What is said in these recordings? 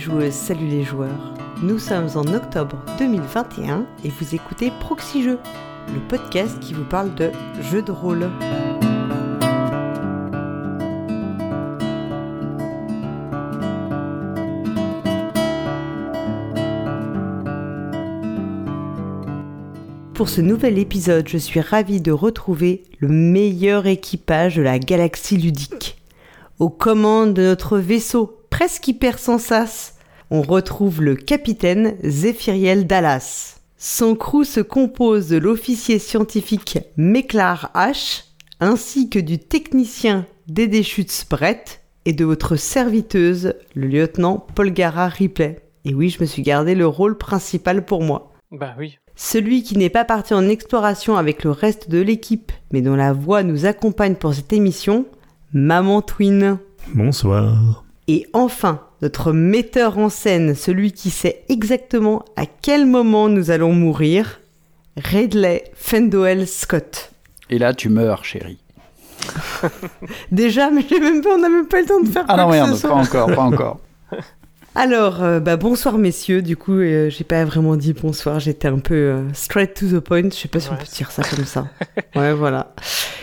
joueuses, salut les joueurs. Nous sommes en octobre 2021 et vous écoutez Proxy Jeux, le podcast qui vous parle de jeux de rôle. Pour ce nouvel épisode, je suis ravie de retrouver le meilleur équipage de la galaxie ludique. Aux commandes de notre vaisseau, presque hyper sans sas, on retrouve le capitaine Zéphiriel Dallas. Son crew se compose de l'officier scientifique Meklar H, ainsi que du technicien Dédé Schutz Brett et de votre serviteuse, le lieutenant Polgara Ripley. Et oui, je me suis gardé le rôle principal pour moi. Bah oui. Celui qui n'est pas parti en exploration avec le reste de l'équipe, mais dont la voix nous accompagne pour cette émission, Maman Twin. Bonsoir. Et enfin, notre metteur en scène, celui qui sait exactement à quel moment nous allons mourir, Ridley Fendoel Scott. Et là, tu meurs, chérie. Déjà, mais j'ai même pas, on n'a même pas eu le temps de faire Ah quoi non, que merde, ce pas encore, pas encore. Alors, euh, bah, bonsoir messieurs. Du coup, euh, j'ai pas vraiment dit bonsoir. J'étais un peu euh, straight to the point. Je sais pas si on peut dire ça comme ça. ouais, voilà.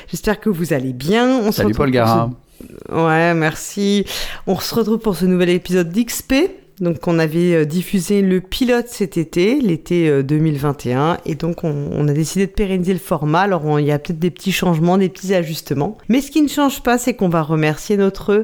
J'espère que vous allez bien. On Salut Paul Gara. ce- Ouais, merci. On se retrouve pour ce nouvel épisode d'XP. Donc, on avait euh, diffusé le pilote cet été, l'été euh, 2021, et donc on, a décidé de pérenniser le format. Alors, il y a peut-être des petits changements, des petits ajustements. Mais ce qui ne change pas, c'est qu'on va remercier notre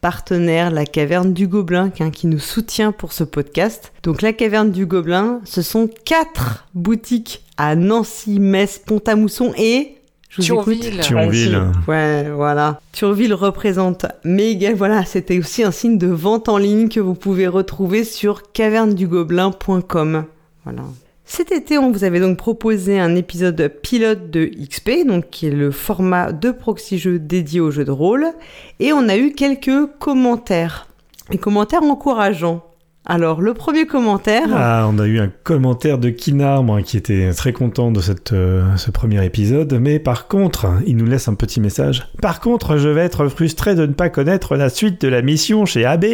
partenaire, la Caverne du Gobelin, hein, qui nous soutient pour ce podcast. Donc la Caverne du Gobelin, ce sont quatre boutiques à Nancy, Metz, Pont-à-Mousson et... Vous écoute. Thionville. Thionville. Ouais, voilà. Thionville représente méga. Voilà, c'était aussi un signe de vente en ligne que vous pouvez retrouver sur cavernedugobelin.com. Voilà. Cet été, on vous avait donc proposé un épisode pilote de XP, donc qui est le format de proxy jeu dédié aux jeux de rôle, et on a eu quelques commentaires. Des commentaires encourageants. Alors, le premier commentaire. Ah, on a eu un commentaire de Kinar, moi, qui était très content de cette, euh, ce premier épisode, mais par contre, il nous laisse un petit message. Par contre, je vais être frustré de ne pas connaître la suite de la mission chez AB.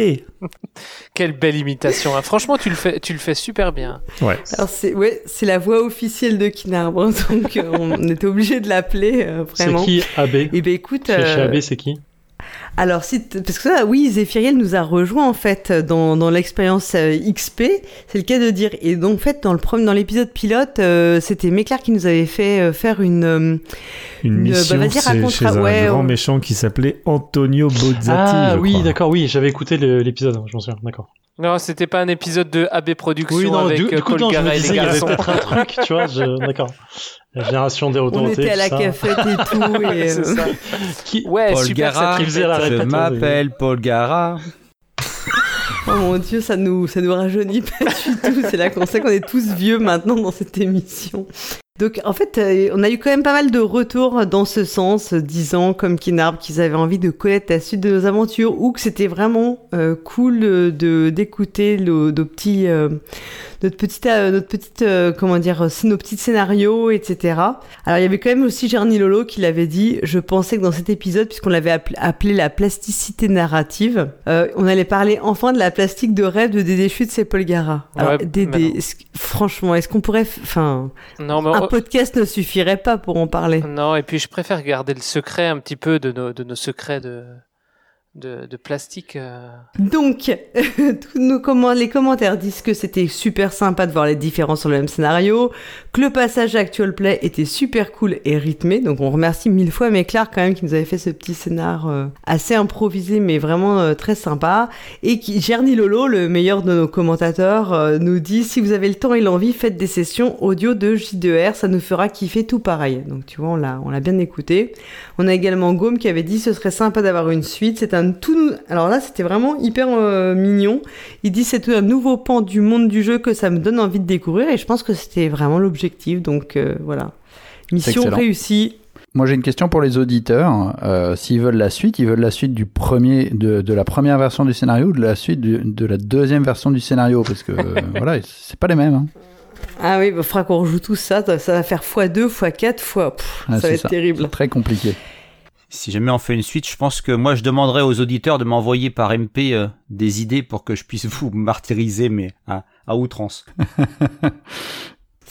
Quelle belle imitation. hein. Franchement, tu le fais, tu le fais super bien. Ouais. Alors c'est ouais, c'est la voix officielle de Kinarbre, donc euh, on était obligé de l'appeler euh, C'est vraiment. qui AB Et ben écoute, Chez chez AB, c'est qui? Alors si t- parce que ça, oui, Zéphiriel nous a rejoint en fait dans, dans l'expérience euh, XP, c'est le cas de dire. Et donc en fait dans le premier dans l'épisode pilote, euh, c'était Méclair qui nous avait fait euh, faire une euh, Une Une- bah, mission raconte- chez un ouais, grand méchant qui s'appelait Antonio Bozzati. Ah je oui, d'accord, oui, j'avais écouté l'épisode, je m'en souviens, d'accord. Non, c'était pas un épisode de AB Productions Oui, non, avec du, euh, du coup, Paul non, je Gara me et les disais, il y avait garçons. peut-être un truc, tu vois, je- d'accord. La génération des on était à la cafette et tout et C'est ça. Qui... Ouais, Paul super Gara, cette qui faisait la je m'appelle Paul Gara. oh mon dieu, ça nous ça nous rajeunit pas du tout, c'est là qu'on sait qu'on est tous vieux maintenant dans cette émission. Donc en fait, euh, on a eu quand même pas mal de retours dans ce sens, euh, disant comme Kinarb qu'ils avaient envie de connaître la suite de nos aventures ou que c'était vraiment euh, cool de d'écouter le- nos petits notre petite euh, notre petite euh, comment dire euh, nos petits scénarios etc. Alors il y avait quand même aussi Jarny Lolo qui l'avait dit. Je pensais que dans cet épisode, puisqu'on l'avait appelé, appelé la plasticité narrative, euh, on allait parler enfin de la plastique de rêve de Dédé Chutes et Paul Gara. Alors Ouais, Dédé, franchement, est-ce qu'on pourrait, enfin, un on- podcast ne suffirait pas pour en parler? non, et puis je préfère garder le secret un petit peu de nos, de nos secrets de, de, plastique. euh. Donc, nos les commentaires disent que c'était super sympa de voir les différences sur le même scénario, que le passage à Actual Play était super cool et rythmé. Donc, on remercie mille fois Méclar quand même qui nous avait fait ce petit scénar euh, assez improvisé mais vraiment euh, très sympa. Et qui, Gerny Lolo, le meilleur de nos commentateurs, euh, nous dit si vous avez le temps et l'envie, faites des sessions audio de J2R, ça nous fera kiffer tout pareil. Donc, tu vois, on l'a bien écouté. On a également Gaume qui avait dit ce serait sympa d'avoir une suite. C'est un tout. Alors là, c'était vraiment hyper euh, mignon. Il dit c'est un nouveau pan du monde du jeu que ça me donne envie de découvrir et je pense que c'était vraiment l'objectif. Donc euh, voilà. Mission réussie. Moi, j'ai une question pour les auditeurs. Euh, S'ils veulent la suite, ils veulent la suite du premier, de, de la première version du scénario ou de la suite du- de la deuxième version du scénario? Parce que, voilà, c'est pas les mêmes. hein. Ah oui, il faudra qu'on rejoue tout ça. Ça va faire x2, x4, x. pff, Ah, ça va être terrible. Très compliqué. Si jamais on fait une suite, je pense que moi je demanderais aux auditeurs de m'envoyer par MP euh, des idées pour que je puisse vous martyriser, mais à, à outrance.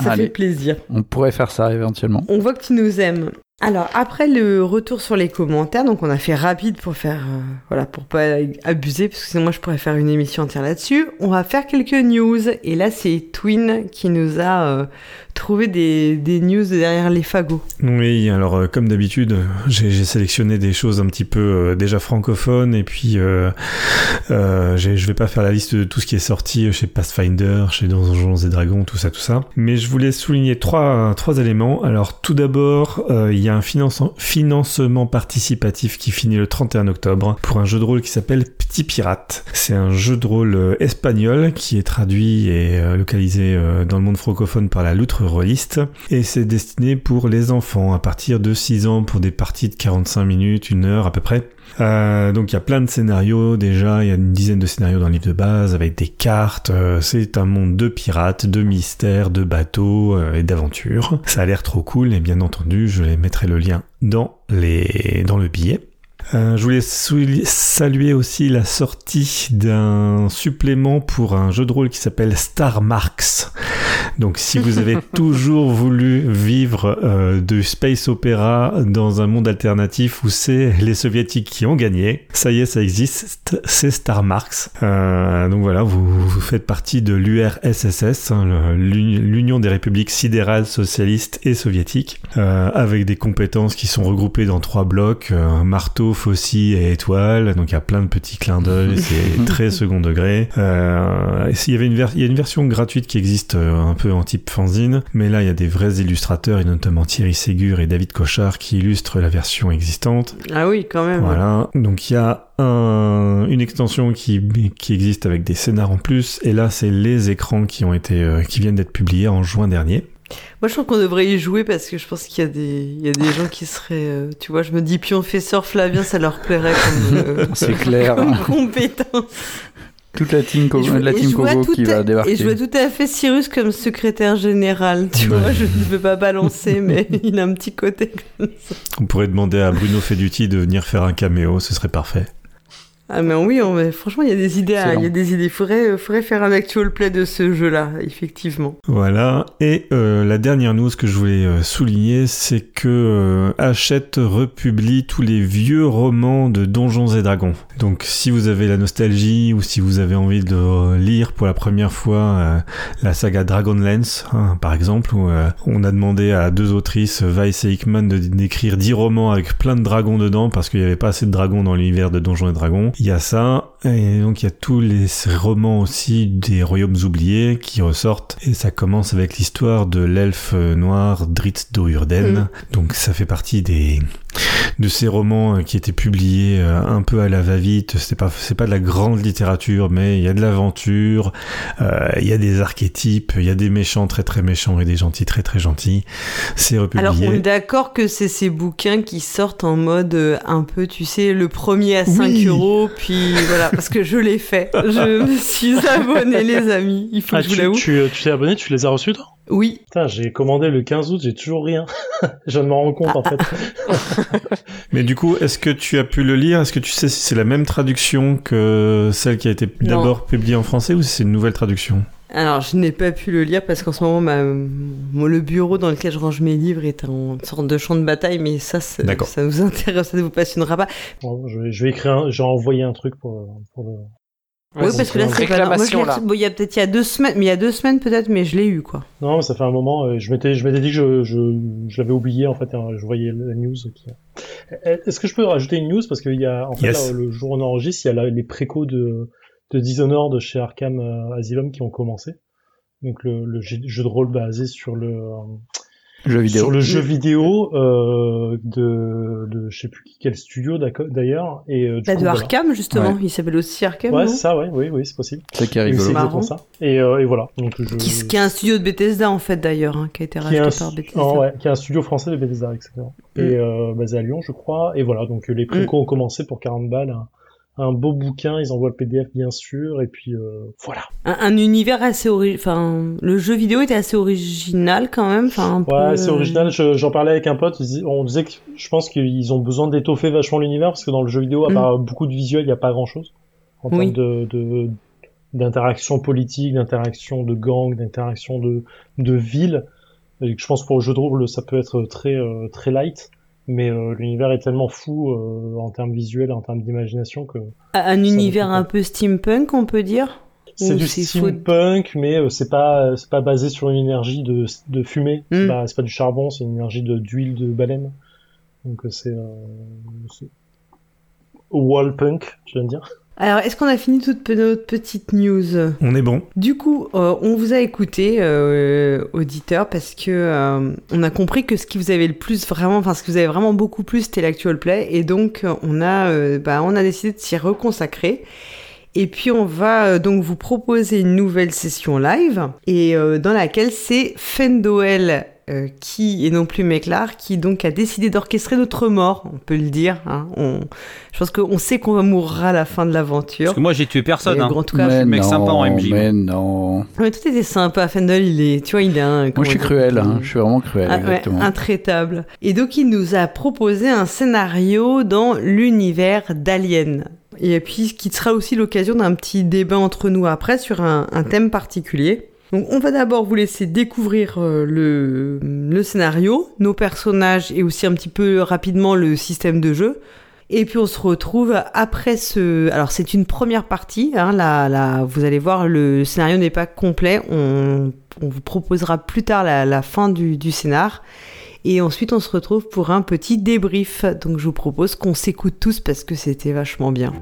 Ça Allez. fait plaisir. On pourrait faire ça éventuellement. On voit que tu nous aimes. Alors après le retour sur les commentaires, donc on a fait rapide pour faire euh, voilà pour pas abuser parce que sinon moi je pourrais faire une émission entière là-dessus. On va faire quelques news et là c'est Twin qui nous a euh, trouvé des, news derrière les fagots. Oui, alors euh, comme d'habitude, j'ai sélectionné des choses un petit peu déjà francophones et puis je vais pas faire la liste de tout ce qui est sorti chez Pathfinder, chez Donjons et Dragons, tout ça, tout ça. Mais je voulais souligner trois, trois éléments. Alors tout d'abord, il y a un finance- financement participatif qui finit le 31 octobre pour un jeu de rôle qui s'appelle Petit Pirate. C'est un jeu de rôle euh, espagnol qui est traduit et euh, localisé euh, dans le monde francophone par la Loutre Rolliste et c'est destiné pour les enfants à partir de 6 ans pour des parties de 45 minutes, une heure à peu près. Euh, donc il y a plein de scénarios déjà, il y a une dizaine de scénarios dans le livre de base avec des cartes. euh, c'est un monde de pirates, de mystères, de bateaux euh, et d'aventures. Ça a l'air trop cool et bien entendu je mettrai le lien dans les dans le billet. Euh, je voulais saluer aussi la sortie d'un supplément pour un jeu de rôle qui s'appelle Star Marks. Donc si vous avez toujours voulu vivre euh, de space opéra dans un monde alternatif où c'est les soviétiques qui ont gagné, ça y est, ça existe, c'est Star Marks. Euh, donc voilà, vous, vous faites partie de l'URSSS, hein, l'Union des républiques sidérales socialistes et soviétiques, euh, avec des compétences qui sont regroupées dans trois blocs, euh, marteau, faucille et étoile. Donc il y a plein de petits clins d'œil, c'est très second degré. Euh, y avait une il y a une version gratuite qui existe euh, un peu en type fanzine, mais là il y a des vrais illustrateurs, et notamment Thierry Ségur et David Cochard qui illustrent la version existante. Ah oui quand même. Voilà. Donc il y a un- une extension qui, qui existe avec des scénars en plus, et là c'est les écrans qui ont été euh, qui viennent d'être publiés en juin dernier. Moi je trouve qu'on devrait y jouer parce que je pense qu'il y a des il y a des gens qui seraient euh, tu vois je me dis puis on fait surf Flavien ça leur plairait comme, euh, C'est clair. comme compétence. Toute la team, Co- la team qui à- va débarquer. Et je vois tout à fait Cyrus comme secrétaire général, tu Ouais. vois, je ne veux pas balancer, mais il a un petit côté comme ça. On pourrait demander à Bruno Feduti de venir faire un caméo, ce serait parfait. Ah mais oui, on- mais franchement, il y a des idées, il y a des idées. Faudrait, euh, faudrait faire un actual play de ce jeu-là, effectivement. Voilà. Et euh, la dernière news que je voulais euh, souligner, c'est que euh, Hachette republie tous les vieux romans de Donjons et Dragons. Donc, si vous avez la nostalgie ou si vous avez envie de lire pour la première fois euh, la saga Dragonlance, hein, par exemple, où on a demandé à deux autrices, Weiss et Hickman, de d'écrire 10 romans avec plein de dragons dedans parce qu'il n'y avait pas assez de dragons dans l'univers de Donjons et Dragons. Il y a ça, et donc il y a tous les romans aussi des royaumes oubliés qui ressortent, et ça commence avec l'histoire de l'elfe noir Dritz Do'Urden. Mm. Donc ça fait partie des de ces romans euh, qui étaient publiés euh, un peu à la va-vite. C'est pas c'est pas de la grande littérature, mais il y a de l'aventure, euh, il y a des archétypes, il y a des méchants très très méchants et des gentils très très gentils. C'est republié. Alors, on est d'accord que c'est ces bouquins qui sortent en mode un peu, tu sais, le premier à 5 Oui. euros, puis voilà, parce que je l'ai fait. Je me suis abonné, les amis. Il faut Ah, que je vous tu, tu, tu t'es abonné, tu les as reçus toi? Oui, Putain, j'ai commandé le 15 août, j'ai toujours rien. je de m'en rendre compte en fait. Mais du coup, est-ce que tu as pu le lire? Est-ce que tu sais si c'est la même traduction que celle qui a été Non. d'abord publiée en français ou si c'est une nouvelle traduction? Alors, je n'ai pas pu le lire parce qu'en ce moment, ma- mon- le bureau dans lequel je range mes livres est en sorte de champ de bataille, mais ça, ça vous intéresse, ça ne vous passionnera pas. Bon, je, vais, je vais écrire, un, j'ai envoyé un truc pour, pour le. oui, parce que là, c'est pas. Moi, je là. bon, il y a peut-être il y a deux semaines, mais il y a deux semaines peut-être, mais je l'ai eu quoi. Non, mais ça fait un moment. euh, Je m'étais, je m'étais dit que je, je, je l'avais oublié en fait. hein, je voyais la news. Qui... Euh, Est-ce que je peux rajouter une news? Parce qu'il y a en fait Yes. là, le jour où on enregistre, il y a là, les précos de, de Dishonored chez Arkham euh, Asylum qui ont commencé. Donc le, le jeu jeu de rôle basé sur le euh, Jeux vidéo. sur le jeu vidéo euh, de, de je sais plus quel studio d'accord- d'ailleurs et euh, du Bah, coup, de voilà. Arkham, justement. Ouais. Il s'appelle aussi Arkham. Ouais, ça, ouais, oui, oui, c'est possible. C'est qui exactement ça. Et, euh, et voilà. Donc je, Qui, qui est un studio de Bethesda en fait d'ailleurs, hein, qui a été racheté un, par Bethesda. oh, ouais, qui est un studio français de Bethesda, etc. Mm. Et euh, basé à Lyon, je crois. Et voilà, donc les précos ont commencé pour 40 balles à, un beau bouquin, ils envoient le PDF bien sûr, et puis euh, voilà. Un, un univers assez original. Enfin, le jeu vidéo était assez original quand même. Enfin, Ouais, peu, c'est euh, original. Je- J'en parlais avec un pote. On disait que je pense qu'ils ont besoin d'étoffer vachement l'univers parce que dans le jeu vidéo, à Mm. part beaucoup de visuels, il n'y a pas grand chose en Oui. termes de, de d'interaction politique, d'interaction de gang, d'interaction de de ville. Et je pense pour le jeu de rôle, ça peut être très euh, très light, mais euh, l'univers est tellement fou euh, en termes visuels, en termes d'imagination que Un univers un peu steampunk, on peut dire? c'est du steampunk, mais euh, c'est pas c'est pas basé sur une énergie de de fumée. C'est Mm. pas c'est pas du charbon, c'est une énergie de d'huile de baleine. Donc euh, c'est euh, c'est- wallpunk, je viens de dire. Alors, est-ce qu'on a fini toute pe- notre petite news? On est bon. Du coup, euh, on vous a écouté, euh, auditeurs, parce que euh, on a compris que ce qui vous avait le plus vraiment, enfin ce qui vous avait vraiment beaucoup plu, c'était l'actual play, et donc on a, euh, bah, on a décidé de s'y reconsacrer. Et puis on va donc vous proposer une nouvelle session live, et euh, dans laquelle c'est Fendoel euh, qui, et non plus Méclar, qui donc a décidé d'orchestrer notre mort, on peut le dire. Hein. On, je pense qu'on sait qu'on va mourir à la fin de l'aventure. Parce que moi j'ai tué personne. Et hein. en tout cas, le mec non, sympa en MJ, Mais non. mais tout était sympa. Fendel, il est, tu vois, il est un. Moi, je suis cruel. Hein. Je suis vraiment cruel, Ah, ouais, intraitable. Et donc, il nous a proposé un scénario dans l'univers d'Alien. Et puis, ce qui sera aussi l'occasion d'un petit débat entre nous après sur un, un thème particulier. Donc, on va d'abord vous laisser découvrir euh, le, scénario, nos personnages et aussi un petit peu rapidement le système de jeu. Et puis on se retrouve après ce. Alors c'est une première partie. Hein, là, vous allez voir, le scénario n'est pas complet. On, vous proposera plus tard la, fin du, du scénar. Et ensuite on se retrouve pour un petit débrief. Donc je vous propose qu'on s'écoute tous parce que c'était vachement bien.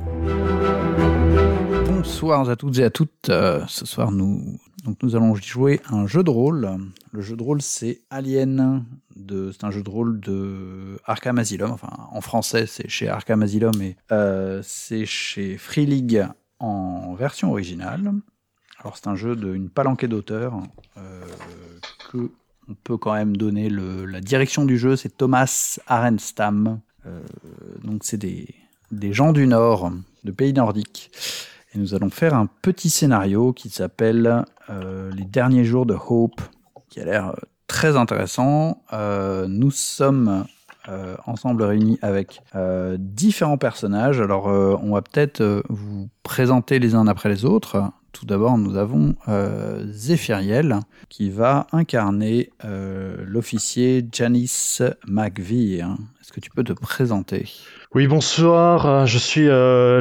Bonsoir à toutes et à toutes. Euh, ce soir, nous, donc, nous allons jouer un jeu de rôle. Le jeu de rôle, c'est Alien. De, c'est un jeu de rôle de Arkham Asylum. Enfin, en français, c'est chez Arkham Asylum et euh, c'est chez Free League en version originale. Alors, c'est un jeu d'une palanquée d'auteurs euh, que on peut quand même donner la direction du jeu. C'est Thomas Arenstam. Euh, donc, c'est des gens du Nord, de pays nordiques. Et nous allons faire un petit scénario qui s'appelle euh, Les derniers jours de Hope, qui a l'air euh, très intéressant. Euh, nous sommes ensemble réunis avec différents personnages. Alors, on va peut-être vous présenter les uns après les autres. Tout d'abord, nous avons euh, Zéphiriel qui va incarner euh, l'officier Janice McVie. hein. Est-ce que tu peux te présenter? Oui, bonsoir. Je suis euh,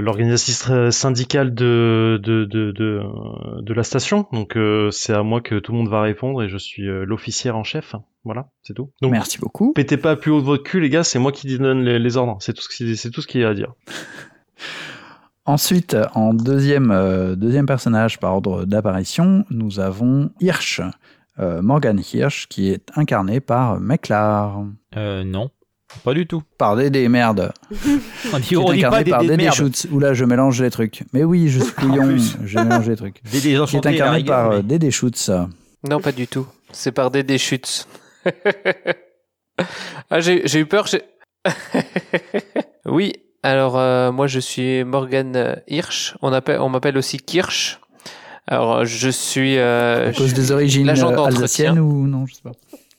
l'organisatrice syndicale de, de, de, de, de la station. Donc, euh, c'est à moi que tout le monde va répondre et je suis euh, l'officière en chef. Voilà, c'est tout. Donc, Merci beaucoup. pétez pas plus haut de votre cul, les gars. C'est moi qui donne les, les ordres. C'est tout ce qui, c'est tout ce qu'il y a à dire. Ensuite, en deuxième, euh, deuxième personnage par ordre d'apparition, nous avons Hirsch, euh, Morgan Hirsch, qui est incarné par Meklar. Euh, non, pas du tout. Par Dédé, merde. On Qui dit, est on dit pas incarné des, par Dédé merdes. Schutz. Oula, je mélange les trucs. Mais oui, je suis couillon, plus. je mélange les trucs. Des Qui est incarné rigueur, par mais- Dédé Schutz. Non, pas du tout. C'est par des déchutes. ah, j'ai eu peur. oui, alors euh, moi je suis Morgan euh, Hirsch. On appelle, on m'appelle aussi Kirsch. Alors euh, je suis. euh, À je cause des origines alsaciennes ou non, je sais pas.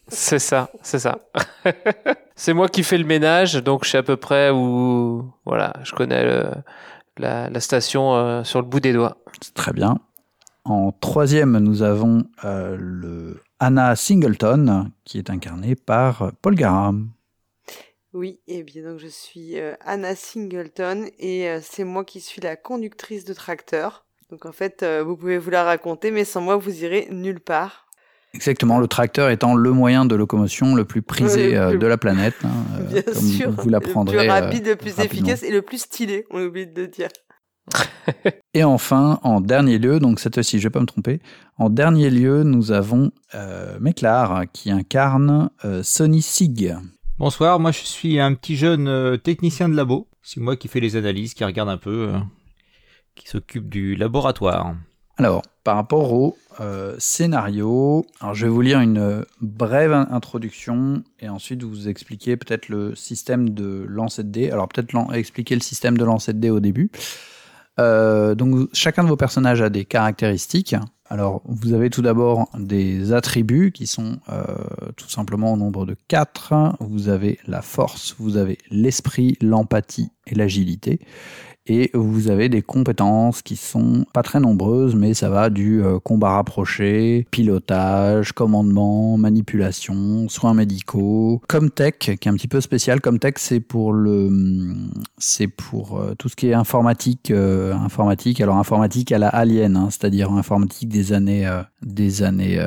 C'est ça, c'est ça. c'est moi qui fais le ménage, donc je sais à peu près où. Voilà, je connais le- la, la station euh, sur le bout des doigts. Très bien. En troisième, nous avons euh, le Anna Singleton, qui est incarnée par Paul Garam. Oui, et bien donc je suis euh, Anna Singleton et euh, c'est moi qui suis la conductrice de tracteur. Donc en fait, euh, vous pouvez vous la raconter, mais sans moi, vous irez nulle part. Exactement, le tracteur étant le moyen de locomotion le plus prisé Le euh, plus- de la planète, hein, euh, Bien comme sûr, vous l'apprendrez. le plus euh, rapide, le plus rapidement. efficace et le plus stylé, on oublie de le dire. Et enfin, en dernier lieu, donc cette fois-ci, je vais pas me tromper, en dernier lieu, nous avons euh, Meklar qui incarne euh, Sonny Sig. Bonsoir, moi je suis un petit jeune euh, technicien de labo. C'est moi qui fais les analyses, qui regarde un peu, euh, qui s'occupe du laboratoire. Alors, par rapport au euh, scénario, je vais vous lire une brève in- introduction et ensuite vous expliquer peut-être le système de lancer de. Alors peut-être expliquer le système de lancer de au début. Euh, donc chacun de vos personnages a des caractéristiques. Alors vous avez tout d'abord des attributs qui sont euh, tout simplement au nombre de 4. Vous avez la force, vous avez l'esprit, l'empathie et l'agilité. Et vous avez des compétences qui sont pas très nombreuses, mais ça va du euh, combat rapproché, pilotage, commandement, manipulation, soins médicaux, Comtech, qui est un petit peu spécial. Comtech, c'est pour le, c'est pour euh, tout ce qui est informatique, euh, informatique. Alors informatique à la alien, hein, c'est-à-dire informatique des années, des années,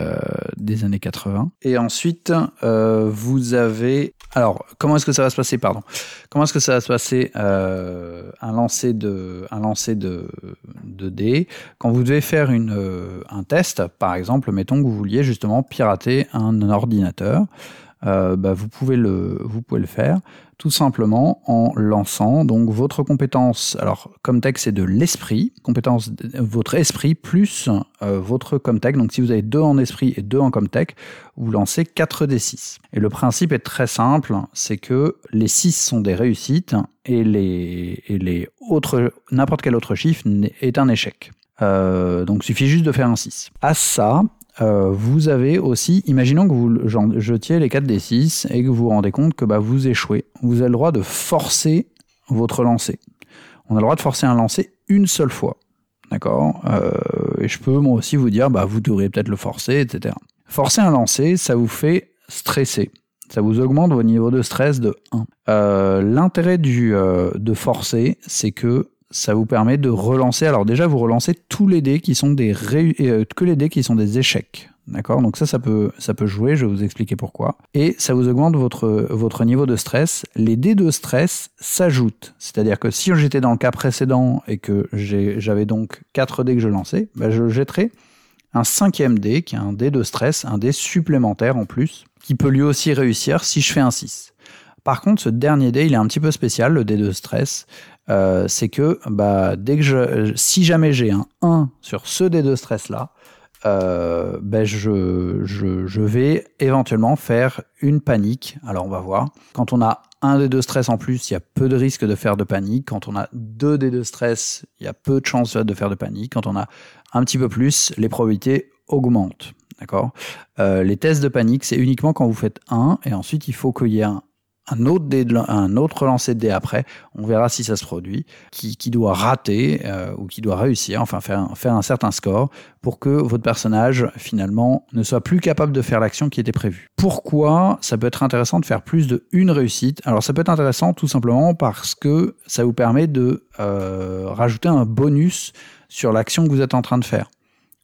des années 80. Et ensuite, vous avez, alors comment est-ce que ça va se passer, pardon? Comment est-ce que ça va se passer euh, un lancer de un lancer dés? Quand vous devez faire euh, un test par exemple mettons que vous vouliez justement pirater un, ordinateur euh, bah, vous pouvez le faire tout simplement en lançant donc votre compétence. Alors Comtech c'est de l'esprit. Compétence votre esprit plus euh, votre Comtech. Donc si vous avez deux en esprit et deux en Comtech vous lancez 4 d 6 et le principe est très simple c'est que les 6 sont des réussites et les et les autres n'importe quel autre chiffre est un échec. Euh, donc suffit juste de faire un 6 à ça euh, vous avez aussi, imaginons que vous jetiez les 4 des 6 et que vous vous rendez compte que bah, vous échouez. Vous avez le droit de forcer votre lancer. On a le droit de forcer un lancer une seule fois. D'accord? Euh, Et je peux moi aussi vous dire, bah, vous devriez peut-être le forcer, etc. Forcer un lancer, ça vous fait stresser. Ça vous augmente vos niveaux de stress de 1. Euh, L'intérêt du de forcer, c'est que ça vous permet de relancer. Alors déjà, vous relancez tous les dés qui sont des euh, que les dés qui sont des échecs. D'accord? Donc ça, ça peut, ça peut jouer, je vais vous expliquer pourquoi. Et ça vous augmente votre, votre niveau de stress. Les dés de stress s'ajoutent. C'est-à-dire que si j'étais dans le cas précédent et que j'avais donc 4 dés que je lançais, bah, je jetterais un cinquième dé, qui est un dé de stress, un dé supplémentaire en plus, qui peut lui aussi réussir si je fais un 6. Par contre, ce dernier dé, il est un petit peu spécial, le dé de stress. Euh, c'est que bah, dès que je, si jamais j'ai un 1 sur ce dé de stress là, euh, ben je, je, vais éventuellement faire une panique. Alors on va voir. Quand on a un dé de stress en plus, il y a peu de risque de faire de panique. Quand on a deux dés de stress, il y a peu de chances de faire de panique. Quand on a un petit peu plus, les probabilités augmentent. D'accord? Euh, Les tests de panique, c'est uniquement quand vous faites un, et ensuite il faut qu'il y ait un, un autre, dé un autre lancer de dé après, on verra si ça se produit, qui, qui doit rater euh, ou qui doit réussir, enfin faire, un- faire un certain score pour que votre personnage finalement ne soit plus capable de faire l'action qui était prévue. Pourquoi ça peut être intéressant de faire plus de une réussite? Alors ça peut être intéressant tout simplement parce que ça vous permet de euh, rajouter un bonus sur l'action que vous êtes en train de faire.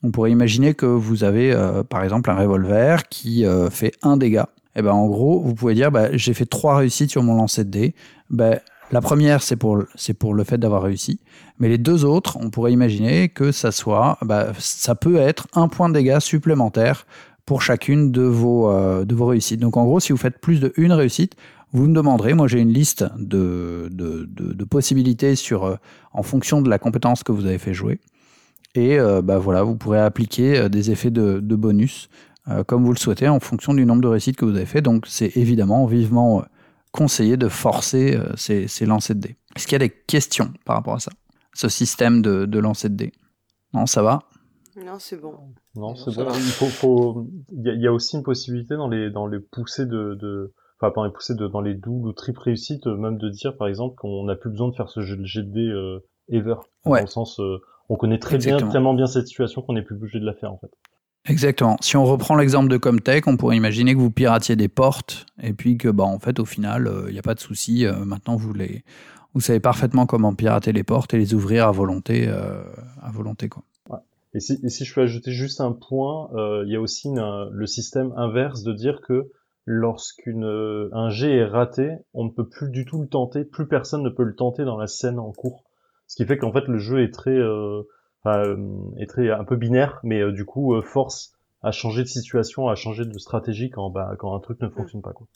On pourrait imaginer que vous avez euh, par exemple un revolver qui fait un dégât. Et ben en gros, vous pouvez dire bah, j'ai fait trois réussites sur mon lancer de dés. Ben, la première, c'est pour, le fait d'avoir réussi. Mais les deux autres, on pourrait imaginer que ça soit, bah, ça peut être un point de dégâts supplémentaire pour chacune de vos, euh, de vos réussites. Donc en gros, si vous faites plus de une réussite, vous me demanderez, moi j'ai une liste de, possibilités euh, en fonction de la compétence que vous avez fait jouer. Et euh, bah voilà, vous pourrez appliquer des effets de bonus euh, comme vous le souhaitez en fonction du nombre de réussites que vous avez fait. Donc c'est évidemment vivement euh, conseillé de forcer euh, ces, ces lancers de dés. Est-ce qu'il y a des questions par rapport à ça Ce système de, de lancer de dés? Non, ça va? Non, c'est bon. Non, c'est bon. Il faut, faut, il y, a, il y a aussi une possibilité dans les, dans les poussées de, de, enfin, les poussées de, dans les doubles ou triples réussites, même de dire, par exemple, qu'on n'a plus besoin de faire ce jeu de jet de dés, euh, ever. Ouais. Dans le sens, euh, on connaît très bien, tellement bien cette situation qu'on n'est plus obligé de la faire, en fait. Exactement. Si on reprend l'exemple de Comtech, on pourrait imaginer que vous piratiez des portes et puis que, bah, en fait, au final, il n'y a pas de souci. euh, maintenant, vous les, vous savez parfaitement comment pirater les portes et les ouvrir à volonté, euh, à volonté, quoi. Et si, et si je peux ajouter juste un point, euh, il y a aussi le système inverse de dire que lorsqu'une euh, un jet est raté, on ne peut plus du tout le tenter, plus personne ne peut le tenter dans la scène en cours. Ce qui fait qu'en fait le jeu est très, euh, enfin, euh, est très un peu binaire, mais euh, du coup euh, force à changer de situation, à changer de stratégie quand, bah, quand un truc ne fonctionne pas. Pour...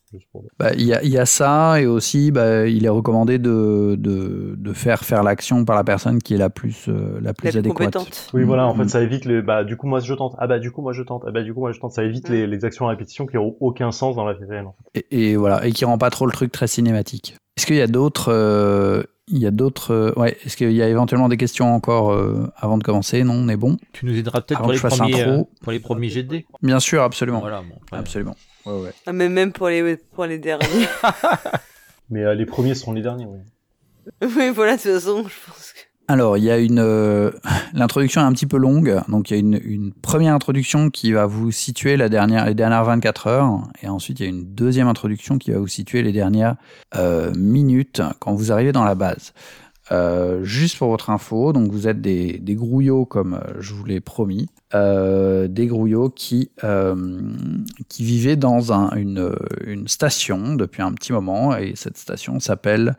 Bah, il y, a, y a ça, et aussi, bah, il est recommandé de, de, de faire faire l'action par la personne qui est la plus, euh, la plus La plus adéquate. compétente. Oui, voilà, en fait, Mm. ça évite les, bah, du coup, moi, je tente. Ah, bah, du coup, moi, je tente. Ah, bah, du coup, moi, je tente. Ça évite Mm. les, les actions à répétition qui n'ont aucun sens dans la vie réelle. en fait. Et, et voilà, et qui rend pas trop le truc très cinématique. Est-ce qu'il y a d'autres, euh, il y a d'autres, euh, ouais, est-ce qu'il y a éventuellement des questions encore euh, avant de commencer? Non, on est bon. Tu nous aideras peut-être pour euh, pour les premiers GD. Bien sûr, absolument, Voilà, bon, après, absolument. Ouais, ouais. Ah, mais même pour les, pour les derniers. Mais euh, les premiers seront les derniers, oui. oui, voilà, de toute façon, je pense que. Alors, il y a une. euh, L'introduction est un petit peu longue. Donc, il y a une, première introduction qui va vous situer la dernière, les dernières 24 heures. Et ensuite, il y a une deuxième introduction qui va vous situer les dernières euh, minutes quand vous arrivez dans la base. Euh, juste pour votre info, donc vous êtes des, des grouillots comme je vous l'ai promis, des grouillots qui, vivaient dans un, une, station depuis un petit moment et cette station s'appelle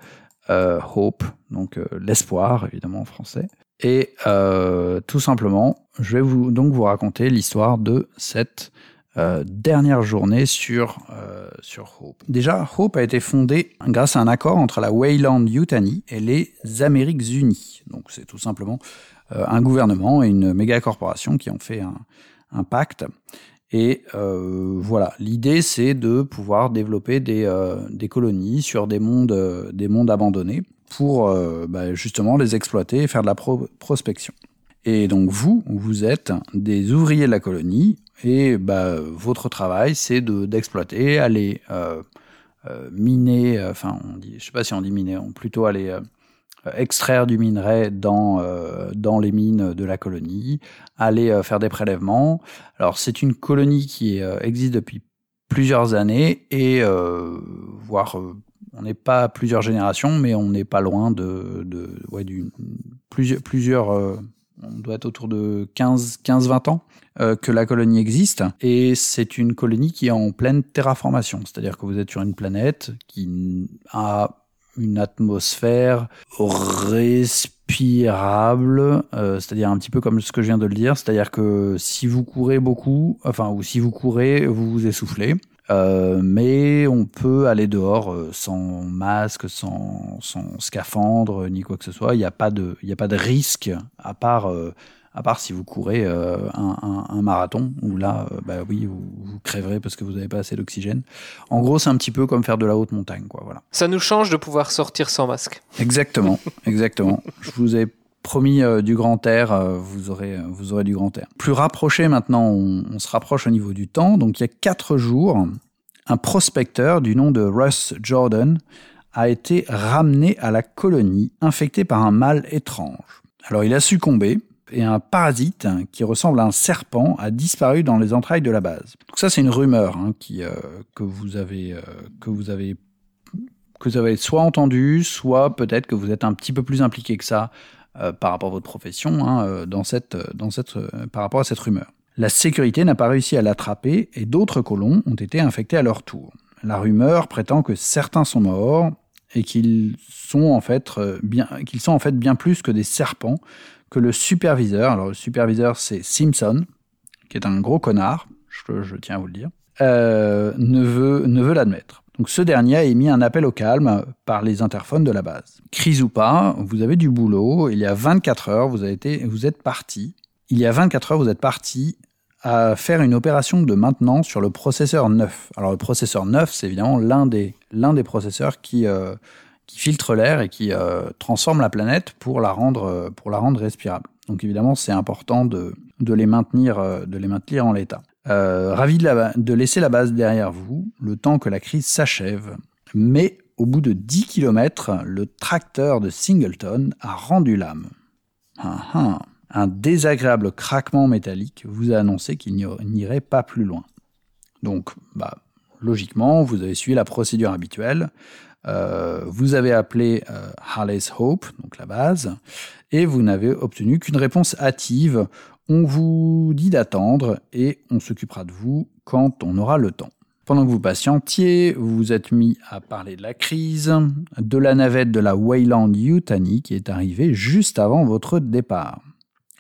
Hope, donc euh, l'espoir évidemment en français. Et euh, tout simplement, je vais vous donc vous raconter l'histoire de cette euh, dernière journée sur euh, sur Hope. Déjà, Hope a été fondée grâce à un accord entre la Wayland Yutani et les Amériques Unies. Donc c'est tout simplement euh, un gouvernement et une méga corporation qui ont fait un pacte. Et euh, voilà, l'idée c'est de pouvoir développer des, euh, colonies sur des mondes, euh, des mondes abandonnés pour bah, justement les exploiter et faire de la pro- prospection. Et donc vous, vous êtes des ouvriers de la colonie et bah, votre travail c'est de d'exploiter, aller miner, enfin on dit, je sais pas si on dit miner, on plutôt aller extraire du minerai dans euh, dans les mines de la colonie, aller euh, faire des prélèvements. Alors c'est une colonie qui euh, existe depuis plusieurs années et euh, voire euh, on n'est pas plusieurs générations, mais on n'est pas loin de, de ouais, d'une plusieurs plusieurs euh, on doit être autour de 15 15 20 ans euh, que la colonie existe et c'est une colonie qui est en pleine terraformation, c'est-à-dire que vous êtes sur une planète qui a une atmosphère respirable, euh, c'est-à-dire un petit peu comme ce que je viens de le dire, c'est-à-dire que si vous courez beaucoup, enfin ou si vous courez, vous vous essoufflez. Euh, mais on peut aller dehors euh, sans masque, sans, scaphandre, ni quoi que ce soit. Il n'y a pas de, a pas de risque à part, à part si vous courez euh, un, un- un marathon où là, euh, bah oui, vous, vous crèverez parce que vous n'avez pas assez d'oxygène. En gros, c'est un petit peu comme faire de la haute montagne, quoi. Voilà. Ça nous change de pouvoir sortir sans masque. Exactement, exactement. Je vous ai promis euh, du grand air, euh, vous aurez, euh, vous aurez du grand air. Plus rapproché maintenant, on, on se rapproche au niveau du temps. Donc il y a quatre jours, un prospecteur du nom de Russ Jordan a été ramené à la colonie infecté par un mal étrange. Alors il a succombé et un parasite hein, qui ressemble à un serpent a disparu dans les entrailles de la base. Donc ça c'est une rumeur hein, euh, que vous avez euh, que vous avez que vous avez soit entendu, soit peut-être que vous êtes un petit peu plus impliqué que ça euh, par rapport à votre profession hein, dans cette, dans cette, par rapport à cette rumeur. La sécurité n'a pas réussi à l'attraper et d'autres colons ont été infectés à leur tour. La rumeur prétend que certains sont morts et qu'ils sont en fait bien, qu'ils sont en fait bien plus que des serpents que le superviseur. Alors le superviseur c'est Simpson, qui est un gros connard, je, tiens à vous le dire, euh, ne veut ne veut l'admettre. Donc ce dernier a émis un appel au calme par les interphones de la base. Crise ou pas, vous avez du boulot. Il y a 24 heures, vous, avez été, vous êtes parti. Il y a 24 heures, vous êtes parti à faire une opération de maintenance sur le processeur 9. Alors le processeur 9, c'est évidemment l'un des, l'un des processeurs qui, euh, qui filtre l'air et qui euh, transforme la planète pour la rendre, euh, pour la rendre respirable. Donc évidemment, c'est important de, de, les maintenir, euh, de les maintenir en l'état. Ravi de, la, de laisser la base derrière vous, le temps que la crise s'achève. Mais au bout de 10 km, le tracteur de Singleton a rendu l'âme. Ah, ah. Un désagréable craquement métallique vous a annoncé qu'il n'irait pas plus loin. Donc, bah, logiquement, vous avez suivi la procédure habituelle. Euh, vous avez appelé euh, Harley's Hope, donc la base, et vous n'avez obtenu qu'une réponse hâtive. On vous dit d'attendre et on s'occupera de vous quand on aura le temps. Pendant que vous patientiez, vous vous êtes mis à parler de la crise, de la navette de la Wayland Yutani qui est arrivée juste avant votre départ.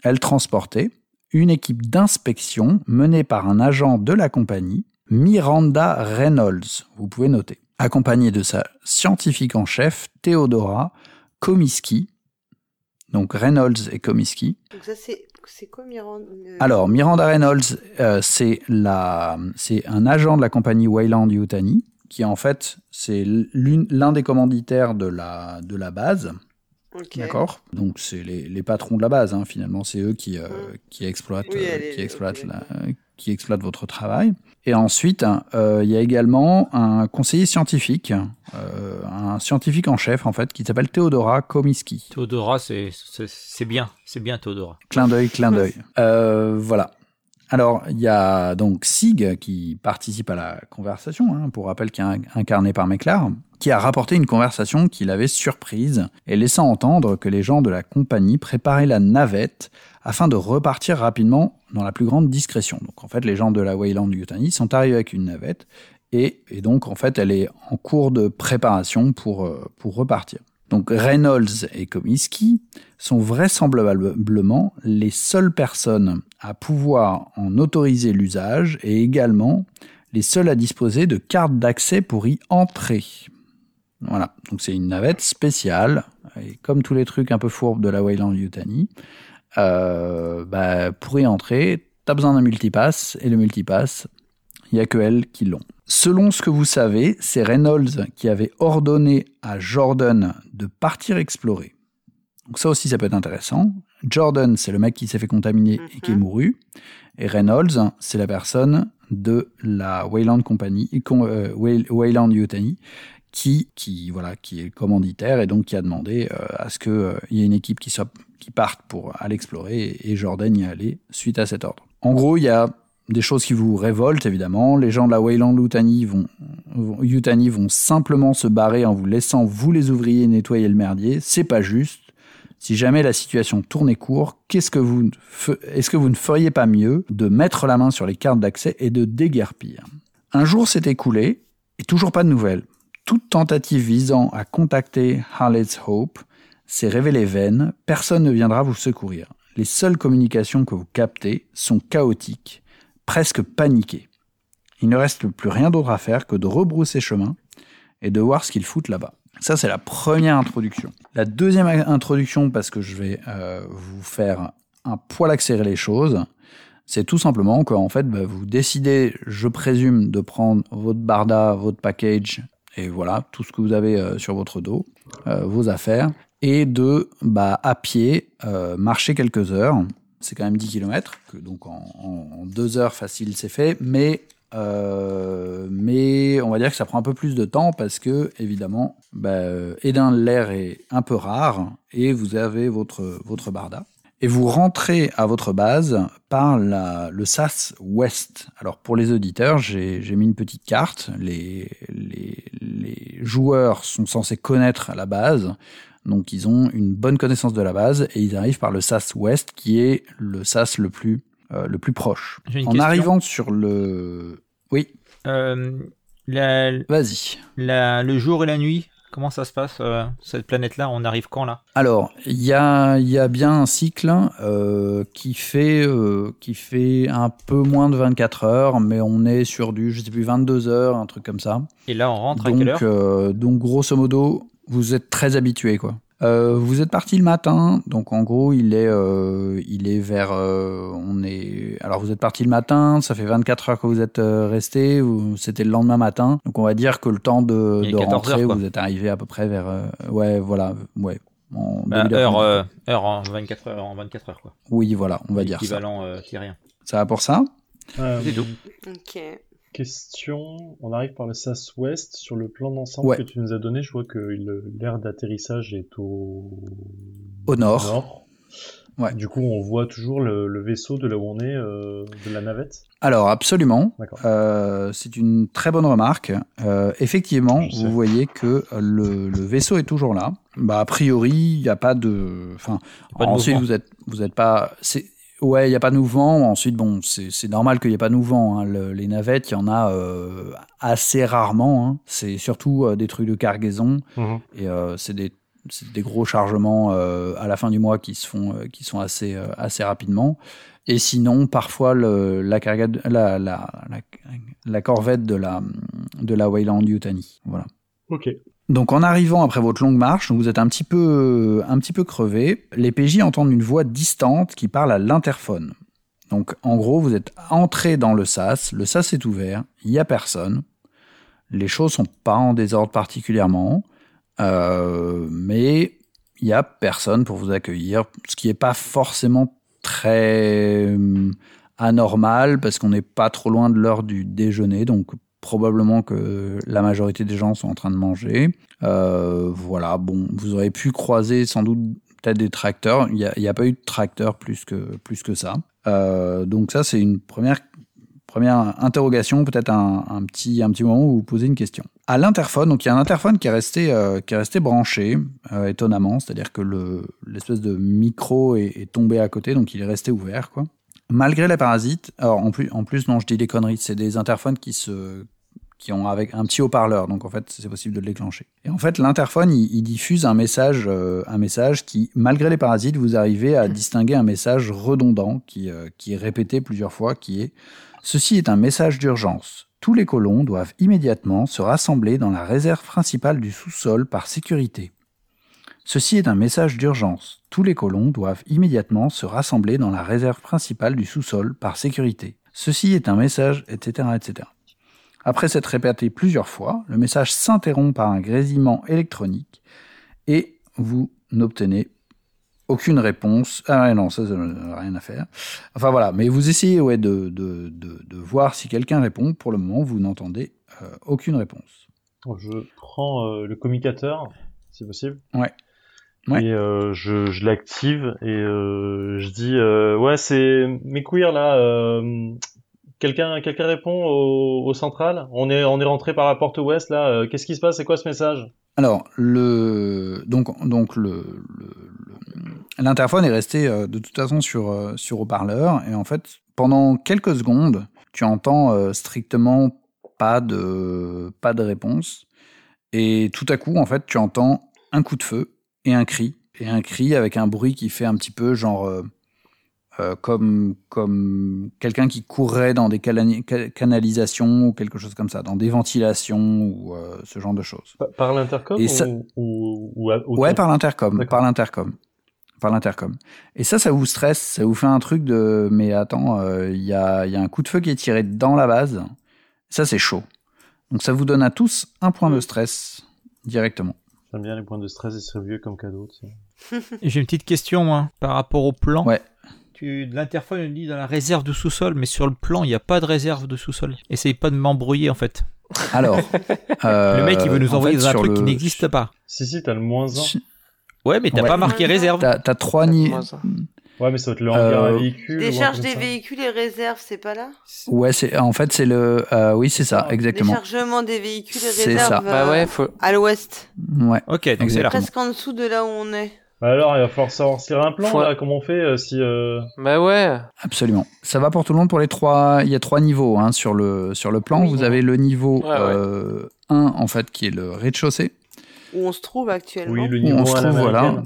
Elle transportait une équipe d'inspection menée par un agent de la compagnie, Miranda Reynolds, vous pouvez noter, accompagnée de sa scientifique en chef, Theodora Komiski. Donc Reynolds et. Donc ça c'est c'est quoi Miranda euh, Alors, Miranda Reynolds, euh, c'est la, c'est un agent de la compagnie Wayland Yutani, qui en fait, c'est l'un des commanditaires de la, de la base. D'accord? Donc, c'est les, les patrons de la base, hein, finalement, c'est eux qui, euh, qui exploitent, Oui, euh, est- qui, exploitent la- qui exploitent votre travail. Et ensuite, euh, il y a également un conseiller scientifique, euh, un scientifique en chef, en fait, qui s'appelle Theodora Komiski. Théodora, c'est bien. C'est bien, Théodora. Clin d'œil, clin d'œil. Euh, voilà. Alors, il y a donc Sig qui participe à la conversation, hein, pour rappel, qui est in- incarné par Meklar, qui a rapporté une conversation qui l'avait surprise et laissant entendre que les gens de la compagnie préparaient la navette afin de repartir rapidement dans la plus grande discrétion. Donc, en fait, les gens de la Wayland Yutani sont arrivés avec une navette et, donc, en fait, elle est en cours de préparation pour, euh, pour repartir. Donc, Reynolds et Komiski sont vraisemblablement les seules personnes à pouvoir en autoriser l'usage et également les seuls à disposer de cartes d'accès pour y entrer. Voilà, donc c'est une navette spéciale, et comme tous les trucs un peu fourbes de la Wayland Yutani, euh, bah, pour y entrer, t'as besoin d'un multipass, et le multipass, il n'y a que elles qui l'ont. Selon ce que vous savez, c'est Reynolds qui avait ordonné à Jordan de partir explorer. Donc ça aussi, ça peut être intéressant. Jordan, c'est le mec qui s'est fait contaminer et qui est Mhm. mouru. Et Reynolds, c'est la personne de la Wayland Company, euh, Way- Wayland Yutani, qui, qui, voilà, qui est commanditaire et donc qui a demandé euh, à ce qu'il y ait une équipe qui, soit, qui parte pour aller explorer et, et Jordan y allé suite à cet ordre. En gros, il y a des choses qui vous révoltent, évidemment. Les gens de la Wayland Yutani vont, vont, simplement se barrer en vous laissant, vous les ouvriers, nettoyer le merdier. C'est pas juste. Si jamais la situation tournait court, qu'est-ce que vous, est-ce que vous ne feriez pas mieux de mettre la main sur les cartes d'accès et de déguerpir? Un jour s'est écoulé et toujours pas de nouvelles. Toute tentative visant à contacter Harlot's Hope s'est révélée vaine. Personne ne viendra vous secourir. Les seules communications que vous captez sont chaotiques, presque paniquées. Il ne reste plus rien d'autre à faire que de rebrousser chemin et de voir ce qu'ils foutent là-bas. Ça, c'est la première introduction. La deuxième introduction, parce que je vais euh, vous faire un poil accélérer les choses, c'est tout simplement qu'en fait, bah, vous décidez, je présume, de prendre votre barda, votre package, et voilà, tout ce que vous avez euh, sur votre dos, euh, vos affaires, et de, bah, à pied, euh, marcher quelques heures. C'est quand même 10 km, que donc en, deux heures facile c'est fait, mais mais on va dire que ça prend un peu plus de temps parce que, évidemment, bah, euh, l'air est un peu rare et vous avez votre, votre barda. Et vous rentrez à votre base par la, le SAS Ouest. Alors pour les auditeurs, j'ai mis une petite carte. Les, les, les joueurs sont censés connaître la base. Donc ils ont une bonne connaissance de la base et ils arrivent par le SAS Ouest qui est le SAS le plus, euh, le plus proche. En question. arrivant sur le... Oui, Euh, vas-y. le jour et la nuit, comment ça se passe euh, Cette planète-là, on arrive quand là? Alors, il y a, il y a bien un cycle euh, qui, fait, euh, qui fait un peu moins de 24 heures, mais on est sur du, je sais plus, 22 heures, un truc comme ça. Et là, on rentre à quelle heure? Donc, euh, donc, grosso modo, vous êtes très habitué, quoi. Euh, vous êtes parti le matin, donc en gros il est euh, il est vers euh, on est alors vous êtes parti le matin, ça fait 24 heures que vous êtes euh, resté, c'était le lendemain matin, donc on va dire que le temps de, Il est de 14 rentrer, heures, vous êtes arrivé à peu près vers euh, ouais voilà ouais en Bah, heure, euh, heure en 24 heures, en 24 heures quoi. Oui, voilà, on va dire ça. Équivalent euh, tyrien. Ça va pour ça? Euh, C'est tout. Ok. Question, on arrive par le SAS Ouest. Sur le plan d'ensemble Ouais. que tu nous as donné, je vois que l'aire d'atterrissage est au... Au nord. Ouais. Du coup, on voit toujours le, le vaisseau de là où on est, euh, de la navette. Alors, absolument. Euh, c'est une très bonne remarque. Euh, effectivement, vous voyez que le, le vaisseau est toujours là. Bah, a priori, il n'y a pas de. Enfin, Pas de ensuite, mouvement. vous êtes, vous êtes pas. Ouais, il n'y a pas de mouvement. Ensuite, bon, c'est normal qu'il n'y ait pas de mouvement. hein. Le- les navettes, il y en a euh, assez rarement. hein. C'est surtout euh, des trucs de cargaison. Et euh, c'est des, gros chargements à la fin du mois qui se font, qui sont assez, assez rapidement. Et sinon, parfois, le, la, carga- la, la, la, la corvette de la, de la Wayland Yutani. Voilà. Ok. Donc en arrivant après votre longue marche, vous êtes un petit peu un petit peu crevé, les PJ entendent une voix distante qui parle à l'interphone. Donc en gros, vous êtes entré dans le sas, le sas est ouvert, il y a personne. Les choses sont pas en désordre particulièrement, euh, mais il y a personne pour vous accueillir, ce qui est pas forcément très euh, anormal parce qu'on n'est pas trop loin de l'heure du déjeuner, donc probablement que la majorité des gens sont en train de manger. Euh, voilà, bon, vous aurez pu croiser sans doute peut-être des tracteurs. Il n'y a, pas eu de tracteurs plus que, plus que ça. Euh, donc ça, c'est une première, première interrogation, peut-être un, petit, un petit moment où vous posez une question. À l'interphone, donc il y a un interphone qui est resté, euh, qui est resté branché, étonnamment, c'est-à-dire que le, l'espèce de micro est, est tombé à côté, donc il est resté ouvert, quoi malgré les parasites, alors en plus, non, je dis des conneries, c'est des interphones qui se, qui ont avec un petit haut-parleur, donc en fait, c'est possible de le déclencher. Et en fait, l'interphone, il, il, diffuse un message, euh, un message qui, malgré les parasites, vous arrivez à distinguer un message redondant qui, euh, qui est répété plusieurs fois, qui est ceci est un message d'urgence. Tous les colons doivent immédiatement se rassembler dans la réserve principale du sous-sol par sécurité. Ceci est un message d'urgence. Tous les colons doivent immédiatement se rassembler dans la réserve principale du sous-sol par sécurité. Ceci est un message, etc., etc. Après s'être répété plusieurs fois, le message s'interrompt par un grésillement électronique et vous n'obtenez aucune réponse. Ah non, ça, ça n'a rien à faire. Enfin voilà, mais vous essayez ouais, de, de, de, de voir si quelqu'un répond. Pour le moment, vous n'entendez euh, aucune réponse. Je prends euh, le communicateur, si possible. Ouais. Ouais. Et euh, je, je l'active et euh, je dis euh, ouais c'est mes queers là quelqu'un quelqu'un répond au, au, central. On est on est rentré par la porte ouest là. Qu'est-ce qui se passe? C'est quoi ce message? Alors le donc donc le l'interphone est resté de toute façon sur sur haut-parleur. Et en fait pendant quelques secondes tu entends strictement pas de pas de réponse. Et tout à coup en fait tu entends un coup de feu et un cri et un cri avec un bruit qui fait un petit peu genre euh, euh, comme comme quelqu'un qui courrait dans des canalisations ou quelque chose comme ça, dans des ventilations ou euh, ce genre de choses. Par, par l'intercom ou, ou, ou, ou, Ouais, par l'intercom, par l'intercom. Par l'intercom. Et ça, ça vous stresse, ça vous fait un truc de mais attends, il euh, y, a, y a un coup de feu qui est tiré dans la base. Ça, c'est chaud. Donc ça vous donne à tous un point de stress directement. J'aime bien les points de stress, ils seraient vieux comme cadeau. J'ai une petite question, moi, par rapport au plan. Ouais. Tu, l'interphone dit dans la réserve de sous-sol, mais sur le plan, il n'y a pas de réserve de sous-sol. Essaye pas de m'embrouiller, en fait. Alors, euh, le mec, il veut nous envoyer en fait, dans un truc le... qui n'existe pas. Si, si, t'as le moins 1. Ouais, mais t'as Ouais. pas marqué réserve. T'as, t'as trois niveaux. Ouais, mais ça va être le hangar Euh, à véhicules. Décharge des ça. véhicules et réserves, c'est pas là Ouais, c'est en fait c'est le euh, oui c'est ça Ah, exactement. Déchargement des véhicules et C'est réserves ça. Bah euh, ouais, faut... à l'ouest. Ouais. Ok, donc c'est. Presque en dessous de là où on est. Bah alors, il va falloir tirer un plan, Faut- là, comment on fait euh, si... Euh... Bah ouais. Absolument. Ça va pour tout le monde pour les trois. Il y a trois niveaux hein, sur le sur le plan. Oui. Vous avez le niveau Ouais, ouais. euh, 1 en fait qui est le rez-de-chaussée Où on se trouve actuellement. Oui, le où niveau on se trouve voilà.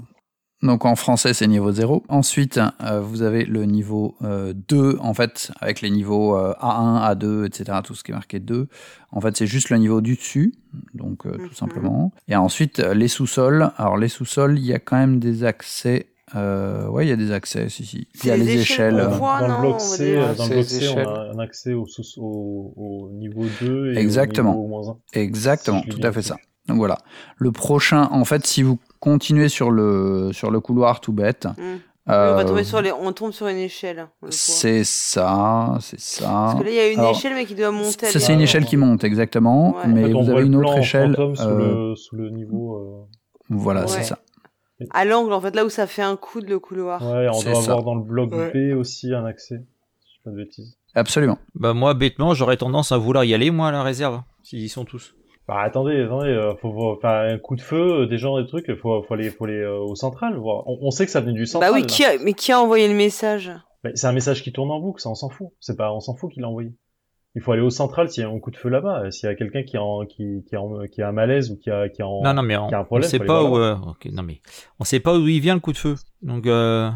Donc en français c'est niveau 0. Ensuite euh, vous avez le niveau euh, 2 en fait avec les niveaux euh, A1, A2 etc. Tout ce qui est marqué 2. En fait c'est juste le niveau du dessus donc euh, Mhm. tout simplement. Et ensuite euh, les sous-sols. Alors les sous-sols il y a quand même des accès. Euh, ouais il y a des accès si si. Il y a les les échelles. échelles qu'on voit. dans non, le bloc C, dans le bloc C, on a un accès au, sous- au, au niveau 2 et Exactement. au niveau moins 1. Exactement, Si tout à fait ça. Donc voilà. Le prochain, en fait, si vous continuez sur le, sur le couloir tout bête, Mm. Euh, on, va tomber sur les... on tombe sur une échelle. le voit. c'est ça, c'est ça. Parce que là, il y a une Alors, échelle, mais qui doit monter. Ça, c'est est- une échelle qui monte, exactement. Ouais. Mais En fait, vous avez une autre échelle. sous, euh, le, sous le niveau... Voilà, Ouais. c'est ça. À l'angle, en fait, là où ça fait un coude le couloir. euh, Ouais, on doit ça. avoir dans le bloc Ouais. B aussi un accès. Si je dis pas de bêtises. Absolument. Bah moi, bêtement, j'aurais tendance à vouloir y aller, moi, à la réserve, s'ils y sont tous. Bah attendez, attendez, euh, faut, faire un coup de feu, euh, des gens, des trucs, faut, faut aller, faut aller euh, au central. Voir. On, on sait que ça venait du central. Bah oui, qui a... mais qui a envoyé le message? Mais c'est un message qui tourne en boucle, ça on s'en fout. C'est pas, on s'en fout qu'il l'a envoyé. Il faut aller au central s'il y a un coup de feu là-bas. S'il y a quelqu'un qui, a en- qui, qui, a en- qui a un malaise ou qui a, qui a en... Non, non, mais on, a un on problème, sait faut aller pas voir où. euh, ok, non, mais on sait pas d'où il vient le coup de feu. Donc, euh,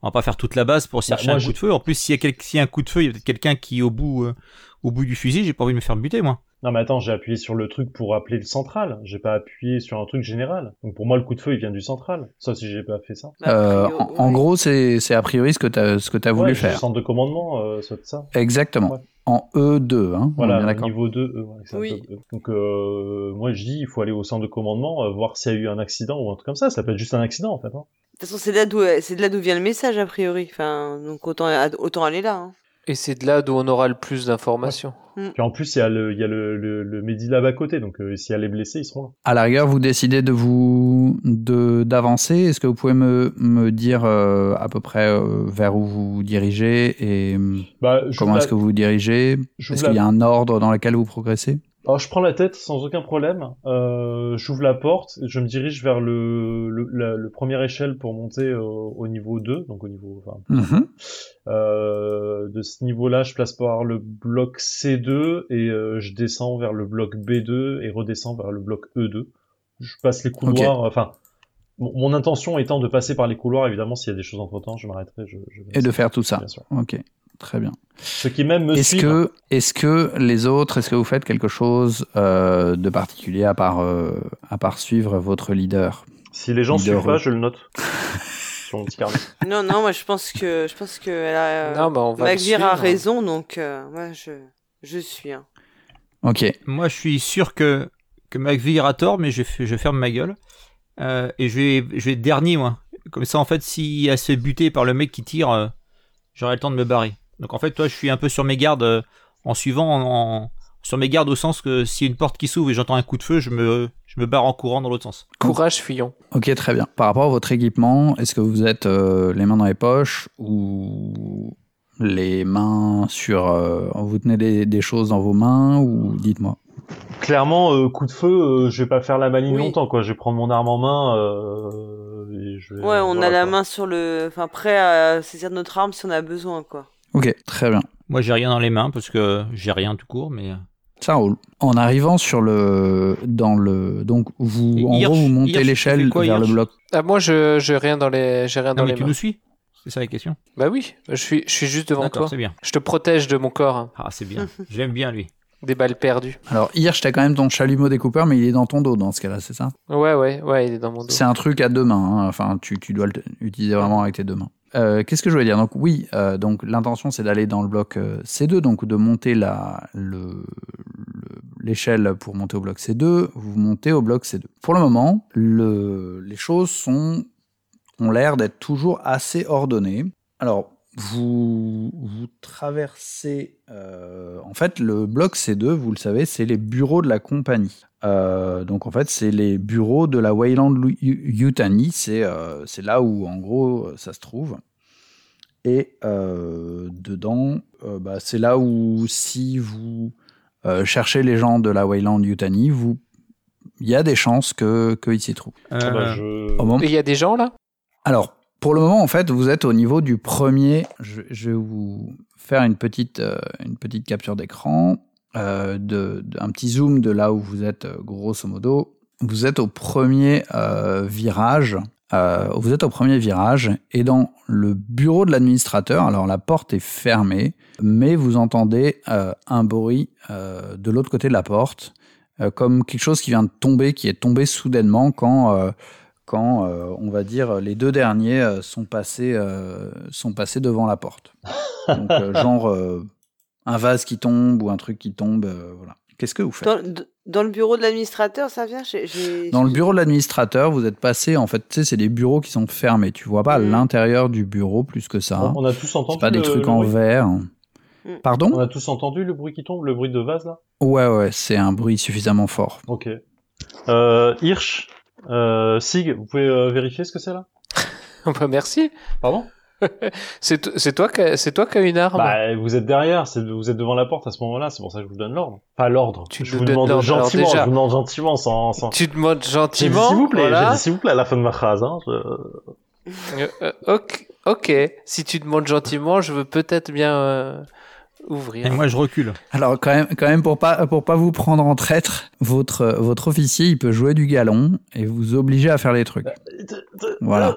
on va pas faire toute la base pour chercher moi, un je- coup de feu. En plus, s'il y a, quel- s'il y a un coup de feu, il y a peut-être quelqu'un qui au bout, euh, au bout du fusil. J'ai pas envie de me faire buter, moi. Non, mais attends, j'ai appuyé sur le truc pour appeler le central. J'ai pas appuyé sur un truc général. Donc pour moi, le coup de feu, il vient du central. Sauf si j'ai pas fait ça. Bah, Euh, priori, en, gros, c'est c'est a priori ce que tu as, ce que as voulu Ouais, le faire. centre de commandement, euh, soit ça. Exactement. Ouais. En E2, hein, on est Voilà, niveau 2. euh, ouais, c'est un Oui. Donc euh, moi, je dis, il faut aller au centre de commandement, euh, voir s'il y a eu un accident ou un truc comme ça. Ça peut être juste un accident, en fait. Hein. De toute façon, c'est de là d'où c'est de là d'où vient le message a priori. Enfin, donc autant autant aller là. hein. Et c'est de là d'où on aura le plus d'informations. Puis en plus, il y a le, il y a le, le, le Medilab à côté. Donc euh, s'il y a les blessés, ils seront là. À la rigueur, vous décidez de vous de d'avancer. Est-ce que vous pouvez me, me dire euh, à peu près euh, vers où vous vous dirigez et Bah, comment est-ce la- que vous vous dirigez? Est-ce qu'il y a un ordre dans lequel vous progressez? Alors je prends la tête sans aucun problème. Euh, J'ouvre la porte, je me dirige vers le, le, la, le première échelle pour monter au, au niveau 2, donc au niveau enfin, Mhm. euh, de ce niveau-là, je place par le bloc C2 et euh, je descends vers le bloc B2 et redescends vers le bloc E2. Je passe les couloirs, enfin mon, mon intention étant de passer par les couloirs. Évidemment, s'il y a des choses entre temps, je m'arrêterai. Je, je Et de faire tout ça. Bien sûr. Ok, très bien. Ceux qui même me Est-ce que, est-ce que les autres, est-ce que vous faites quelque chose euh, de particulier à part, euh, à part suivre votre leader? Si les gens Leader, suivent pas, euh. je le note sur mon petit carnet. Non, non, moi je pense que je pense que elle a, Non, bah, on va a raison, donc euh, ouais, je je suis. Hein. Ok, Moi, je suis sûr que, que McVeigh a tort, mais je, je ferme ma gueule. Euh, et je vais, je vais être dernier, moi. Comme ça, en fait, si elle se fait buter par le mec qui tire, euh, j'aurai le temps de me barrer. Donc, en fait, toi, je suis un peu sur mes gardes euh, en suivant, en, en- sur mes gardes au sens que s'il y a une porte qui s'ouvre et j'entends un coup de feu, je me, je me barre en courant dans l'autre sens. Courage, fuyons. ok, très bien. Par rapport à votre équipement, est-ce que vous êtes euh, les mains dans les poches ou les mains sur, euh, vous tenez des, des choses dans vos mains ou dites-moi. Clairement, euh, coup de feu, euh, je vais pas faire la maligne Oui. longtemps, quoi. Je vais prendre mon arme en main. Euh, et je vais- Ouais, on voilà, a la quoi. main sur le, enfin prêt à saisir notre arme si on a besoin, quoi. Ok, très bien. Moi, j'ai rien dans les mains parce que j'ai rien tout court, mais. euh, Ça roule. En arrivant sur le, dans le, donc vous, Et en Hirsch- gros, vous montez l'échelle quoi, vers le bloc. Ah, moi, je j'ai rien dans les, j'ai rien dans Non, mais les tu mains. nous suis C'est ça la question Bah oui, je suis, je suis juste devant D'accord, toi. c'est bien. Je te protège de mon corps, hein. Ah, c'est bien. J'aime bien lui. des balles perdues. Alors, Hirsch, t'as quand même ton chalumeau découpeur, mais il est dans ton dos dans ce cas-là, c'est ça? Ouais, ouais, ouais, il est dans mon dos. C'est un truc à deux mains. hein. Enfin, tu, tu dois l'utiliser vraiment avec tes deux mains. Euh, Qu'est-ce que je voulais dire? Donc oui, euh, donc l'intention c'est d'aller dans le bloc euh, C2, donc de monter la le- le- l'échelle pour monter au bloc C2. Vous montez au bloc C2. Pour le moment, le, les choses ont l'air d'être toujours assez ordonnées. Alors vous vous traversez en fait le bloc C2, vous le savez, c'est les bureaux de la compagnie. Euh, donc en fait, c'est les bureaux de la Wayland Yutani. C'est euh, c'est là où en gros ça se trouve. Et euh, dedans, euh, bah, c'est là où si vous euh, cherchez les gens de la Wayland Yutani, vous il y a des chances que qu'ils s'y trouvent. Ah bah, je... Au moment- Et il y a des gens là? Alors, pour le moment, en fait, vous êtes au niveau du premier. Je, je vais vous faire une petite, euh, une petite capture d'écran, euh, de, un petit zoom de là où vous êtes, euh, grosso modo. Vous êtes au premier euh, virage. vous êtes au premier virage et dans le bureau de l'administrateur, alors la porte est fermée, mais vous entendez un bruit de l'autre côté de la porte, comme quelque chose qui vient de tomber, qui est tombé soudainement quand quand, on va dire, les deux derniers sont, passés, sont passés devant la porte. Donc, genre, un vase qui tombe ou un truc qui tombe, euh, voilà. Qu'est-ce que vous faites? Dans, le bureau de l'administrateur, ça vient j'ai- j'ai- Dans le bureau de l'administrateur, vous êtes passé, en fait, tu sais, c'est des bureaux qui sont fermés. Tu vois pas Mhm. l'intérieur du bureau plus que ça. on, on a tous entendu. C'est pas des le- trucs le en bruit verre. Mhm. Pardon? On a tous entendu le bruit qui tombe, le bruit de vase là? Ouais, ouais, c'est un bruit suffisamment fort. Ok. Euh, Hirsch, euh, Sig, vous pouvez euh, vérifier ce que c'est là? Bah merci. Pardon? C'est toi qui as- c'est toi qui as une arme. Bah, vous êtes derrière, vous êtes devant la porte à ce moment-là, c'est pour ça que je vous donne l'ordre. Pas l'ordre. Tu je vous demande gentiment, déjà- je vous demande gentiment, sans. sans... Tu demandes gentiment. s'il vous plaît, voilà. s'il vous plaît à la fin de ma phrase. Hein. je- Euh, euh, ok, ok. Si tu demandes gentiment, je veux peut-être bien euh, ouvrir. Et moi, je recule. Alors quand même, quand même pour pas pour pas vous prendre en traître, votre votre officier il peut jouer du galon et vous obliger à faire les trucs. Voilà.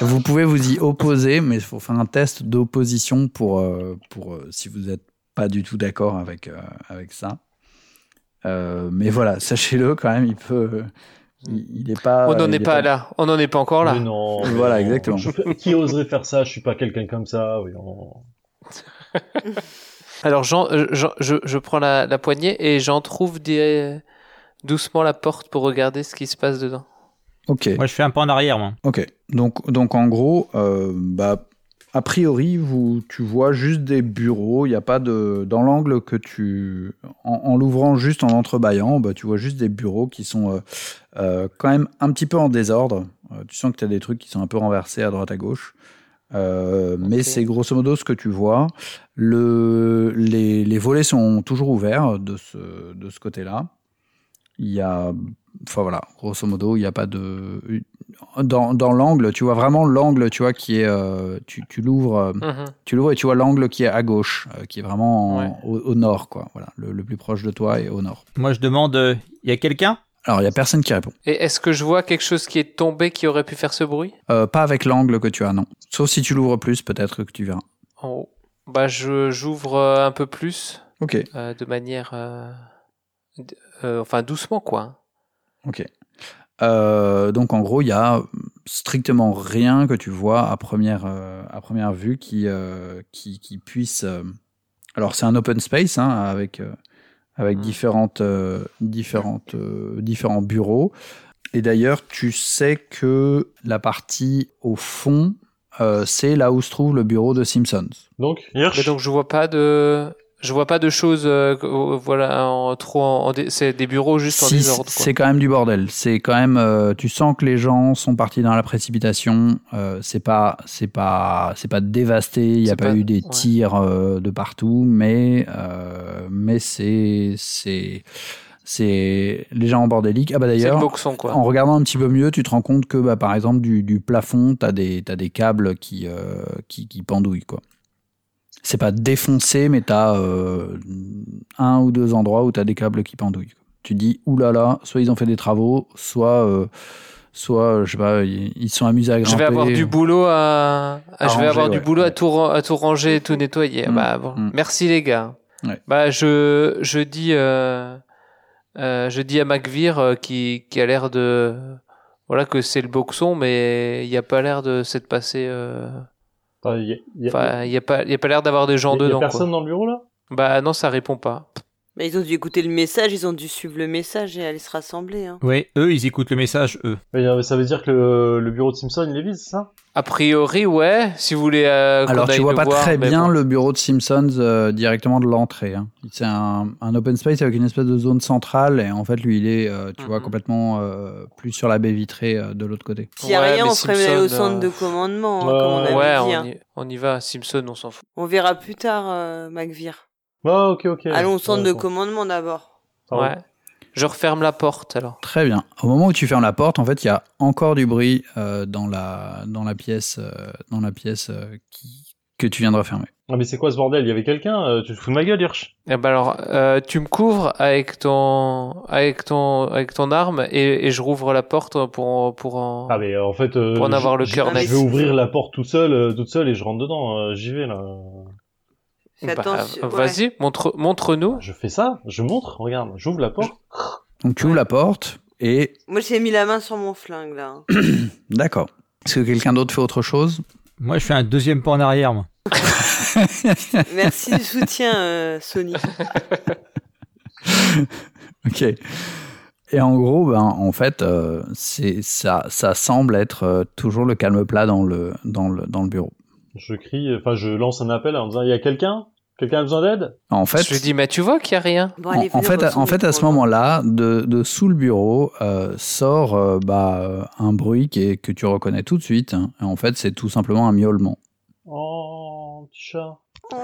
Vous pouvez vous y opposer, mais il faut faire un test d'opposition pour euh, pour euh, si vous n'êtes pas du tout d'accord avec euh, avec ça. Euh, mais voilà, sachez-le quand même, il peut. Il, est pas. On n'en est pas là. On n'en est pas encore là. Mais non, mais Voilà, exactement. Je Qui oserait faire ça? Je suis pas quelqu'un comme ça. Oui, non. Alors, euh, j'en- je, je prends la, la poignée et j'en trouve des, doucement la porte pour regarder ce qui se passe dedans. Ok. Moi, je fais un pas en arrière, moi. Ok, donc, donc en gros, euh, bah, a priori, vous, tu vois juste des bureaux. Il n'y a pas de. Dans l'angle que tu. En, en l'ouvrant juste en entrebâillant, bah, tu vois juste des bureaux qui sont euh, euh, quand même un petit peu en désordre. Euh, tu sens que tu as des trucs qui sont un peu renversés à droite à gauche. Euh, Mais Ok. c'est grosso modo ce que tu vois. Le, les, les volets sont toujours ouverts de ce, de ce côté-là. Il y a. Enfin voilà, grosso modo, il n'y a pas de dans, dans l'angle, tu vois vraiment l'angle, tu vois, qui est, euh, tu, tu l'ouvres, euh, Mhm. tu l'ouvres et tu vois l'angle qui est à gauche, euh, qui est vraiment en- Ouais. au, au nord, quoi. Voilà, le, le plus proche de toi est au nord. Moi, je demande, il y a quelqu'un? Alors, il y a personne qui répond. Et est-ce que je vois quelque chose qui est tombé qui aurait pu faire ce bruit? Euh, pas avec l'angle que tu as, non. Sauf si tu l'ouvres plus, peut-être que tu verras. en haut Bah, je j'ouvre euh, un peu plus, Ok, euh, de manière, euh, enfin doucement quoi. ok. Donc en gros, il y a strictement rien que tu vois à première, à première vue qui, qui, qui puisse. Alors c'est un open space hein, avec, avec Mm. différentes, euh, différentes, euh, différents bureaux. Et d'ailleurs, tu sais que la partie au fond, euh, c'est là où se trouve le bureau de Simpsons. Donc, Mais Hirsch, donc je vois pas de, je vois pas de choses, euh, voilà, en, trop, en, en c'est des bureaux juste en Si, désordre. c'est quand même du bordel. C'est quand même, euh, tu sens que les gens sont partis dans la précipitation. Euh, c'est pas, c'est pas, c'est pas dévasté. Il n'y a pas, pas- eu des ouais. tirs euh, de partout, mais, mais c'est, c'est, c'est légèrement bordélique. Ah bah d'ailleurs, en regardant un petit peu mieux, tu te rends compte que, bah, par exemple, du, du plafond, des, t'as des câbles qui, euh, qui, qui pendouillent, quoi. C'est pas défoncé, mais t'as euh, un ou deux endroits où t'as des câbles qui pendouillent. Tu te dis, oulala, soit ils ont fait des travaux, soit, euh, soit, je sais pas, ils se sont amusés à grimper. Je vais avoir du boulot à, à- je vais ranger, avoir du ouais. boulot à tout, à tout ranger tout nettoyer. Mm. Bah, bon. Mm. Merci les gars. Ouais. Bah, je, je dis, euh, euh, je dis à McVeer euh, qui, qui a l'air de, voilà, que c'est le boxon, mais il n'y a pas l'air de s'être passé, euh, il a, a- enfin, n'y a pas, y a pas l'air d'avoir des gens il y a dedans, personne quoi. dans le bureau là? Bah, non, ça répond pas. Mais ils ont dû écouter le message, ils ont dû suivre le message et aller se rassembler. Hein. Oui, eux, ils écoutent le message, eux. Mais, euh, Ça veut dire que le, le bureau de Simpson il est vide, c'est ça? A priori, ouais, si vous voulez, euh, Alors, tu vois pas voir, très bien bon. le bureau de Simpsons euh, directement de l'entrée. hein. C'est un, un open space avec une espèce de zone centrale et en fait, lui, il est, euh, tu vois, Mhm. complètement euh, plus sur la baie vitrée euh, de l'autre côté. S'il y a Ouais, rien, on ferait aller au centre euh, de commandement, hein, Ouais, comme on avait Ouais, dit. on hein. y, on y va. Simpson, on s'en fout. On verra plus tard, euh, McVeer. Ah, ok, ok. Allons au centre Ouais, de bon. commandement d'abord. Ouais. Je referme la porte alors. Très bien. Au moment où tu fermes la porte, en fait, il y a encore du bruit euh, dans, la, dans la pièce, euh, dans la pièce euh, qui, que tu viens de refermer. Ah, mais c'est quoi ce bordel? Il y avait quelqu'un euh, Tu te fous de ma gueule, Hirsch Eh ben alors, euh, tu me couvres avec ton, avec ton, avec ton arme et, et je rouvre la porte pour, pour en. Ah, mais euh, en fait. euh, Pour en je- avoir le cœur net. Je vais ouvrir la porte tout seul, euh, toute seule et je rentre dedans. euh, J'y vais là. Bah. Vas-y, montre, montre-nous. Je fais ça, je montre, regarde, j'ouvre la porte. Donc, tu ouvres la porte et. Moi, j'ai mis la main sur mon flingue, là. D'accord. Est-ce que quelqu'un d'autre fait autre chose? Moi, je fais un deuxième pas en arrière, moi. Merci du soutien, euh, Sony. Ok. Et en gros, ben, en fait, euh, c'est ça, ça semble être euh, toujours le calme plat dans le, dans le, dans le bureau. Je crie, enfin, je lance un appel en disant Il y a quelqu'un? Quelqu'un a besoin d'aide? En fait, je lui dis, mais tu vois qu'il y a rien. Bon, en, allez, en fait, en fait, à ce moment-là, de, de sous le bureau euh, sort euh, bah, euh, un bruit qui est, que tu reconnais tout de suite. hein. Et en fait, c'est tout simplement un miaulement. Oh, petit chat. Oh,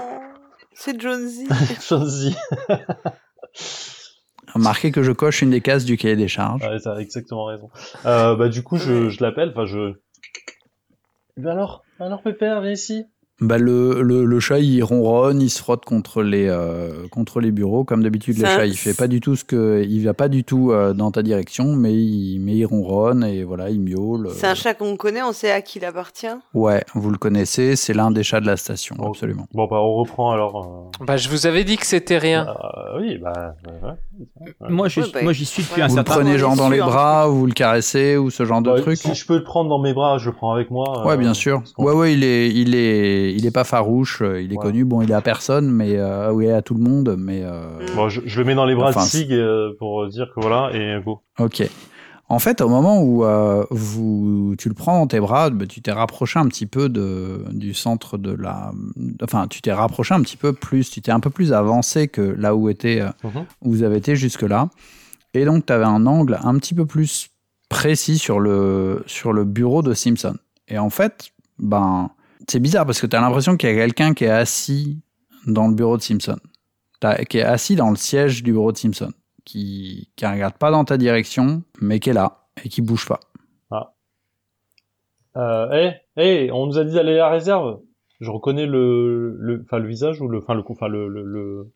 c'est Jonesy. Vas-y. Remarquez que je coche une des cases du cahier des charges. Ouais, t'as exactement raison. Euh, bah, du coup, je, je l'appelle, enfin, je. Ben alors, alors, Pépère, viens ici. Bah le, le, le chat il ronronne, il se frotte contre les euh, contre les bureaux comme d'habitude le chat il fait pas du tout ce que il va pas du tout euh, dans ta direction mais il mais il ronronne et voilà il miaule. C'est un chat qu'on connaît, on sait à qui il appartient. Ouais, vous le connaissez, c'est l'un des chats de la station absolument. Bon, bah, on reprend alors. euh, Bah, je vous avais dit que c'était rien. euh, oui, bah, ouais, ouais. Moi, je, Ouais, bah, moi, j'y suis depuis ouais. un Vous le certain prenez on genre est dans les bras, vous le caressez ou ce genre de Bah, truc. Si je peux le prendre dans mes bras, je le prends avec moi. Ouais, euh, bien sûr. Ouais, ouais, il est, il est, il est pas farouche. euh, Il est Ouais. connu. Bon, il est à personne, mais euh, oui, à tout le monde, mais. euh, Mm. Bon, je, je le mets dans les bras Enfin, de Sig pour dire que voilà, et go. Ok. En fait, au moment où euh, vous, tu le prends dans tes bras, bah, tu t'es rapproché un petit peu de, du centre de la. Enfin, tu t'es rapproché un petit peu plus. Tu t'es un peu plus avancé que là où était, Mhm. où vous avez été jusque-là. Et donc, tu avais un angle un petit peu plus précis sur le, sur le bureau de Simpson. Et en fait, ben, c'est bizarre parce que tu as l'impression qu'il y a quelqu'un qui est assis dans le bureau de Simpson. Qui est assis dans le siège du bureau de Simpson. Qui ne regarde pas dans ta direction, mais qui est là et qui bouge pas. Euh, hey, hey, on nous a dit d'aller à la réserve. Je reconnais le, le, le visage ou le, le, le, le-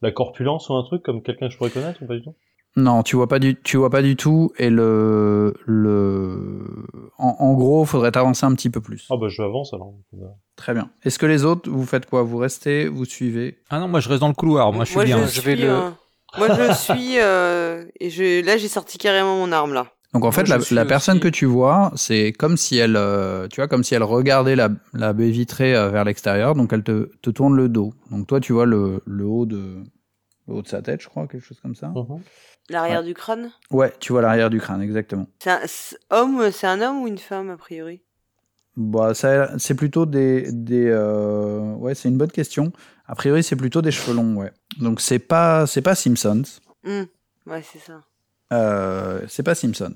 la corpulence ou un truc comme quelqu'un que je pourrais connaître ou pas du tout? Non, tu vois pas du, tu vois pas du tout. Et le, le, en, en gros, faudrait t'avancer un petit peu plus. Ah bah je avance alors. Très bien. Est-ce que les autres, vous faites quoi? Vous restez, vous suivez? Ah non, moi, je reste dans le couloir. Moi, je suis bien. je vais suis, euh, Moi, je suis. euh, et je... là, j'ai sorti carrément mon arme, là. Donc en fait, Moi, la, je la personne aussi- que tu vois, c'est comme si elle, euh, tu vois, comme si elle regardait la, la baie vitrée euh, vers l'extérieur. Donc elle te, te tourne le dos. Donc toi, tu vois le, le haut de, le haut de sa tête, je crois, quelque chose comme ça. Mhm. L'arrière du crâne? Ouais, tu vois l'arrière du crâne, exactement. C'est un homme, c'est un homme ou une femme, a priori? Bah, ça, c'est plutôt des, des, euh, ouais, c'est une bonne question. A priori, c'est plutôt des cheveux longs, ouais. Donc c'est pas, c'est pas Simpsons. Hmm, Ouais, c'est ça. Euh, c'est pas Simpsons.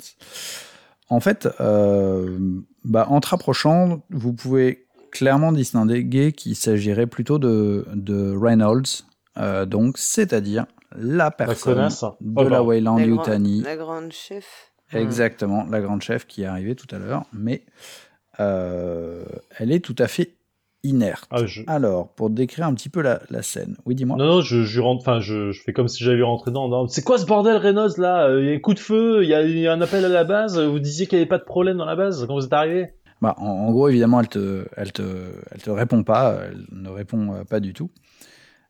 En fait, euh, bah, en te rapprochant, vous pouvez clairement distinguer qu'il s'agirait plutôt de, de Reynolds, euh, donc c'est-à-dire la personne de Oh, la. Wayland la, grand- Yutani. la grande chef. Exactement, la grande chef qui est arrivée tout à l'heure, mais euh, elle est tout à fait inerte. Ah, je... Alors, pour décrire un petit peu la, la scène, oui, dis-moi. Non, non, je, je rentre, enfin, je, je fais comme si j'avais rentré dedans. Non, C'est quoi ce bordel, Reynolds, là? Euh, Il y a un coup de feu, il y a, il y a un appel à la base, vous disiez qu'il n'y avait pas de problème dans la base quand vous êtes arrivé? Bah, en, en gros, évidemment, elle te, elle, te, elle te répond pas, elle ne répond euh, pas du tout.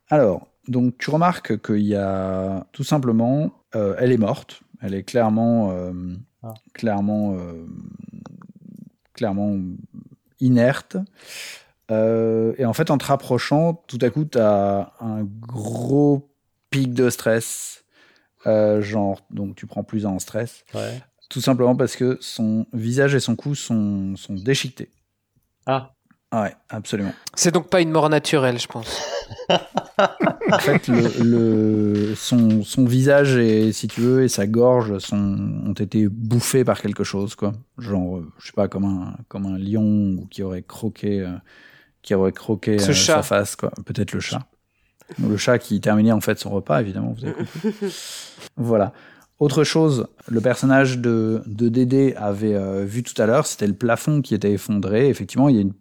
Alors, donc tu remarques qu'il y a tout simplement, euh, elle est morte, elle est clairement, euh, Ah. clairement, euh, clairement inerte. Et en fait, en te rapprochant, tout à coup, tu as un gros pic de stress. Genre, donc tu prends plus en stress. Ouais. Tout simplement parce que son visage et son cou sont, sont déchiquetés. Ah ouais, absolument. C'est donc pas une mort naturelle, je pense. En fait, le, le- son, son visage et si tu veux et sa gorge sont, ont été bouffés par quelque chose, quoi. Genre, euh, je sais pas, comme un, comme un lion ou qui aurait croqué, euh, qui aurait croqué Ce euh, chat. sa face, quoi. Peut-être le chat. Ou Le chat qui terminait en fait son repas, évidemment. Vous avez compris. Voilà. Autre chose, le personnage de, de Dédé avait euh, vu tout à l'heure, c'était le plafond qui était effondré. Effectivement, il y a une,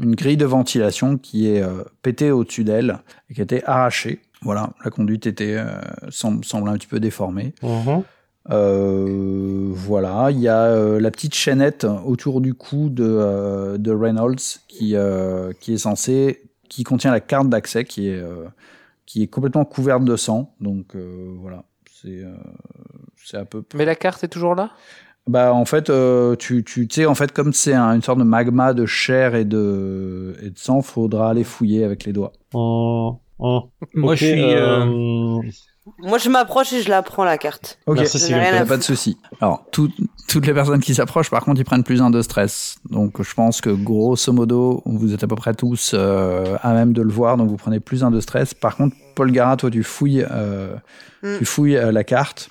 une grille de ventilation qui est euh, pétée au-dessus d'elle et qui a été arrachée. Voilà, la conduite était euh, semble, semble un petit peu déformée. Mhm. Euh, voilà, il y a euh, la petite chaînette autour du cou de, euh, de Reynolds qui, euh, qui est censée, qui contient la carte d'accès qui est, euh, qui est complètement couverte de sang. Donc euh, voilà, c'est euh, c'est à peu Mais la carte est toujours là? Bah en fait, euh, tu tu sais en fait comme c'est un- une sorte de magma de chair et de et de sang, faudra aller fouiller avec les doigts. Hum, hum. Moi, Ok, je suis. euh, euh, Moi, je m'approche et je la prends, la carte. Ok, Merci, rien à pas de souci. Alors tout- toutes les personnes qui s'approchent, par contre, ils prennent plus un de stress. Donc je pense que grosso modo, vous êtes à peu près tous euh, à même de le voir, donc vous prenez plus un de stress. Par contre, Paul Gara, toi, tu fouilles, euh, Mm. tu fouilles euh, la carte.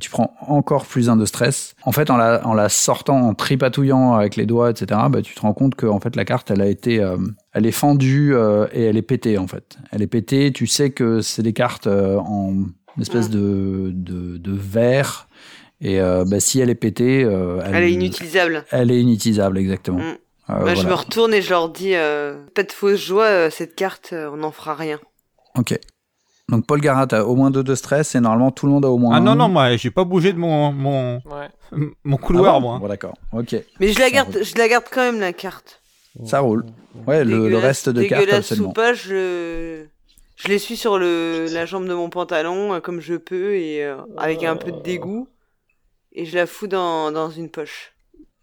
Tu prends encore plus un de stress. En fait, en la, en la sortant, en tripatouillant avec les doigts, etc., bah, tu te rends compte que en fait la carte, elle a été, euh, elle est fendue euh, et elle est pétée en fait. Elle est pétée. Tu sais que c'est des cartes euh, en espèce de, de, de verre. Et bah, si elle est pétée, Elle est inutilisable. Elle est inutilisable, exactement. Mm. Euh, Bah, Je me retourne et je leur dis pas de fausse joie, cette carte, on n'en fera rien. Ok. Donc Paul Garat a au moins 2 de stress et normalement tout le monde a au moins Ah un. non, non, moi, j'ai pas bougé de mon, mon, Ouais. mon Ah couloir, bon moi. Bon, d'accord. Ok. Mais je la garde, je la garde quand même la carte. Ça roule. Ouais, le, reste de cartes, dégueulasse absolument. ou pas, je, je les suis sur le, la jambe de mon pantalon euh, comme je peux et euh, avec un peu de dégoût et je la fous dans, dans une poche.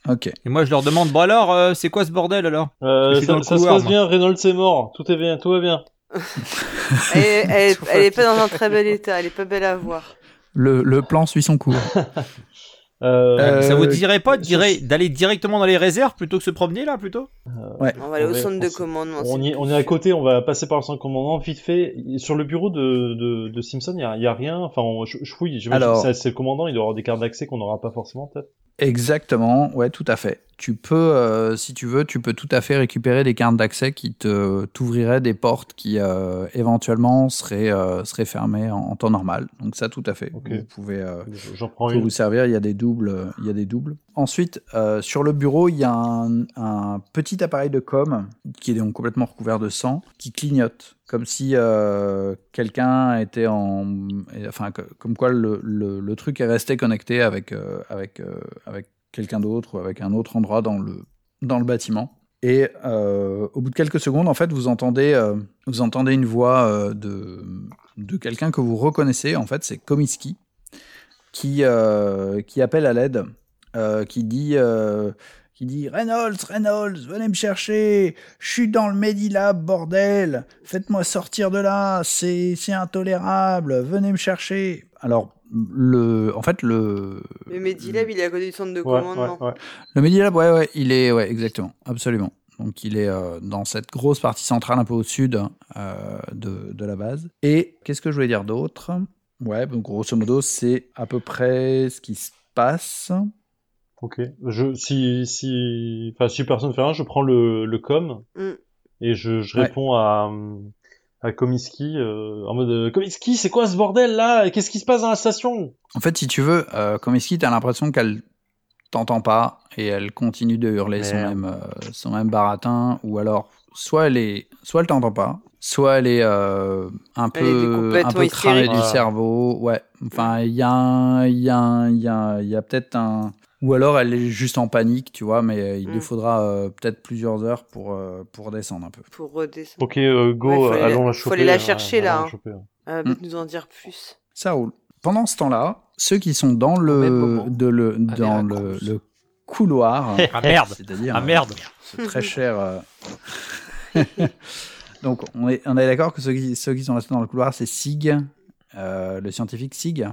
Ok. Et moi, je leur demande, bon alors, euh, c'est quoi ce bordel alors? Euh, ça, se passe moi. bien, Reynolds est mort, tout est bien, tout va bien. Elle, elle, elle est pas dans un très bel état, elle est pas belle à voir. Le, le plan suit son cours. Euh, Euh, Ça vous Euh, dirait pas de d'aller directement dans les réserves plutôt que se promener là plutôt? Ouais. On va aller au centre de commandement. on, est à côté, on va passer par le centre commandant vite fait. Sur le bureau de, de, de Simpson, il y a, il y a rien. Enfin, on- je, je fouille. J'imagine Alors- que c'est- c'est le commandant, il doit avoir des cartes d'accès qu'on n'aura pas forcément peut-être. Exactement, ouais, tout à fait. Tu peux, euh, si tu veux, tu peux tout à fait récupérer des cartes d'accès qui te t'ouvriraient des portes qui euh, éventuellement seraient, euh, seraient fermées en, en temps normal. Donc ça, tout à fait. Vous pouvez, J'en prends pour une. vous servir. Il y a des doubles, il y a des doubles. Ensuite, euh, sur le bureau, il y a un, petit appareil de com qui est complètement recouvert de sang, qui clignote, comme si euh, quelqu'un était en, enfin, comme quoi le, truc est resté connecté avec euh, avec avec quelqu'un d'autre ou avec un autre endroit dans le dans le bâtiment. Et au bout de quelques secondes, en fait, vous entendez, vous entendez une voix de, de quelqu'un que vous reconnaissez. En fait, c'est Komiski qui, qui appelle à l'aide, euh, qui dit, euh, qui dit Reynolds, Reynolds, venez me chercher, je suis dans le Medilab, bordel, faites-moi sortir de là, c'est c'est intolérable, venez me chercher. Alors, le, en fait, le, Le Medilab, il est à côté du centre de Ouais, commandement. ouais, ouais. le Medilab, ouais, ouais, il est, ouais, exactement, absolument. Donc il est euh, dans cette grosse partie centrale un peu au sud euh, de, de la base. Et qu'est-ce que je voulais dire d'autre? Ouais, donc grosso modo, c'est à peu près ce qui se passe. Ok. Je, si, si, enfin, si personne fait rien, je prends le, le com Mm. et je, je Ouais. réponds à, à Komiski euh, en mode euh, Komiski, c'est quoi ce bordel là? Qu'est-ce qui se passe dans la station? En fait, si tu veux, euh, Komiski, t'as l'impression qu'elle t'entend pas et elle continue de hurler son même, euh, son même baratin, ou alors soit elle est, soit elle t'entend pas, soit elle est euh, un peu, un peu cramée du cerveau. Ouais. Enfin, il y a, il y a, un- il y a, il y a peut-être un, ou alors elle est juste en panique, tu vois, mais euh, il lui Mm. faudra euh, peut-être plusieurs heures pour, euh, pour descendre un peu. Pour redescendre. Ok, euh, go, Ouais, faut aller- allons la faut choper. aller la chercher, là, hein. hein. Mm. peut-être nous en dire plus. Ça roule. Pendant ce temps-là, ceux qui sont dans le, moment. de le, Allez, dans le, couloir, Ah merde c'est-à-dire Ah merde ce très cher. Donc, on est, on est d'accord que ceux qui, ceux qui sont restés dans le couloir, c'est Sig, euh, le scientifique Sig,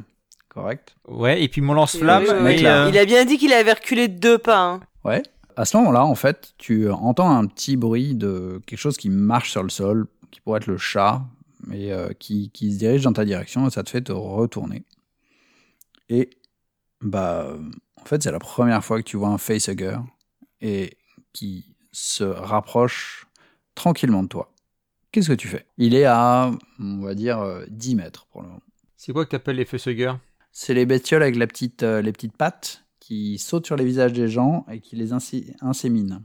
correct Ouais, et puis mon lance-flamme, Oui, oui, oui. euh, Il a bien dit qu'il avait reculé de deux pas. hein. Ouais. À ce moment-là, en fait, tu entends un petit bruit de quelque chose qui marche sur le sol, qui pourrait être le chat, mais euh, qui, qui se dirige dans ta direction et ça te fait te retourner. Et, bah, en fait, c'est la première fois que tu vois un facehugger et qui se rapproche tranquillement de toi. Qu'est-ce que tu fais? Il est à, on va dire, euh, 10 mètres pour le moment. c'est quoi que t'appelles les facehugers C'est les bestioles avec la petite, euh, les petites pattes qui sautent sur les visages des gens et qui les insé- inséminent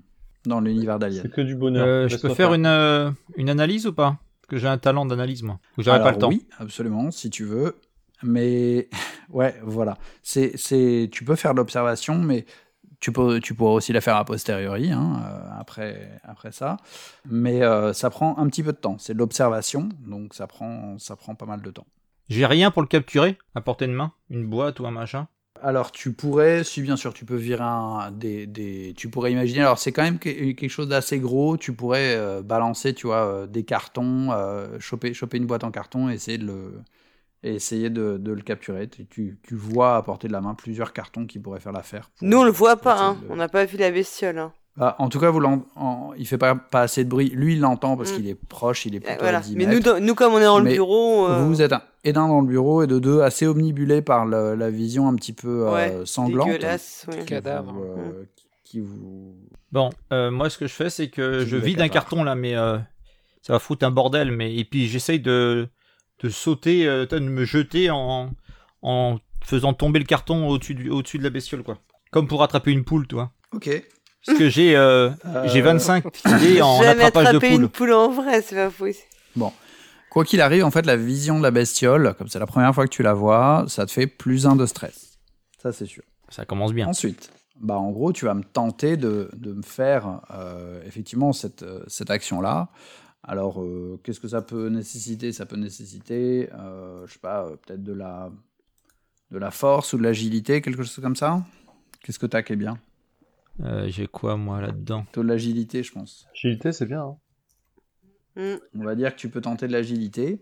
dans l'univers d'Alien. C'est que du bonheur. Euh, Je peux faire une, euh, une analyse ou pas? Parce que j'ai un talent d'analyse, moi. Ou j'aurais pas le temps. Oui, absolument, si tu veux. Mais ouais, voilà. C'est, c'est, tu peux faire de l'observation, mais tu, peux, tu pourras aussi la faire a posteriori, hein, euh, après, après ça. Mais euh, ça prend un petit peu de temps. C'est de l'observation, donc ça prend, ça prend pas mal de temps. J'ai rien pour le capturer à portée de main Une boîte ou un machin Alors, tu pourrais, si bien sûr, tu peux virer un, des, des, tu pourrais imaginer. Alors, c'est quand même que- quelque chose d'assez gros. Tu pourrais euh, balancer, tu vois, euh, des cartons, euh, choper, choper une boîte en carton, et essayer de le, essayer de, de le capturer. Tu, tu, tu vois à portée de la main plusieurs cartons qui pourraient faire l'affaire. Nous, on le voit pas. Hein. de On n'a pas vu la bestiole. Hein. Ah, en tout cas, vous en- il fait pas, pas assez de bruit. Lui, il l'entend parce Mm. qu'il est proche, il est Euh, plutôt voilà. à 10 Mais mètres. nous, comme on est dans le Mais bureau. euh, Vous êtes un, et d'un dans le bureau et de deux assez omnibulé par le- la vision un petit peu euh, sanglante. dégueulasse. ouais. qui Cadavre. vous, euh, qui- qui vous Bon, euh, moi, ce que je fais, c'est que Qui je vide un carton là, mais euh, ça va foutre un bordel. Mais et puis j'essaye de, de sauter, euh, de me jeter en, en faisant tomber le carton au-dessus du- au-dessus de la bestiole, quoi. Comme pour attraper une poule, toi. Ok, Parce que j'ai euh, j'ai 25 dés en attrapage de poule. une poule en vrai, c'est pas possible. Quoi qu'il arrive, en fait, la vision de la bestiole, comme c'est la première fois que tu la vois, ça te fait plus un de stress. Ça, c'est sûr. Ça commence bien. Ensuite, bah, en gros, tu vas me tenter de, de me faire euh, effectivement cette, euh, cette action-là. Alors, euh, qu'est-ce que ça peut nécessiter? Ça peut nécessiter, euh, je sais pas, euh, peut-être de la, de la force ou de l'agilité, quelque chose comme ça? Qu'est-ce que t'as qui est bien Euh, j'ai quoi moi là-dedans Plutôt de l'agilité, je pense. Agilité, c'est bien. hein. Mm. On va dire que tu peux tenter de l'agilité.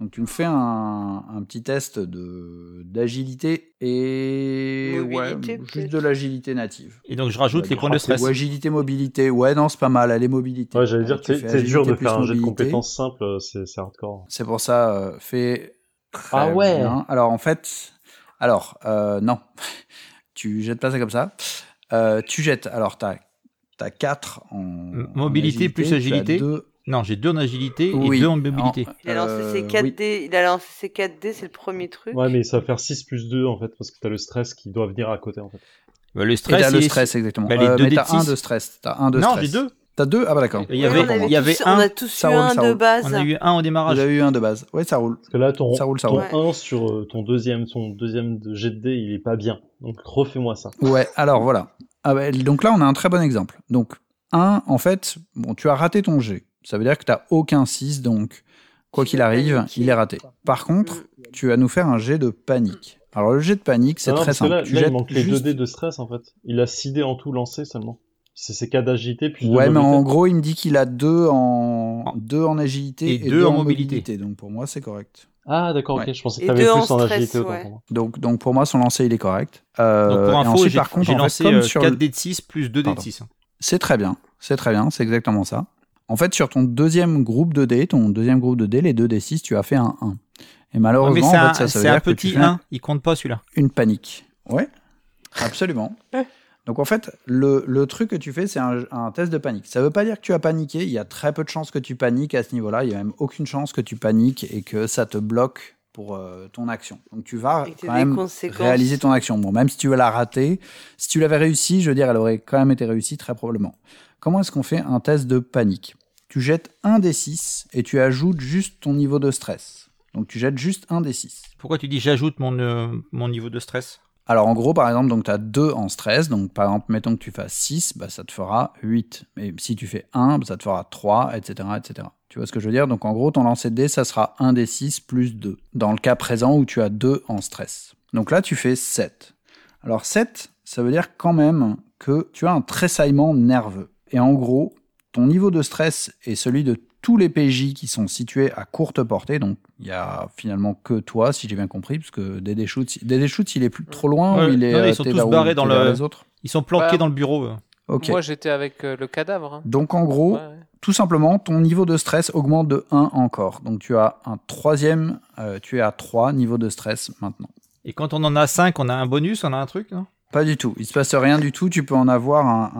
Donc tu me fais un, un petit test de d'agilité et Mobilité, ouais, juste de l'agilité native. Et donc je rajoute les points de stress. Ou agilité, mobilité. Ouais, non, c'est pas mal. Est mobilité. Ouais, j'allais dire, tu c'est fais c'est dur agilité de plus faire un jeu de mobilité. compétences simple, euh, c'est c'est hardcore. C'est pour ça, euh, fait. très Ah ouais. bien. Alors en fait, alors euh, non, tu jettes pas ça comme ça. Euh, tu jettes. Alors t'as as 4 en en Mobilité plus tu as agilité. deux- Non, j'ai deux en agilité Oui, et deux en mobilité. en- Il a lancé euh, ses 4 oui. dés, il a lancé ses 4 dés, c'est le premier truc. Ouais, mais ça va faire 6 plus 2 en fait, parce que t'as le stress qui doit venir à côté en fait. Bah, le Et stress, t'as le il est- stress, exactement. Bah, les Euh, deux mais t'as de un six. de stress. T'as un de Non, j'ai deux. T'as deux? Ah bah d'accord. Il y avait, il y avait tous- un. On a tous Ça eu roule, un de roule. base. On a eu un au démarrage. avez eu un de base. Ouais, ça roule. Parce que là, ton, Ça roule, ça ton roule. 1 sur euh, ton deuxième, ton deuxième de jet de dés, il est pas bien. Donc refais-moi ça. Ouais, alors voilà. Ah bah, donc là, on a un très bon exemple. Donc, 1, en fait, bon, tu as raté ton jet. Ça veut dire que tu n'as aucun 6, donc quoi qu'il arrive, il est raté. Par contre, tu vas nous faire un jet de panique. Alors, le jet de panique, c'est très parce que simple. Là, tu là, il jettes manque les juste- 2 dés de stress en fait. Il a 6 dés en tout lancés seulement. C'est ses cas d'agilité puis Ouais, mais en gros, il me dit qu'il a 2 en... Deux en agilité et et, deux 2 en en mobilité. mobilité. Donc, pour moi, c'est correct. Ah d'accord, Ouais. ok. Je pensais que Et t'avais deux plus en en stress, agilité autant ouais. pour moi. Donc, donc pour moi, son lancer, il est correct. Euh, Donc pour info, ensuite, j'ai par contre, j'ai en fait, lancé comme euh, sur 4 le- dés de 6 plus 2 dés de Pardon. 6. C'est très bien, c'est très bien, c'est exactement ça. En fait, sur ton deuxième groupe de dés, ton deuxième groupe de dés, les deux D6, tu as fait un 1. Et malheureusement, mais en un, fait, ça, ça veut c'est un dire que tu petit fais 1, il compte pas celui-là. une panique. Ouais, absolument. Donc en fait, le, le truc que tu fais, c'est un, un test de panique. Ça veut pas dire que tu as paniqué, il y a très peu de chances que tu paniques à ce niveau-là, il y a même aucune chance que tu paniques et que ça te bloque pour euh, ton action. Donc tu vas quand même réaliser ton action. Bon, même si tu veux la rater, si tu l'avais réussi, je veux dire, elle aurait quand même été réussie très probablement. Comment est-ce qu'on fait un test de panique? Tu jettes un des 6 et tu ajoutes juste ton niveau de stress. Donc tu jettes juste un des 6. Pourquoi tu dis j'ajoute mon, euh, mon niveau de stress? Alors en gros, par exemple, donc tu as 2 en stress. Donc par exemple, mettons que tu fasses 6, bah, ça te fera 8. Mais si tu fais 1, bah, ça te fera 3, etc., etc. Tu vois ce que je veux dire? Donc en gros, ton lancer de dés, ça sera 1 des 6 plus 2. Dans le cas présent où tu as 2 en stress. Donc là, tu fais 7. Alors 7, ça veut dire quand même que tu as un tressaillement nerveux. Et en gros, ton niveau de stress est celui de tous les PJ qui sont situés à courte portée. Donc il y a finalement que toi, si j'ai bien compris, parce que Dédé Schutz, Dédé Schutz, il est plus trop loin Ouais, ou il est non, ils sont tous où barrés dans le- les autres? Ils sont planqués dans le bureau. Ok. Moi, j'étais avec euh, le cadavre. hein. Donc en gros, Ouais, ouais. tout simplement, ton niveau de stress augmente de 1 encore. Donc tu as un troisième, euh, tu es à 3 niveaux de stress maintenant. Et quand on en a 5, on a un bonus, on a un truc non? Pas du tout. Il se passe rien du tout. Tu peux en avoir un,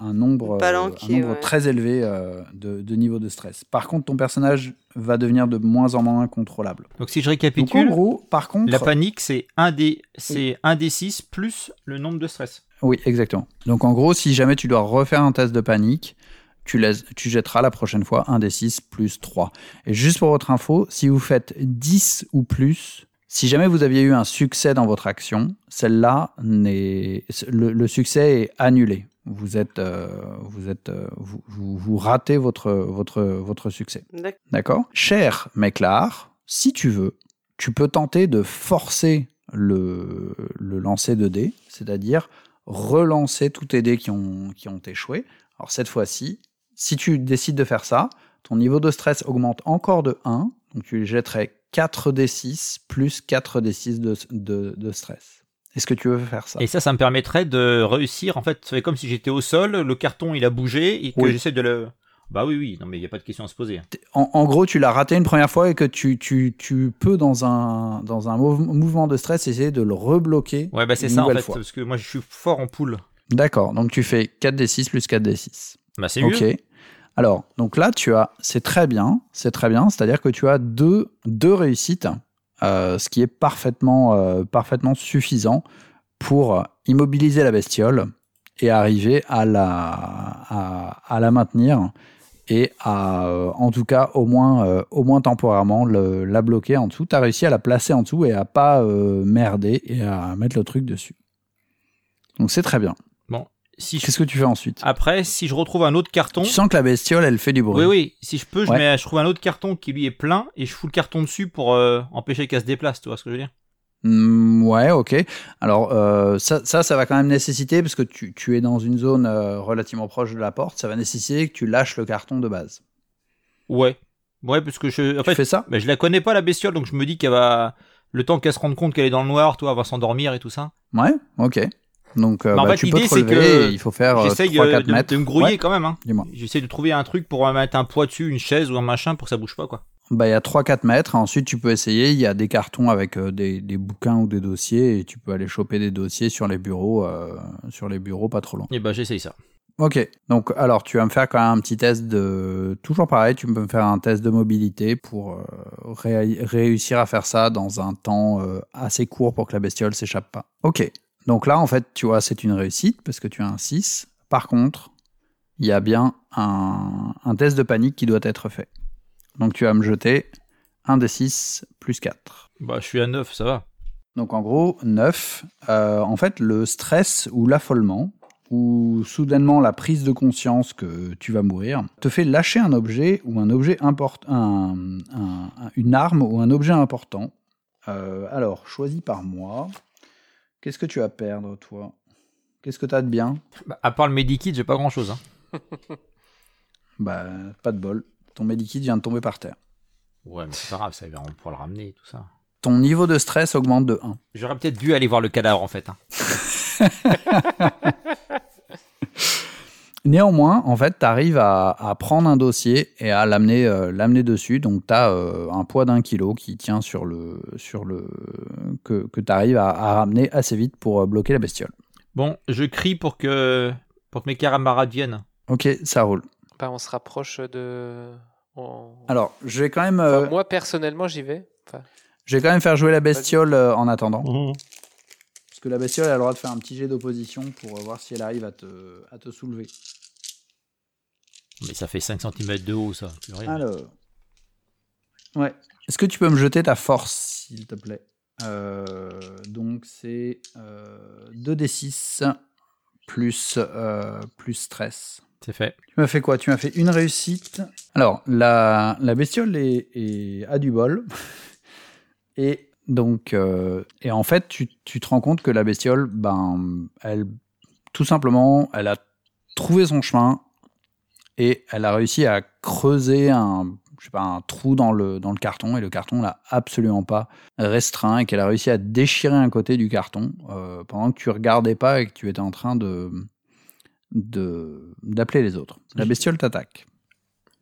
un- un nombre, Palanqué, un nombre ouais. très élevé euh, de, de niveau de stress. Par contre, ton personnage va devenir de moins en moins contrôlable. Donc si je Donc en récapitule, gros, par contre, la panique c'est 1 des, c'est 1 des 6 plus le nombre de stress. oui, exactement. Donc en gros, si jamais tu dois refaire un test de panique, tu, laisses, tu jetteras la prochaine fois un des 6 plus 3. Et juste pour votre info, si vous faites 10 ou plus, si jamais vous aviez eu un succès dans votre action, celle-là le, le succès est annulé. Vous êtes, euh, vous êtes, euh, vous, vous, vous ratez votre, votre, votre succès. D'accord. Cher Méclar, si tu veux, tu peux tenter de forcer le, le lancer de dés, c'est-à-dire relancer tous tes dés qui ont, qui ont échoué. Alors cette fois-ci, si tu décides de faire ça, ton niveau de stress augmente encore de 1, donc tu jetterais 4 d6 plus 4 d6 de, de, de stress. Est-ce que tu veux faire ça? Et ça, ça me permettrait de réussir. En fait, c'est comme si j'étais au sol, le carton il a bougé et que Oui. j'essaie de le. Bah oui, oui, non mais il n'y a pas de question à se poser. en, en gros, tu l'as raté une première fois et que tu, tu, tu peux, dans un, dans un mouve- mouvement de stress, essayer de le rebloquer. Ouais, bah c'est ça en fait, fois. parce que moi je suis fort en poule. D'accord, donc tu fais 4d6 plus 4d6. Bah c'est Ok. Alors, donc là, tu as, c'est très bien, c'est très bien, c'est-à-dire que tu as deux, deux réussites, euh, ce qui est parfaitement, euh, parfaitement suffisant pour immobiliser la bestiole et arriver à la, à, la maintenir et à, euh, en tout cas, au moins, au moins temporairement, la bloquer en dessous. Tu as réussi à la placer en dessous et à pas merder et à mettre le truc dessus. Donc c'est très bien. Si Qu'est-ce que tu fais ensuite? Après, si je retrouve un autre carton. Tu sens que la bestiole, elle fait du bruit. Oui, oui. Si je peux, je, Ouais. mets, je trouve un autre carton qui lui est plein et je fous le carton dessus pour euh, empêcher qu'elle se déplace. Tu vois ce que je veux dire? Hmm, ouais, ok. Alors euh, ça, ça, ça va quand même nécessiter, parce que tu, tu es dans une zone euh, relativement proche de la porte, ça va nécessiter que tu lâches le carton de base. Ouais. Ouais, parce que je. En tu fait, fais ça? bah, je la connais pas la bestiole, donc je me dis qu'elle va. Le temps qu'elle se rende compte qu'elle est dans le noir, toi, elle va s'endormir et tout ça. Ouais, ok. Donc euh, Bah, en bah, fait, tu peux te relever que il faut faire euh, J'essaye 3-4 euh, de, mètres. de me grouiller Ouais, quand même. Hein. Dis-moi. J'essaie de trouver un truc pour euh, mettre un poids dessus, une chaise ou un machin pour que ça bouge pas, quoi. Bah, il y a 3-4 mètres. Ensuite, tu peux essayer. Il y a des cartons avec euh, des, des bouquins ou des dossiers et tu peux aller choper des dossiers sur les bureaux, euh, sur les bureaux pas trop loin. Et bah, j'essaye ça. Ok. Donc, alors, tu vas me faire quand même un petit test de. Toujours pareil, tu peux me faire un test de mobilité pour euh, ré- réussir à faire ça dans un temps euh, assez court pour que la bestiole s'échappe pas. Ok. Donc là, en fait, tu vois, c'est une réussite parce que tu as un 6. Par contre, il y a bien un, un test de panique qui doit être fait. Donc, tu vas me jeter un des 6 plus 4. Bah, je suis à 9, ça va. Donc en gros, 9, euh, en fait, le stress ou l'affolement, ou soudainement la prise de conscience que tu vas mourir, te fait lâcher un objet ou un objet important, un- un- un- une arme ou un objet important. Euh, alors, choisis par moi. Qu'est-ce que tu vas perdre, toi? Qu'est-ce que tu as de bien? Bah, à part le medikit, j'ai pas grand chose. Hein. Bah, pas de bol. Ton medikit vient de tomber par terre. Ouais, mais c'est pas grave, ça, on pourra le ramener et tout ça. Ton niveau de stress augmente de 1. J'aurais peut-être dû aller voir le cadavre en fait. hein. Néanmoins, en fait, tu arrives à, à prendre un dossier et à l'amener euh, l'amener dessus. Donc, tu as un poids d'un kilo qui tient sur le. Sur le que que tu arrives à, à ramener assez vite pour euh, bloquer la bestiole. Bon, je crie pour que, pour que mes camarades viennent. Ok, ça roule. Bah, on se rapproche de. on- Alors, je vais quand même, Enfin, euh, moi, personnellement, j'y vais. Enfin, je vais quand même faire jouer la bestiole euh, en attendant. Mhm. Parce que la bestiole elle a le droit de faire un petit jet d'opposition pour euh, voir si elle arrive à te, à te soulever. Mais ça fait 5 cm de haut, ça. plus rien. Alors. Ouais. Est-ce que tu peux me jeter ta force, s'il te plaît? Euh, Donc, c'est euh, 2d6 plus, euh, plus stress. C'est fait. Tu m'as fait quoi? Tu m'as fait une réussite. Alors, la, la bestiole est, est- a du bol. et donc, euh, et en fait, tu, tu te rends compte que la bestiole, ben, elle, tout simplement, elle a trouvé son chemin et elle a réussi à creuser un, je sais pas, un trou dans le, dans le carton et le carton l'a absolument pas restreint et qu'elle a réussi à déchirer un côté du carton euh, pendant que tu regardais pas et que tu étais en train de de d'appeler les autres. La bestiole t'attaque.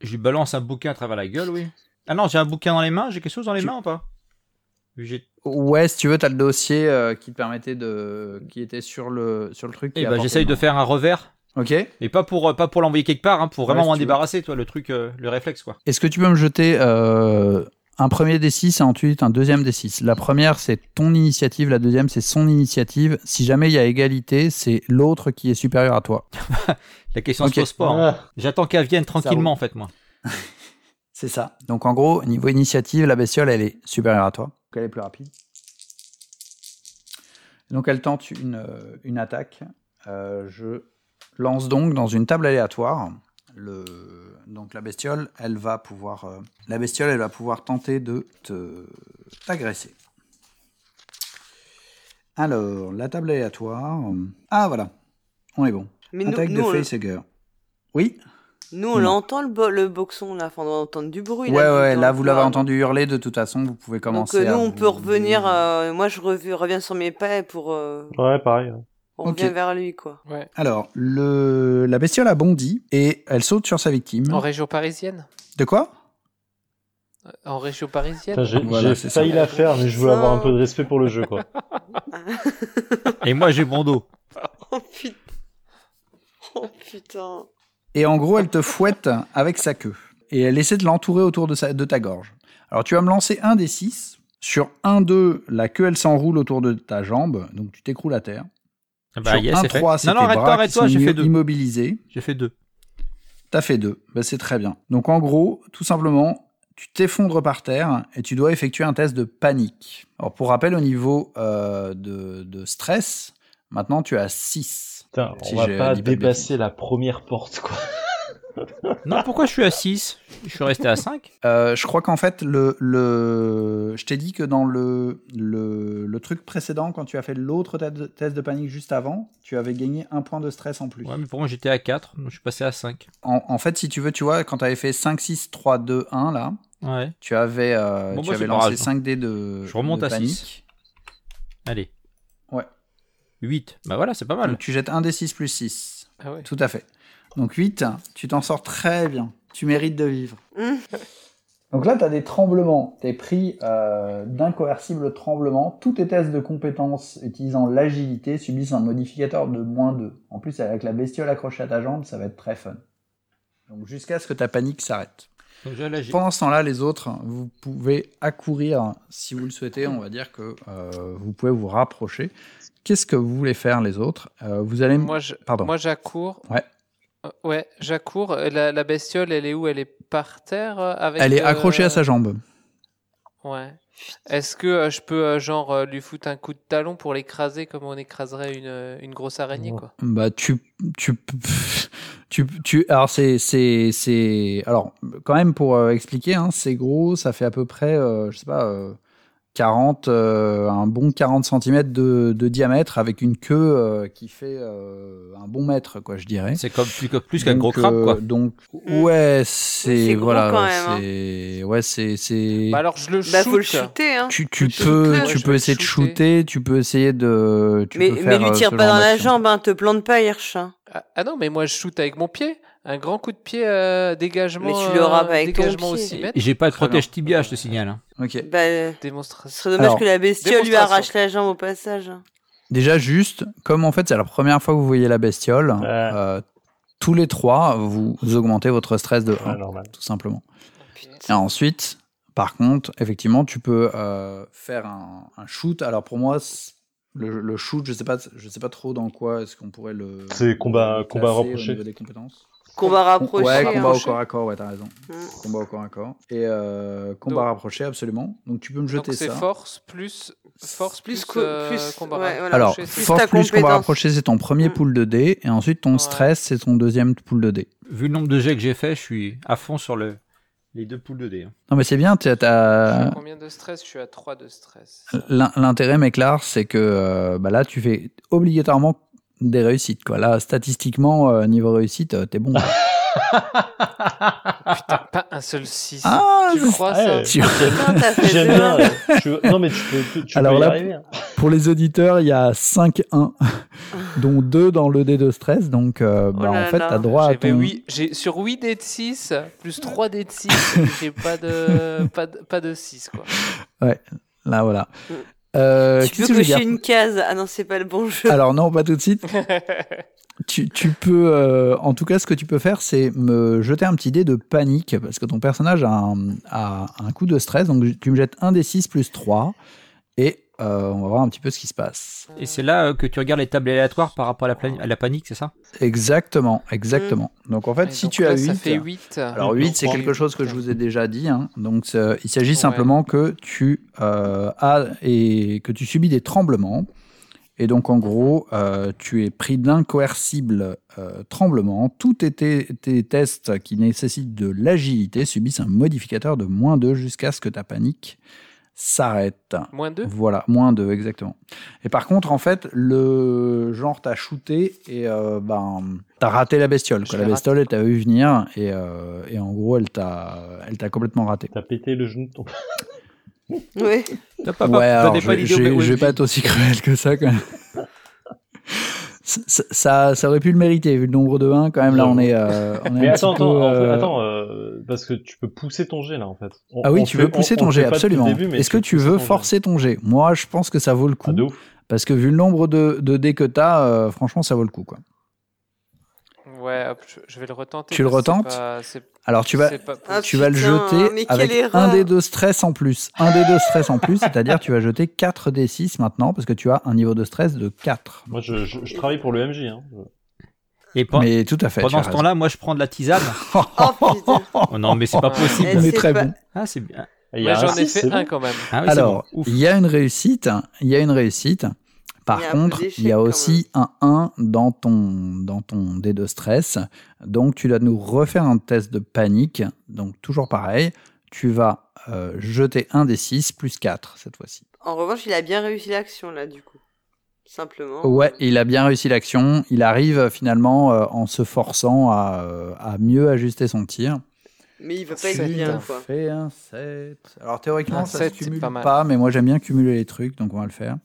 Je lui balance un bouquin à travers la gueule, oui. Ah non, j'ai un bouquin dans les mains, j'ai quelque chose dans les Tu- mains ou pas? Ouais, si tu veux, t'as le dossier euh, qui te permettait de, qui était sur le sur le truc. qui Eh à ben, j'essaye de faire un revers. Ok. Mais pas pour, euh, pas pour l'envoyer quelque part, hein, pour vraiment Ouais, si m'en tu débarrasser, toi, le truc, euh, le réflexe, quoi. Est-ce que tu peux me jeter euh, un premier D6 et ensuite un deuxième D6 La première, c'est ton initiative. La deuxième, c'est son initiative. Si jamais il y a égalité, c'est l'autre qui est supérieur à toi. La question Ok. se pose pas. hein. Ah, J'attends qu'elle vienne tranquillement, en fait, moi. C'est ça. Donc en gros, niveau initiative, la bestiole, elle est supérieure à toi. Donc elle est plus rapide. Donc elle tente une, euh, une attaque. Euh, je lance donc dans une table aléatoire. Le... Donc la bestiole, elle va pouvoir, euh, la bestiole, elle va pouvoir tenter de te t'agresser. Alors la table aléatoire. Ah voilà, on est bon. Mais nous, attaque nous, de on, facehugger. Oui? Nous, on l'entend le, bo- le boxon là, enfin, on doit entendre du bruit. Ouais, là, ouais, là vous l'avez entendu hurler, de toute façon, vous pouvez Donc commencer euh, nous, à on vous- peut revenir. euh, moi, je rev- reviens sur mes pas pour. euh, Ouais, pareil. on Ok. revient vers lui, quoi. ouais. Alors, le... la bestiole a bondi et elle saute sur sa victime. En région parisienne De quoi? En région parisienne J'ai Voilà, failli la faire, mais je veux avoir un peu de respect pour le jeu, quoi. Et moi, j'ai bon dos. Oh putain. Oh putain. Et en gros, elle te fouette avec sa queue. Et elle essaie de l'entourer autour de, sa... de ta gorge. Alors, tu vas me lancer un des six. Sur un 2, la queue, elle s'enroule autour de ta jambe, donc tu t'écroules à terre. Ah Bah, Sur yes, un c'est fait. 3, Non, c'est non, tes arrête-toi, bras qui arrête-toi, sont j'ai fait deux. immobilisés. J'ai fait deux. T'as fait deux. Bah, c'est très bien. Donc en gros, tout simplement, tu t'effondres par terre et tu dois effectuer un test de panique. Alors pour rappel, au niveau euh, de, de stress, maintenant tu as 6. Putain, Si on va pas dépasser la première porte, quoi. Non, pourquoi je suis à 6 Je suis resté à 5. Euh, je crois qu'en fait, le, le... je t'ai dit que dans le, le, le truc précédent, quand tu as fait l'autre test de- panique juste avant, tu avais gagné un point de stress en plus. Ouais, mais pour moi, j'étais à 4, donc je suis passé à 5. En, en fait, si tu veux, tu vois, quand tu avais fait 5, 6, 3, 2, 1, là, Ouais. tu avais, euh, Bon, tu bah, avais lancé grave. 5 dés de, Je remonte de à panique. six. Allez. Ouais. 8. Bah voilà, c'est pas mal. Donc tu jettes un des 6 plus 6. Ah ouais. Tout à fait. Donc 8, tu t'en sors très bien. Tu mérites de vivre. Donc là, tu as des tremblements. Tu es pris euh, d'un coercible tremblement. Tous tes tests de compétences utilisant l'agilité subissent un modificateur de moins 2. En plus, avec la bestiole accrochée à ta jambe, ça va être très fun. Donc jusqu'à ce que ta panique s'arrête. Pendant ce temps-là, les autres, vous pouvez accourir si vous le souhaitez. On va dire que euh, vous pouvez vous rapprocher. Qu'est-ce que vous voulez faire, les autres? Euh, Vous allez... Moi, je, Pardon. moi, j'accours. Ouais. Euh, ouais, j'accours. La, la bestiole, elle est où? Elle est par terre euh, avec. Elle est euh, accrochée à sa jambe. Ouais. Est-ce que euh, je peux euh, genre lui foutre un coup de talon pour l'écraser comme on écraserait une, une grosse araignée quoi? Bah tu tu tu tu alors c'est c'est c'est alors quand même pour expliquer hein, c'est gros ça fait à peu près je sais pas 40 euh, un bon 40 cm de, de diamètre avec une queue euh, qui fait euh, un bon mètre quoi je dirais. C'est comme plus, plus qu'un gros crabe, euh, quoi. Donc Mm. ouais c'est voilà hein. c'est ouais c'est c'est Bah alors je le Bah, shoot. faut le shooter, hein. tu, tu peux tu peux essayer de shooter. tu peux essayer de tu Mais, peux mais faire, lui euh, tire pas dans la jambe, hein, te plante pas, Hirsch. hein. Ah, ah non, mais moi je shoot avec mon pied. Un grand coup de pied, euh, dégagement. Mais tu le avec ton dégagement pied. au 6 mètres. Et j'ai pas de protège tibia, je te signale. hein. Ok. Bah, ce serait dommage Alors, que la bestiole lui arrache la jambe au passage. Déjà juste, comme en fait c'est la première fois que vous voyez la bestiole, Ouais. euh, tous les trois, vous augmentez votre stress de 1, Ouais, normal. tout simplement. Et ensuite, par contre, effectivement, tu peux euh, faire un, un shoot. Alors pour moi, c'est- le, le shoot, je sais pas, je sais pas trop dans quoi est-ce qu'on pourrait le. C'est combat- combat rapproché. Au niveau des compétences. Combat rapproché. ouais, hein. combat au corps à corps, ouais, t'as raison. Mm. Combat au corps à corps. Et euh, combat Donc- rapproché, absolument. Donc tu peux me jeter Donc c'est ça. force plus force Plus plus, co- euh, plus- combat ouais, rapproché. voilà. Alors, Plus force plus combat rapproché, c'est ton premier Mm. pool de dés. Et ensuite, ton Ouais. stress, c'est ton deuxième pool de dés. Vu le nombre de jets que j'ai fait, je suis à fond sur le... les deux poules de dés. hein. Non, mais c'est bien, tu as. combien de stress? Je suis à 3 de stress. L'in- L'intérêt, Méclar, c'est que euh, bah là, tu fais obligatoirement des réussites. Quoi. Là, statistiquement, euh, niveau réussite, euh, t'es bon. quoi. Putain, pas un seul 6. Ah, tu crois ça? Tu- J'aime bien. je- Non, mais tu peux, tu Alors peux y là, arriver. hein. Pour les auditeurs, il y a 5-1, dont 2 dans le dé de stress. Donc, euh, bah, Oh là en fait, t'as droit à ton. huit- j'ai sur 8 dés de 6 plus 3 dés de 6, j'ai pas de pas de, pas de 6 quoi. Là, voilà. Mm. Euh, Tu peux que je veux cocher une case? Ah non, c'est pas le bon jeu. Alors, non, pas tout de suite. Tu, tu peux, euh, en tout cas, ce que tu peux faire, c'est me jeter un petit dé de panique, parce que ton personnage a un, a un coup de stress, donc tu me jettes un des 6 plus 3, et euh, on va voir un petit peu ce qui se passe. Et c'est là euh, que tu regardes les tables aléatoires par rapport à la, plani- à la panique, c'est ça? Exactement, exactement. Donc en fait, Et si tu là, as ça 8, fait 8. alors Donc, 8 c'est quelque chose que je vous ai déjà dit, hein. donc il s'agit Ouais. simplement que tu euh, as et que tu subis des tremblements. Et donc, en gros, euh, tu es pris d'un coercible euh, tremblement. Tous tes, tes- tes tests qui nécessitent de l'agilité subissent un modificateur de moins 2 jusqu'à ce que ta panique s'arrête. Moins 2 Voilà, moins 2, exactement. Et par contre, en fait, le genre, t'as shooté et euh, ben, t'as raté la bestiole. Quoi. La bestiole, elle t'a vu venir et, euh, et en gros, elle t'a, elle t'a complètement raté. T'as pété le genou de ton. Ouais. T'as pas, ouais, pas, alors, donnez je, pas je- je vais pas être aussi cruel que ça, quand même. Ça, ça, ça aurait pu le mériter, vu le nombre de 1, quand même, là, on est, euh, on est Mais attends, peu, euh, attends, euh, parce que tu peux pousser ton jet là en fait. On- Ah oui, tu fait- veux pousser on- ton on jet, absolument. Est-ce que tu veux forcer ton jet? Moi, je pense que ça vaut le coup. Ah, de ouf. Parce que vu le nombre de, de dés que t'as, euh, franchement, ça vaut le coup, quoi. Ouais, hop, je, je vais le retenter. Tu le retentes? pas- Alors tu vas, Ah, tu vas le putain, jeter avec un des deux stress en plus. Un des deux stress en plus, c'est-à-dire tu vas jeter 4 d 6 maintenant parce que tu as un niveau de stress de 4. Moi, je, je, je travaille pour le MJ. Hein. Et pen- Mais tout à fait. pendant ce temps-là, moi je prends de la tisane. Oh. Oh non, mais c'est pas possible. Eh, On est très pas- bon. Ah, c'est bien. J'en ai fait un bon. quand même. Ah oui, Alors, bon. Il y a une réussite, il y a une réussite. Par Il contre, il y a aussi un 1 dans ton, dans ton dé de stress. Donc, tu dois nous refaire un test de panique. Donc, toujours pareil. Tu vas euh, jeter un des 6 plus 4 cette fois-ci. En revanche, il a bien réussi l'action là, du coup. Simplement. Ouais, il a bien réussi l'action. Il arrive euh, finalement euh, en se forçant à, euh, à mieux ajuster son tir. Mais il veut pas être bien, quoi. fait un 7. Alors théoriquement, Un ça sept, se c'est cumule pas pas, mais moi j'aime bien cumuler les trucs, donc on va le faire.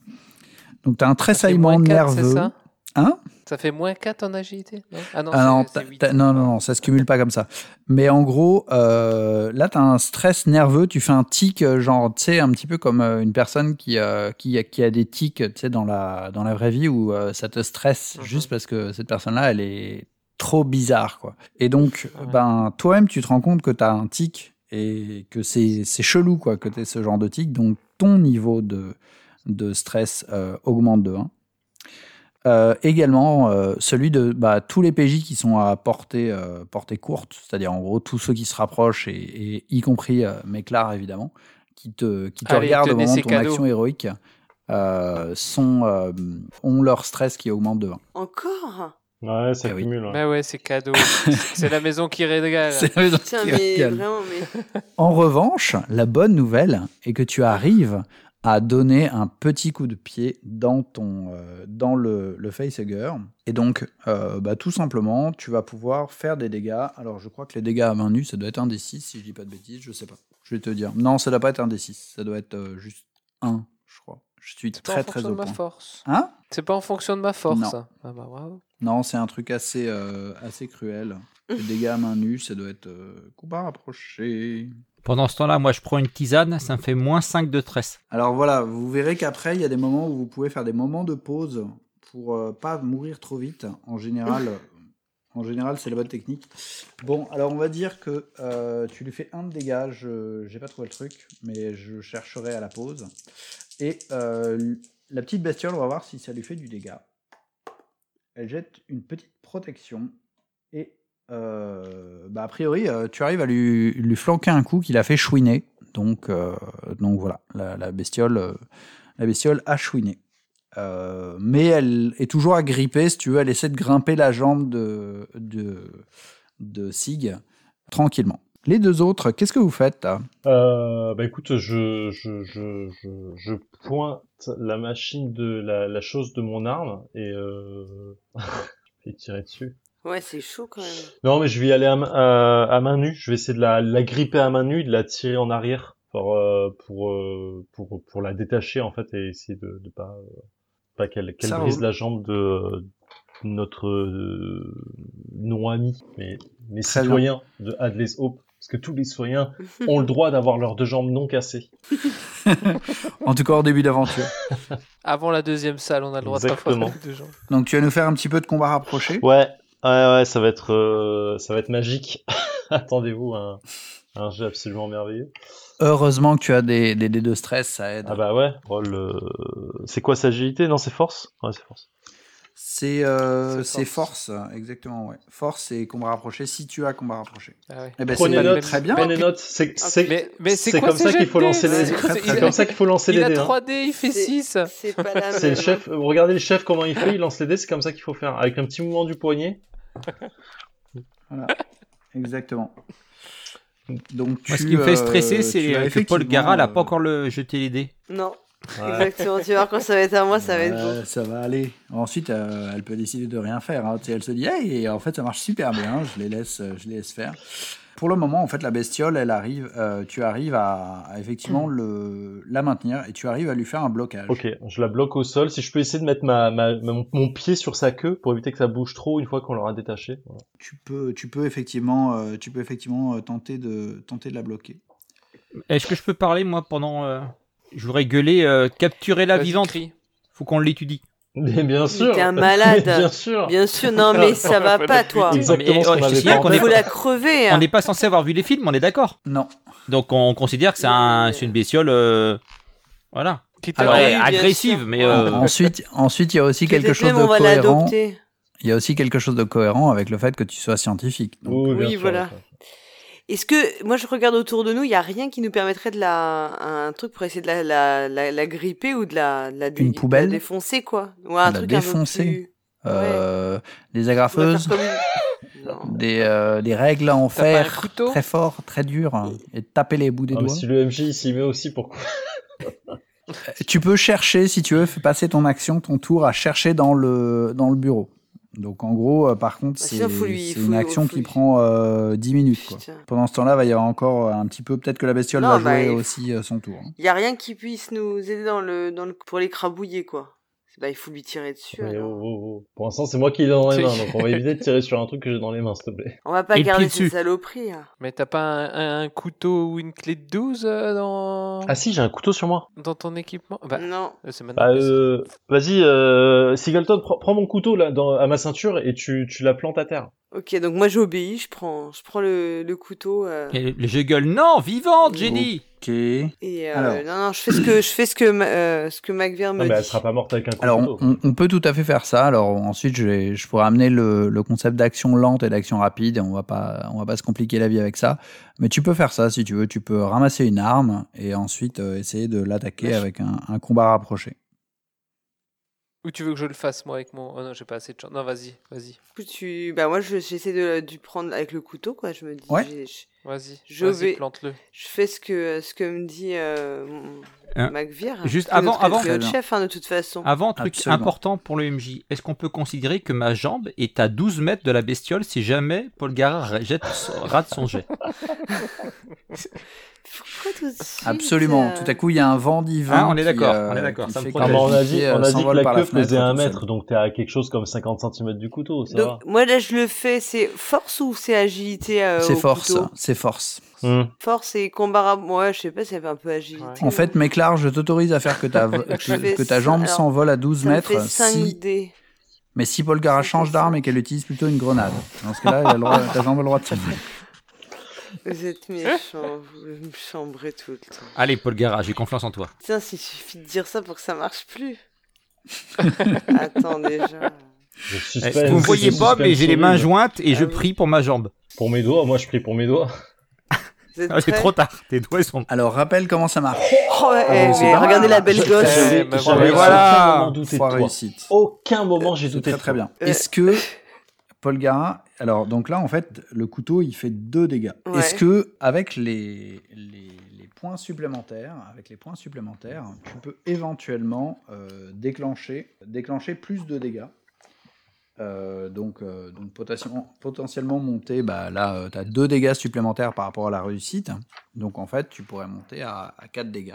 Donc tu as un tressaillement nerveux. ça Hein? Ça fait moins 4 en agilité non? Ah non, Ah non, non, non, non, ça se cumule pas comme ça. Mais en gros, euh, là, tu as un stress nerveux, tu fais un tic, euh, genre, tu sais, un petit peu comme euh, une personne qui, euh, qui, a- qui a des tics, tu sais, dans la, dans la vraie vie où euh, ça te stresse Mhm. juste parce que cette personne-là, elle est trop bizarre, quoi. Et donc, Ouais. ben, toi-même, tu te rends compte que tu as un tic et que c'est c'est chelou, quoi, que tu aies ce genre de tic. Donc, ton niveau de, de stress euh, augmente de 1. Euh, également, euh, celui de bah, tous les PJ qui sont à portée, euh, portée courte, c'est-à-dire en gros tous ceux qui se rapprochent, et, et y compris euh, Méclar évidemment, qui te, qui te Allez, regardent au moment de ton cadeaux. action héroïque, euh, sont, euh, ont leur stress qui augmente de 1. Encore? Ouais, ça Eh oui. cumule. ouais. Bah ouais, c'est cadeau. c'est la maison qui régale. C'est la maison Tiens, qui mais régale. vraiment, mais. En revanche, la bonne nouvelle est que tu arrives à donner un petit coup de pied dans ton euh, dans le, le facehugger et donc euh, bah, tout simplement tu vas pouvoir faire des dégâts. Alors je crois que les dégâts à main nue ça doit être un des 6 si je dis pas de bêtises je sais pas. Je vais te dire. Non ça doit pas être un des 6 ça doit être euh, juste un je crois. Je suis C'est pas en très très fonction au de ma point force. hein? C'est pas en fonction de ma force. Non. Ah bah bravo. non c'est un truc assez assez cruel. Les dégâts à main nue ça doit être combat rapproché Pendant ce temps-là, moi je prends une tisane, ça me fait moins 5 de stress. Alors voilà, vous verrez qu'après, il y a des moments où vous pouvez faire des moments de pause pour euh, pas mourir trop vite. En général, en général, c'est la bonne technique. Bon, alors on va dire que euh, tu lui fais un de dégâts. Je j'ai pas trouvé le truc, mais je chercherai à la pause. Et euh, la petite bestiole, on va voir si ça lui fait du dégât. Elle jette une petite protection et bah, a priori, euh, tu arrives à lui, flanquer un coup qu'il a fait chouiner. Donc, euh, voilà, la, la bestiole, euh, la bestiole a chouiné. Euh, mais elle est toujours agrippée, si tu veux, elle essaie de grimper la jambe de, de, Sig tranquillement. Les deux autres, qu'est-ce que vous faites Euh, bah écoute, je, pointe la machine de la, la chose de mon arme et euh... je vais tirer dessus. Ouais, c'est chaud quand même. Non, mais je vais y aller à, main- à, à main nue. Je vais essayer de la, la gripper à main nue, et de la tirer en arrière pour euh, pour euh, pour, pour la détacher en fait et essayer de, de pas euh, pas qu'elle qu'elle Ça brise roule. la jambe de notre euh, non ami, mais mais Très citoyen de Adley's Hope, parce que tous les citoyens ont le droit d'avoir leurs deux jambes non cassées. En tout cas, au début d'aventure. Avant la deuxième salle, on a le droit Exactement. d'avoir deux gens. Donc, tu vas nous faire un petit peu de combat rapproché. Ouais, ouais, ouais, ça va être, euh, ça va être magique. Attendez-vous à un, un jeu absolument merveilleux. Heureusement que tu as des, des dés de stress, ça aide. Ah bah ouais. Oh, le... C'est quoi sa agilité? Non, c'est force? Ouais, c'est force. C'est euh, force. exactement, ouais. Force et combat rapproché, si tu as combat rapproché. Ah ouais. Eh ben, c'est Prenez note. très bien. Prenez note. C'est comme ça qu'il faut lancer dés les. C'est- il comme ça qu'il faut lancer Il les a dés. hein. 3D, il fait C'est- 6. C'est pas la même. C'est le chef. Regardez le chef comment il fait. Il lance les dés. C'est comme ça qu'il faut faire. Avec un petit mouvement du poignet. Voilà, exactement. Donc, Moi, ce qui me fait euh, stresser, tu c'est euh, que Paul Gara n'a euh, pas encore le, jeté les dés. Non, Ouais. exactement. Tu vas voir quand ça va être à moi, ça va être ça va aller. Ensuite, euh, elle peut décider de rien faire. hein. Elle se dit, hey, et en fait, ça marche super bien. Je les laisse, euh, je les laisse faire. Pour le moment, en fait, la bestiole, elle arrive. euh, tu arrives à, à effectivement le, la maintenir et tu arrives à lui faire un blocage. Ok, je la bloque au sol. Si je peux essayer de mettre ma, ma, ma- mon, mon pied sur sa queue pour éviter que ça bouge trop une fois qu'on l'aura détaché. Voilà. Tu peux, tu peux effectivement, euh, tu peux effectivement euh, tenter de, tenter de la bloquer. Est-ce que je peux parler, moi, pendant. euh, Je voudrais gueuler euh, capturer la vivante. Faut qu'on l'étudie. Mais bien sûr. T'es un malade. Mais bien sûr. Bien sûr, non, mais ça va pas, toi. Exactement Mais, ce euh, je qu'on est tête. la crever. hein. On n'est pas censé avoir vu les films, on est d'accord. Non. Donc on considère que c'est un, c'est une bestiole, euh, voilà. Qui t'a- Alors, oui, agressive, sûr. mais euh, Ensuite, ensuite, il y a aussi quelque chose même de on va cohérent. l'adopter. Il y a aussi quelque chose de cohérent avec le fait que tu sois scientifique. Donc, Oui, bien Oui, sûr, voilà. Est-ce que, moi je regarde autour de nous, il n'y a rien qui nous permettrait de la, un truc pour essayer de la, la, la, la gripper ou de la, de la, dé- Une de poubelle la défoncer, quoi? Ou un De truc défoncer un peu plus... euh, des agrafeuses, comme des, euh, des règles en fer très fort, très dur, hein, et taper les bouts des Ah, doigts. si le MJ il s'y met aussi, pourquoi? Tu peux chercher, si tu veux, passer ton action, ton tour à chercher dans le, dans le bureau. Donc en gros, euh, par contre, Bah, c'est une action qui prend euh, 10 minutes. Quoi. Pendant ce temps-là, il va y avoir encore un petit peu, peut-être que la bestiole Non, va bah, jouer aussi euh, son tour. hein. Il n'y a rien qui puisse nous aider dans le, dans le, pour l'écrabouiller, quoi. Bah, il faut lui tirer dessus. Alors. oh, oh, oh. Pour l'instant, c'est moi qui l'ai dans les mains, donc on va éviter de tirer sur un truc que j'ai dans les mains, s'il te plaît. On va pas Et garder ces saloperies. hein. Mais t'as pas un, un couteau ou une clé de 12 euh, dans... Ah si, j'ai un couteau sur moi. dans ton équipement? Bah, Non. euh, c'est maintenant. Bah, euh, vas-y, euh, Singleton, prends, prends mon couteau là dans, à ma ceinture et tu, tu la plantes à terre. Ok, donc moi j'obéis, je prends, je prends le, le couteau. euh, et je gueule non, vivante, dit. Ok. Et euh, Alors. non, non, je fais ce que je fais ce que euh, ce que me Non, mais dit. elle sera pas morte avec un couteau. Alors, on, on- on peut tout à fait faire ça. Alors, ensuite, je, vais- je pourrais amener le, le concept d'action lente et d'action rapide. On va pas, on va pas se compliquer la vie avec ça. Mais tu peux faire ça si tu veux. Tu peux ramasser une arme et ensuite euh, essayer de l'attaquer Mais avec un, un combat rapproché. Ou tu veux que je le fasse moi avec mon. Oh non, j'ai pas assez de chance. Non, vas-y, vas-y. Coup, tu... Bah moi je- j'essaie de, de prendre avec le couteau, quoi. Je me dis, Ouais. Vas-y. Je vais- plante-le. je fais ce que ce que me dit euh, mon- Hein? Macvir. Juste avant- notre avant- chef, hein, de toute façon. Avant, truc Absolument. important pour le MJ, est-ce qu'on peut considérer que ma jambe est à 12 mètres de la bestiole si jamais Paul Gara jette, rate son jet? Pourquoi tout de suite Absolument. euh, Tout à coup, il y a un vent divin. Ah, on est d'accord, euh, on est d'accord, ça me protège. On a dit, euh, on a dit que la queue faisait un mètre, donc t'es à quelque chose comme 50 cm du couteau, ça Donc moi là je le fais, c'est force ou c'est agilité euh, C'est force. C'est force. Hmm. Force et combat. Ouais, je sais pas, c'est un peu agilité. Ouais. En fait, Méclar, je t'autorise à faire que ta, que, ta jambe s'envole à 12 ça me mètres fait 5 si dés. Mais si Paul Gara change d'arme et qu'elle utilise plutôt une grenade, dans ce cas-là, elle a le droit- ta jambe a le droit de tirer. Vous êtes méchants, vous me chambrez tout le temps. Allez, Paul Gara, j'ai confiance en toi. Tiens, s'il suffit de dire ça pour que ça marche plus. Attends déjà. Eh, suspense, Vous me je voyez pas, mais j'ai les mains jointes et Ah je oui. prie pour ma jambe. Pour mes doigts, moi je prie pour mes doigts. Ah, c'est trop tard, tes doigts ils sont. Alors, rappelle comment ça marche. Oh, Ah, eh, mais pas regardez la belle gosse. J'avais Eh, voilà. aucun moment douté de toi. réussite. Aucun moment j'ai douté très très bien. Euh, Est-ce que Paul Gara, alors donc là en fait le couteau il fait deux dégâts. Ouais. Est-ce que avec les, les, les points supplémentaires, avec les points supplémentaires, tu peux éventuellement euh, déclencher déclencher plus de dégâts. Euh, donc, euh, donc potentiellement, monter, bah, là tu as deux dégâts supplémentaires par rapport à la réussite. Donc en fait tu pourrais monter à, à 4 dégâts.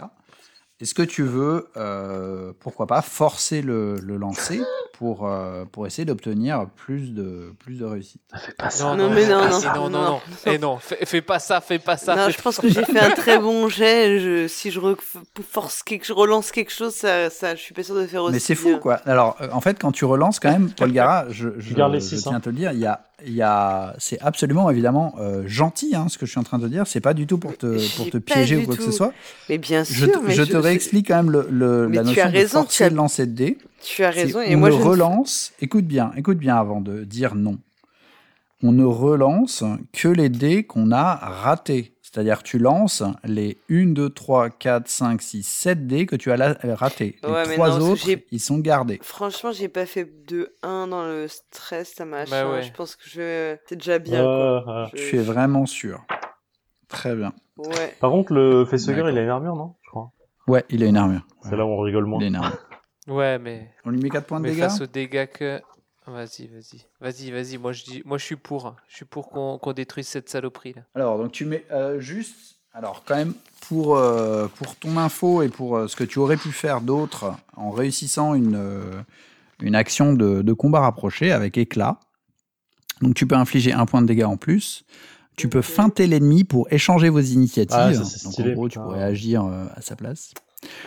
Est-ce que tu veux, euh, pourquoi pas, forcer le, le lancer pour, euh, pour essayer d'obtenir plus de, plus de réussite? Fais pas Non, Non, non, mais fais non, pas non, ça. non, non, non, non, non. Eh non, fais, fais pas ça, fais pas ça. non, fais je pense que j'ai fait un très bon jet. Je, si je force quelque, je relance quelque chose, ça, ça, je suis pas sûr de faire aussi. Mais c'est fou, bien. quoi. Alors, euh, en fait, quand tu relances, quand même, Paul Gara, je, je, je tiens hein. à te le dire, il y a, il y a, c'est absolument, évidemment, euh, gentil, hein, ce que je suis en train de dire. C'est pas du tout pour te, pour te piéger ou quoi que ce soit. Mais bien Je, sûr, te- mais je te réexplique quand même le, le- la tu notion as raison, de forcer as- le lancer de dés. Tu as raison. Et on moi, ne je ne- relance, écoute bien, écoute bien avant de dire non. On ne relance que les dés qu'on a ratés. C'est-à-dire tu lances les 1, 2, 3, 4, 5, 6, 7 dés que tu as euh, ratés. Les Ouais, mais trois autres, ils sont gardés. Franchement, j'ai pas fait de 1 dans le stress, ça m'a Bah ouais. Je pense que je. C'est déjà bien, quoi. Je- Tu es vraiment sûr. Très bien. Ouais. Par contre, le facehugger, D'accord. il a une armure, non? Je crois. Ouais, il a une armure. C'est là où on rigole moins. Il a une armure. Ouais, mais, On lui met 4 points de mais dégâts face aux dégâts que. Vas-y, vas-y, vas-y, vas-y. Moi, je dis, moi, je suis pour. Je suis pour qu'on qu'on détruise cette saloperie là. Alors, donc tu mets euh, juste. Alors, quand même, pour, euh, pour ton info et pour euh, ce que tu aurais pu faire d'autre en réussissant une, euh, une action de, de combat rapproché avec éclat. Donc, tu peux infliger un point de dégâts en plus. Tu peux feinter l'ennemi pour échanger vos initiatives. Ah, ça, donc, stylé, en gros, tu pourrais agir euh, à sa place.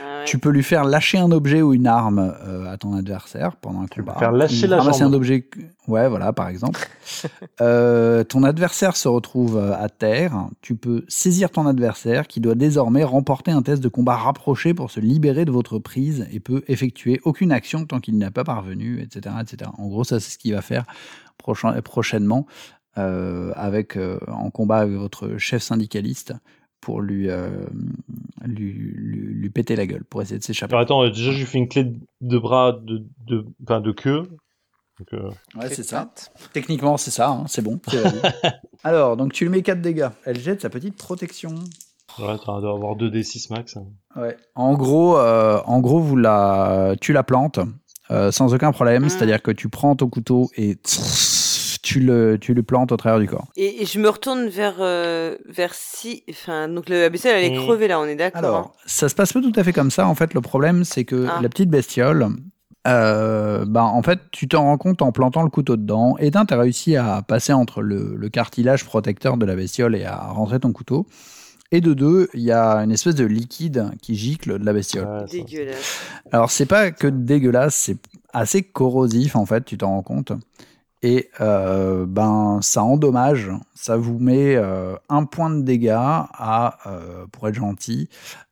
Ah ouais. Tu peux lui faire lâcher un objet ou une arme euh, à ton adversaire pendant un combat. faire lâcher la ramasser jambe. un objet. Ouais, voilà, par exemple. Euh, ton adversaire se retrouve à terre. Tu peux saisir ton adversaire qui doit désormais remporter un test de combat rapproché pour se libérer de votre prise et peut effectuer aucune action tant qu'il n'a pas parvenu, etc., etc. En gros, ça, c'est ce qu'il va faire prochain- prochainement avec, euh, en combat avec votre chef syndicaliste pour lui, euh, lui, lui, lui péter la gueule, pour essayer de s'échapper. Alors attends, euh, déjà, je lui fais une clé de bras de, de, enfin, de queue. Donc, euh, Ouais, c'est ça. Techniquement, c'est ça, hein, c'est bon. Alors, donc tu lui mets 4 dégâts. Elle jette sa petite protection. ouais, tu dois avoir 2d6 max. hein. Ouais. En gros, euh, en gros vous la, tu la plantes euh, sans aucun problème. Mm. C'est-à-dire que tu prends ton couteau et tu le, tu le plantes au travers du corps. Et, et je me retourne vers vers vers si, enfin donc le la bestiole elle est Mm. crevée là, on est d'accord. hein. Alors, ça se passe pas tout à fait comme ça. En fait, le problème, c'est que Ah. la petite bestiole, euh, bah, en fait, tu t'en rends compte en plantant le couteau dedans. Et d'un, tu as réussi à passer entre le, le cartilage protecteur de la bestiole et à rentrer ton couteau. Et de deux, il y a une espèce de liquide qui gicle de la bestiole. Ouais, ça- Dégueulasse. Alors, c'est pas que dégueulasse, c'est assez corrosif, en fait, tu t'en rends compte. Et euh, ben, ça endommage, ça vous met euh, un point de dégâts à, euh, pour être gentil,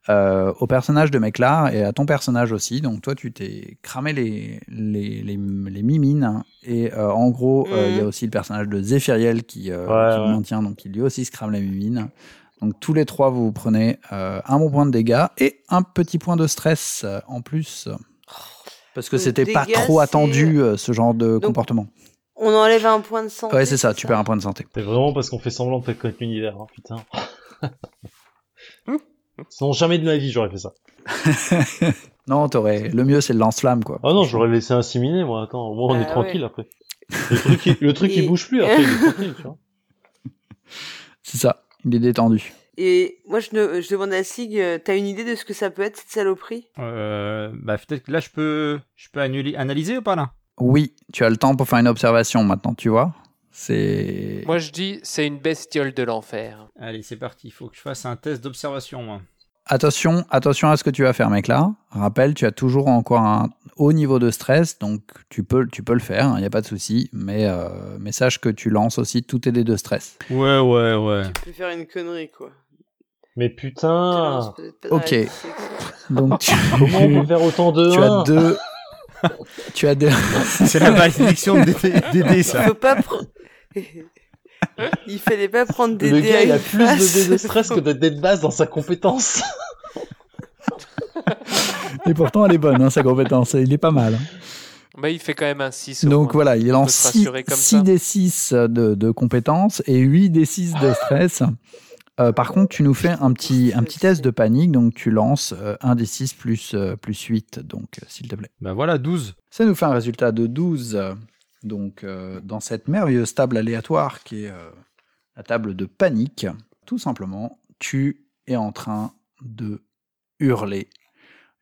au personnage de Meclar et à ton personnage aussi. Donc toi, tu t'es cramé les, les, les, les mimines. Et en gros, il y a Mhm. aussi le personnage de Zéphiriel qui, Ouais, qui ouais. maintient, donc il lui aussi se crame les mimines. Donc tous les trois, vous prenez un bon point de dégâts et un petit point de stress en plus. Parce que c'était pas trop attendu ce genre de Donc, comportement. On enlève un point de santé. Ouais, c'est ça, tu perds un point de santé. C'est vraiment parce qu'on fait semblant de pas connaître l'univers, hein, putain. Sinon, jamais de ma vie, j'aurais fait ça. Non, t'aurais. Le mieux, c'est le lance-flamme, quoi. Ah non, j'aurais laissé inséminer, moi. Attends, au moins, on est tranquille ouais. après. Le truc, il, le truc, il Et- bouge plus après, il est tranquille, tu vois. C'est ça, il est détendu. Et moi je, ne- je demande à Sig, euh, t'as une idée de ce que ça peut être cette saloperie? Euh, bah peut-être que là je peux, je peux annuler- analyser ou pas là? Oui, tu as le temps pour faire une observation maintenant, tu vois. C'est. Moi, je dis, c'est une bestiole de l'enfer. Allez, c'est parti. Il faut que je fasse un test d'observation. Attention, attention à ce que tu vas faire, mec là. Rappelle, tu as toujours encore un haut niveau de stress, donc tu peux, tu peux le faire, il n'y a pas de souci. Mais, euh, mais sache que tu lances aussi tous tes dés de stress. Ouais, ouais, ouais. Tu peux faire une connerie quoi. Mais Tu putain, lances ok. D6. Donc tu, comment on peut faire autant de tu as 1 deux. tu as deux. C'est la malédiction des des dés, Il ça. faut pas prendre. Il fallait pas prendre des Le gars, il a plus face. de dés de stress que de dés de base dans sa compétence. Et pourtant, elle est bonne, hein, sa compétence. Il est pas mal. hein. Bah, il fait quand même un 6. au Donc voilà, il lance peut se 6, rassurer comme ça. des 6 de, de compétences et 8 des 6 de stress. Euh, par contre, tu nous fais un petit, un petit test de panique, donc tu lances euh, un des 6 plus, euh, plus 8, donc euh, s'il te plaît. Bah voilà, 12. Ça nous fait un résultat de 12, euh, donc euh, dans cette merveilleuse table aléatoire qui est euh, la table de panique. Tout simplement, tu es en train de hurler.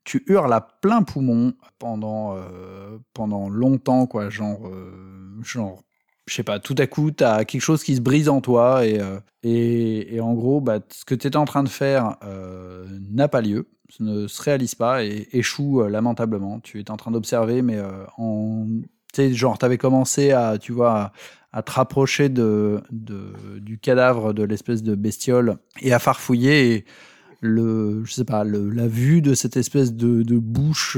Tu hurles à plein poumon pendant, euh, pendant longtemps, quoi, genre, euh, genre, je sais pas, tout à coup, tu as quelque chose qui se brise en toi et, euh, et, en gros, bah, ce que tu étais en train de faire euh, n'a pas lieu, ça ne se réalise pas et échoue euh, lamentablement. Tu étais en train d'observer, mais en. Tu genre, tu avais commencé à, tu vois, à, te rapprocher de, de, du cadavre de l'espèce de bestiole et à farfouiller. Et le, je sais pas, le, la vue de cette espèce de, de bouche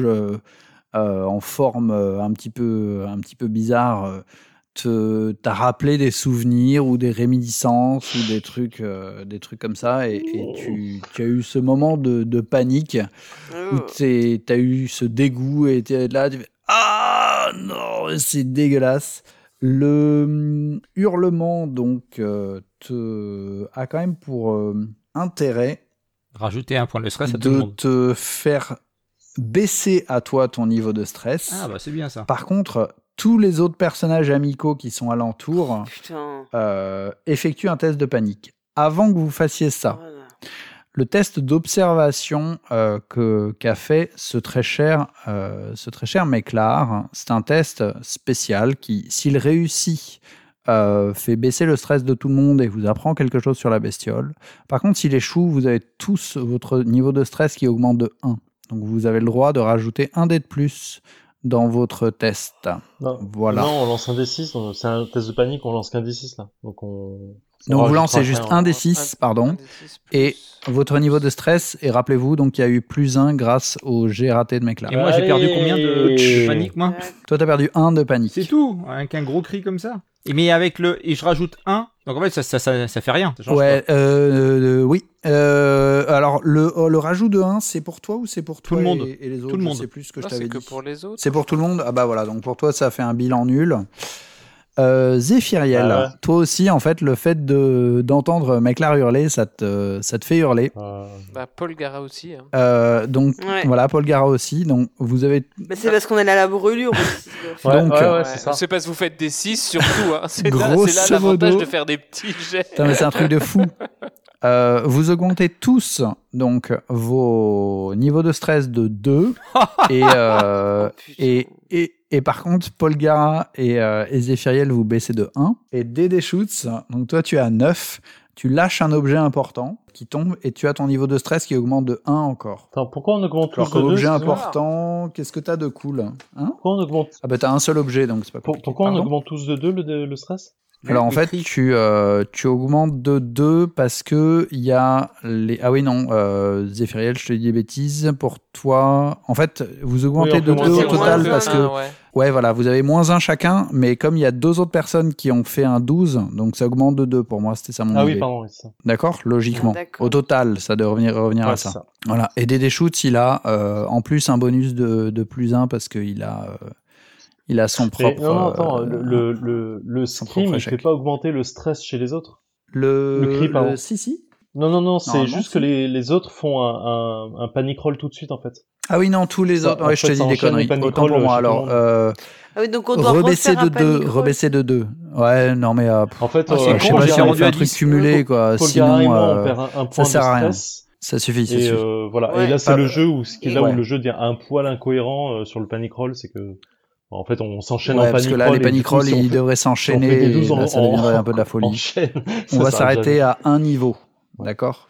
en forme un petit peu, un petit peu bizarre euh, te t'a rappelé des souvenirs ou des réminiscences ou des trucs, euh, des trucs comme ça. Et, et tu, tu as eu ce moment de, de panique où Oh. tu as eu ce dégoût et tu es là, tu fais Ah non, c'est dégueulasse. Le hum, hurlement, donc, euh, te, a quand même pour euh, intérêt Rajouter un point de stress à tout le de monde. te faire baisser à toi ton niveau de stress. Ah bah c'est bien ça. Par contre, tous les autres personnages amicaux qui sont alentour Putain. euh, effectuent un test de panique. Avant que vous fassiez ça, Voilà. le test d'observation euh, qu'a fait ce très cher, euh, ce très cher Méclar, c'est un test spécial qui, s'il réussit, euh, fait baisser le stress de tout le monde et vous apprend quelque chose sur la bestiole. Par contre, s'il échoue, vous avez tous votre niveau de stress qui augmente de 1. Donc vous avez le droit de rajouter un dé de plus dans votre test. Non, Voilà. non, on lance un D6, donc c'est un test de panique, on lance qu'un D6 là. Donc on. on Donc vous lancez juste un des 6, Un- pardon. un Et votre niveau de stress, et rappelez-vous, donc il y a eu plus 1 grâce au G raté de Meclar. Et moi, j'ai perdu combien de, panique, moi Toi, t'as perdu 1 de panique. C'est tout, avec un gros cri comme ça. Et mais avec le et je rajoute un, donc en fait ça ça, ça, ça fait rien. ça Ouais, pas. euh, euh, oui. Euh, alors, le, oh, le rajout de 1, c'est pour toi ou c'est pour toi le monde. Et, et les autres Tout le Je monde. sais plus ce que Non, je t'avais c'est que dit. pour les autres. C'est pour tout le monde Ah bah voilà, donc pour toi, ça fait un bilan nul. Euh, Zéphiriel, Ah ouais. toi aussi, en fait, le fait de d'entendre Meclar hurler, ça te, ça te fait hurler. Euh, Bah, Paul Gara aussi. hein. Euh, donc Ouais. voilà, Paul Gara aussi. Donc vous avez Mais c'est parce qu'on est à la brûlure. Ouais, Donc, ouais, ouais, Ouais, c'est ça. C'est parce que vous faites des 6 surtout. Hein. C'est là, c'est là l'avantage modo. de faire des petits jets. Mais c'est un truc de fou. Euh, vous augmentez tous donc vos niveaux de stress de 2 et, euh, Oh, et, et, et par contre Paul Gara et, euh, et Zéphiriel vous baissez de 1 et Dédé Schutz donc toi tu es à 9 tu lâches un objet important qui tombe et tu as ton niveau de stress qui augmente de 1 encore. Attends, pourquoi on augmente tous de objet important, qu'est-ce que t'as de cool hein? Pourquoi on augmente Ah bah t'as un seul objet donc c'est pas compliqué. Pourquoi on Pardon? augmente tous de deux le, le stress? Alors en fait, tu, euh, tu augmentes de 2 parce que il y a les. Ah oui, non, euh, Zéphiriel, je te dis des bêtises. Pour toi, en fait, vous augmentez Oui, de peut 2 moins au total parce un, que. ouais. Ouais, voilà, vous avez moins 1 chacun, mais comme il y a deux autres personnes qui ont fait un 12, donc ça augmente de 2 pour moi, c'était ça mon Ah idée. oui, pardon, oui, c'est ça. D'accord? Logiquement. Ah, au total, ça doit revenir, revenir Ouais, à c'est ça. Voilà. Et Dédé Schutz, il a euh, en plus un bonus de, de plus 1 parce qu'il a, euh, il a son propre. non, non, attends, euh, le, le, le, le scream, il fait pas augmenter le stress chez les autres le, le cri, pardon. Si, si. Non, non, non, c'est juste si. que les, les autres font un, un, un panic roll tout de suite, en fait. Ah oui, non, tous les Ça, autres. en Ouais, je te fait, dis ça des conneries. panic Autant pour moi. Alors, euh, Ah oui, donc on doit rebaisser de un 2. panic roll. Rebaisser de 2. Ouais, non, mais euh, En fait, Ah, c'est euh, je sais pas si on rendu fait un truc 10. cumulé, quoi. Sinon, euh, perd un, un point sert à rien. ça suffit. ça Et suffit. euh, voilà. Ouais. Et là, c'est le jeu où, ce qui est là ouais. où le jeu devient un poil incohérent euh, sur le panic roll, c'est que, en fait, on s'enchaîne Ouais, en parce panic que là, les et panic du coup, rolls, si on ils devraient s'enchaîner. des et 12 Là, en- ça deviendrait un peu de la folie. On va s'arrête s'arrêter à un niveau. D'accord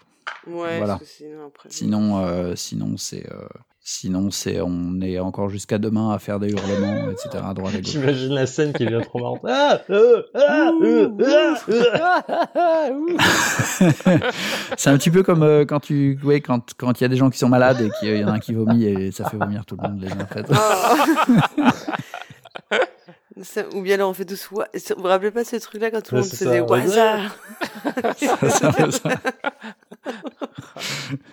Ouais, Voilà. parce que sinon après. Sinon, euh, sinon c'est. euh, Sinon, c'est on est encore jusqu'à demain à faire des hurlements, etc. à droite et gauche. J'imagine la scène qui devient trop marrante. Ah, euh, ah. C'est un petit peu comme euh, quand tu, ouais, quand quand il y a des gens qui sont malades et qu'il y en a un qui vomit et ça fait vomir tout le monde les uns après. Oh. Ça- ou bien là, on fait tous. Vous vous rappelez pas ce truc-là quand tout le Ouais, monde faisait ça. Waza C'est un peu ça.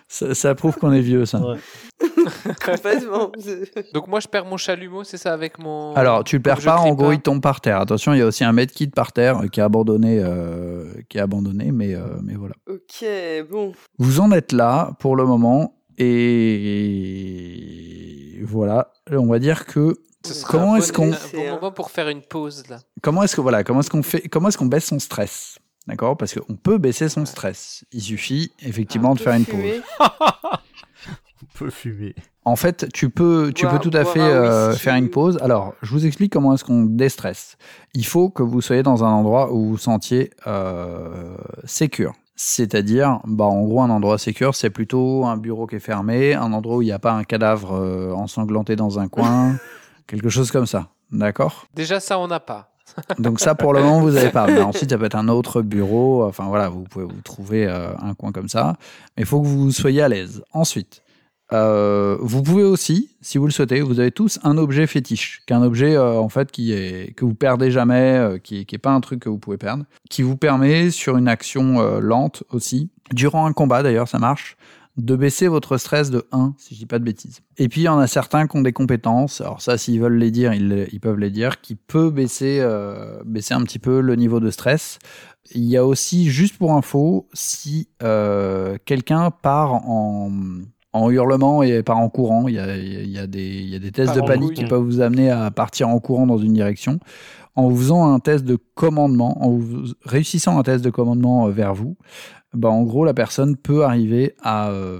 ça. ça prouve qu'on est vieux, ça. Ouais. Complètement. Donc moi je perds mon chalumeau, c'est ça avec mon. Alors, tu le perds pas, en gros, pas. il tombe par terre. Attention, il y a aussi un medkit par terre euh, qui est abandonné, euh, qui est abandonné, mais, euh, mais voilà. Ok, bon. Vous en êtes là pour le moment et voilà. On va dire que Ce Comment est-ce qu'on- bon moment pour faire une pause là. comment est-ce que voilà, comment est-ce qu'on fait, comment est-ce qu'on baisse son stress, d'accord? Parce qu'on peut baisser son stress. Il suffit effectivement de faire une pause. On peut fumer. En fait, tu peux, tu Boire- peux tout à boire fait euh, faire une pause. Alors, je vous explique comment est-ce qu'on déstresse. Il faut que vous soyez dans un endroit où vous vous sentiez euh, sécure. C'est-à-dire, bah, en gros, un endroit sécure, c'est plutôt un bureau qui est fermé, un endroit où il n'y a pas un cadavre euh, ensanglanté dans un coin, quelque chose comme ça. D'accord? Déjà ça on n'a pas. Donc ça, pour le moment, vous n'avez pas. Mais ensuite, ça peut être un autre bureau. Enfin voilà, vous pouvez vous trouver euh, un coin comme ça. Mais il faut que vous soyez à l'aise. Ensuite, euh, vous pouvez aussi, si vous le souhaitez, vous avez tous un objet fétiche, qu'un objet euh, en fait qui est que vous perdez jamais, euh, qui, qui est pas un truc que vous pouvez perdre, qui vous permet sur une action lente aussi, durant un combat d'ailleurs, ça marche, de baisser votre stress de 1, si je dis pas de bêtises. Et puis il y en a certains qui ont des compétences, alors ça s'ils veulent les dire, ils, ils peuvent les dire, qui peut baisser, euh, baisser un petit peu le niveau de stress. Il y a aussi, juste pour info, si euh, quelqu'un part en, en hurlement et part en courant, il y a, il y a des, il y a des tests Part de panique qui peuvent vous amener à partir en courant dans une direction. En vous faisant un test de commandement, en vous réussissant un test de commandement euh, vers vous, bah, en gros, la personne peut arriver à, euh,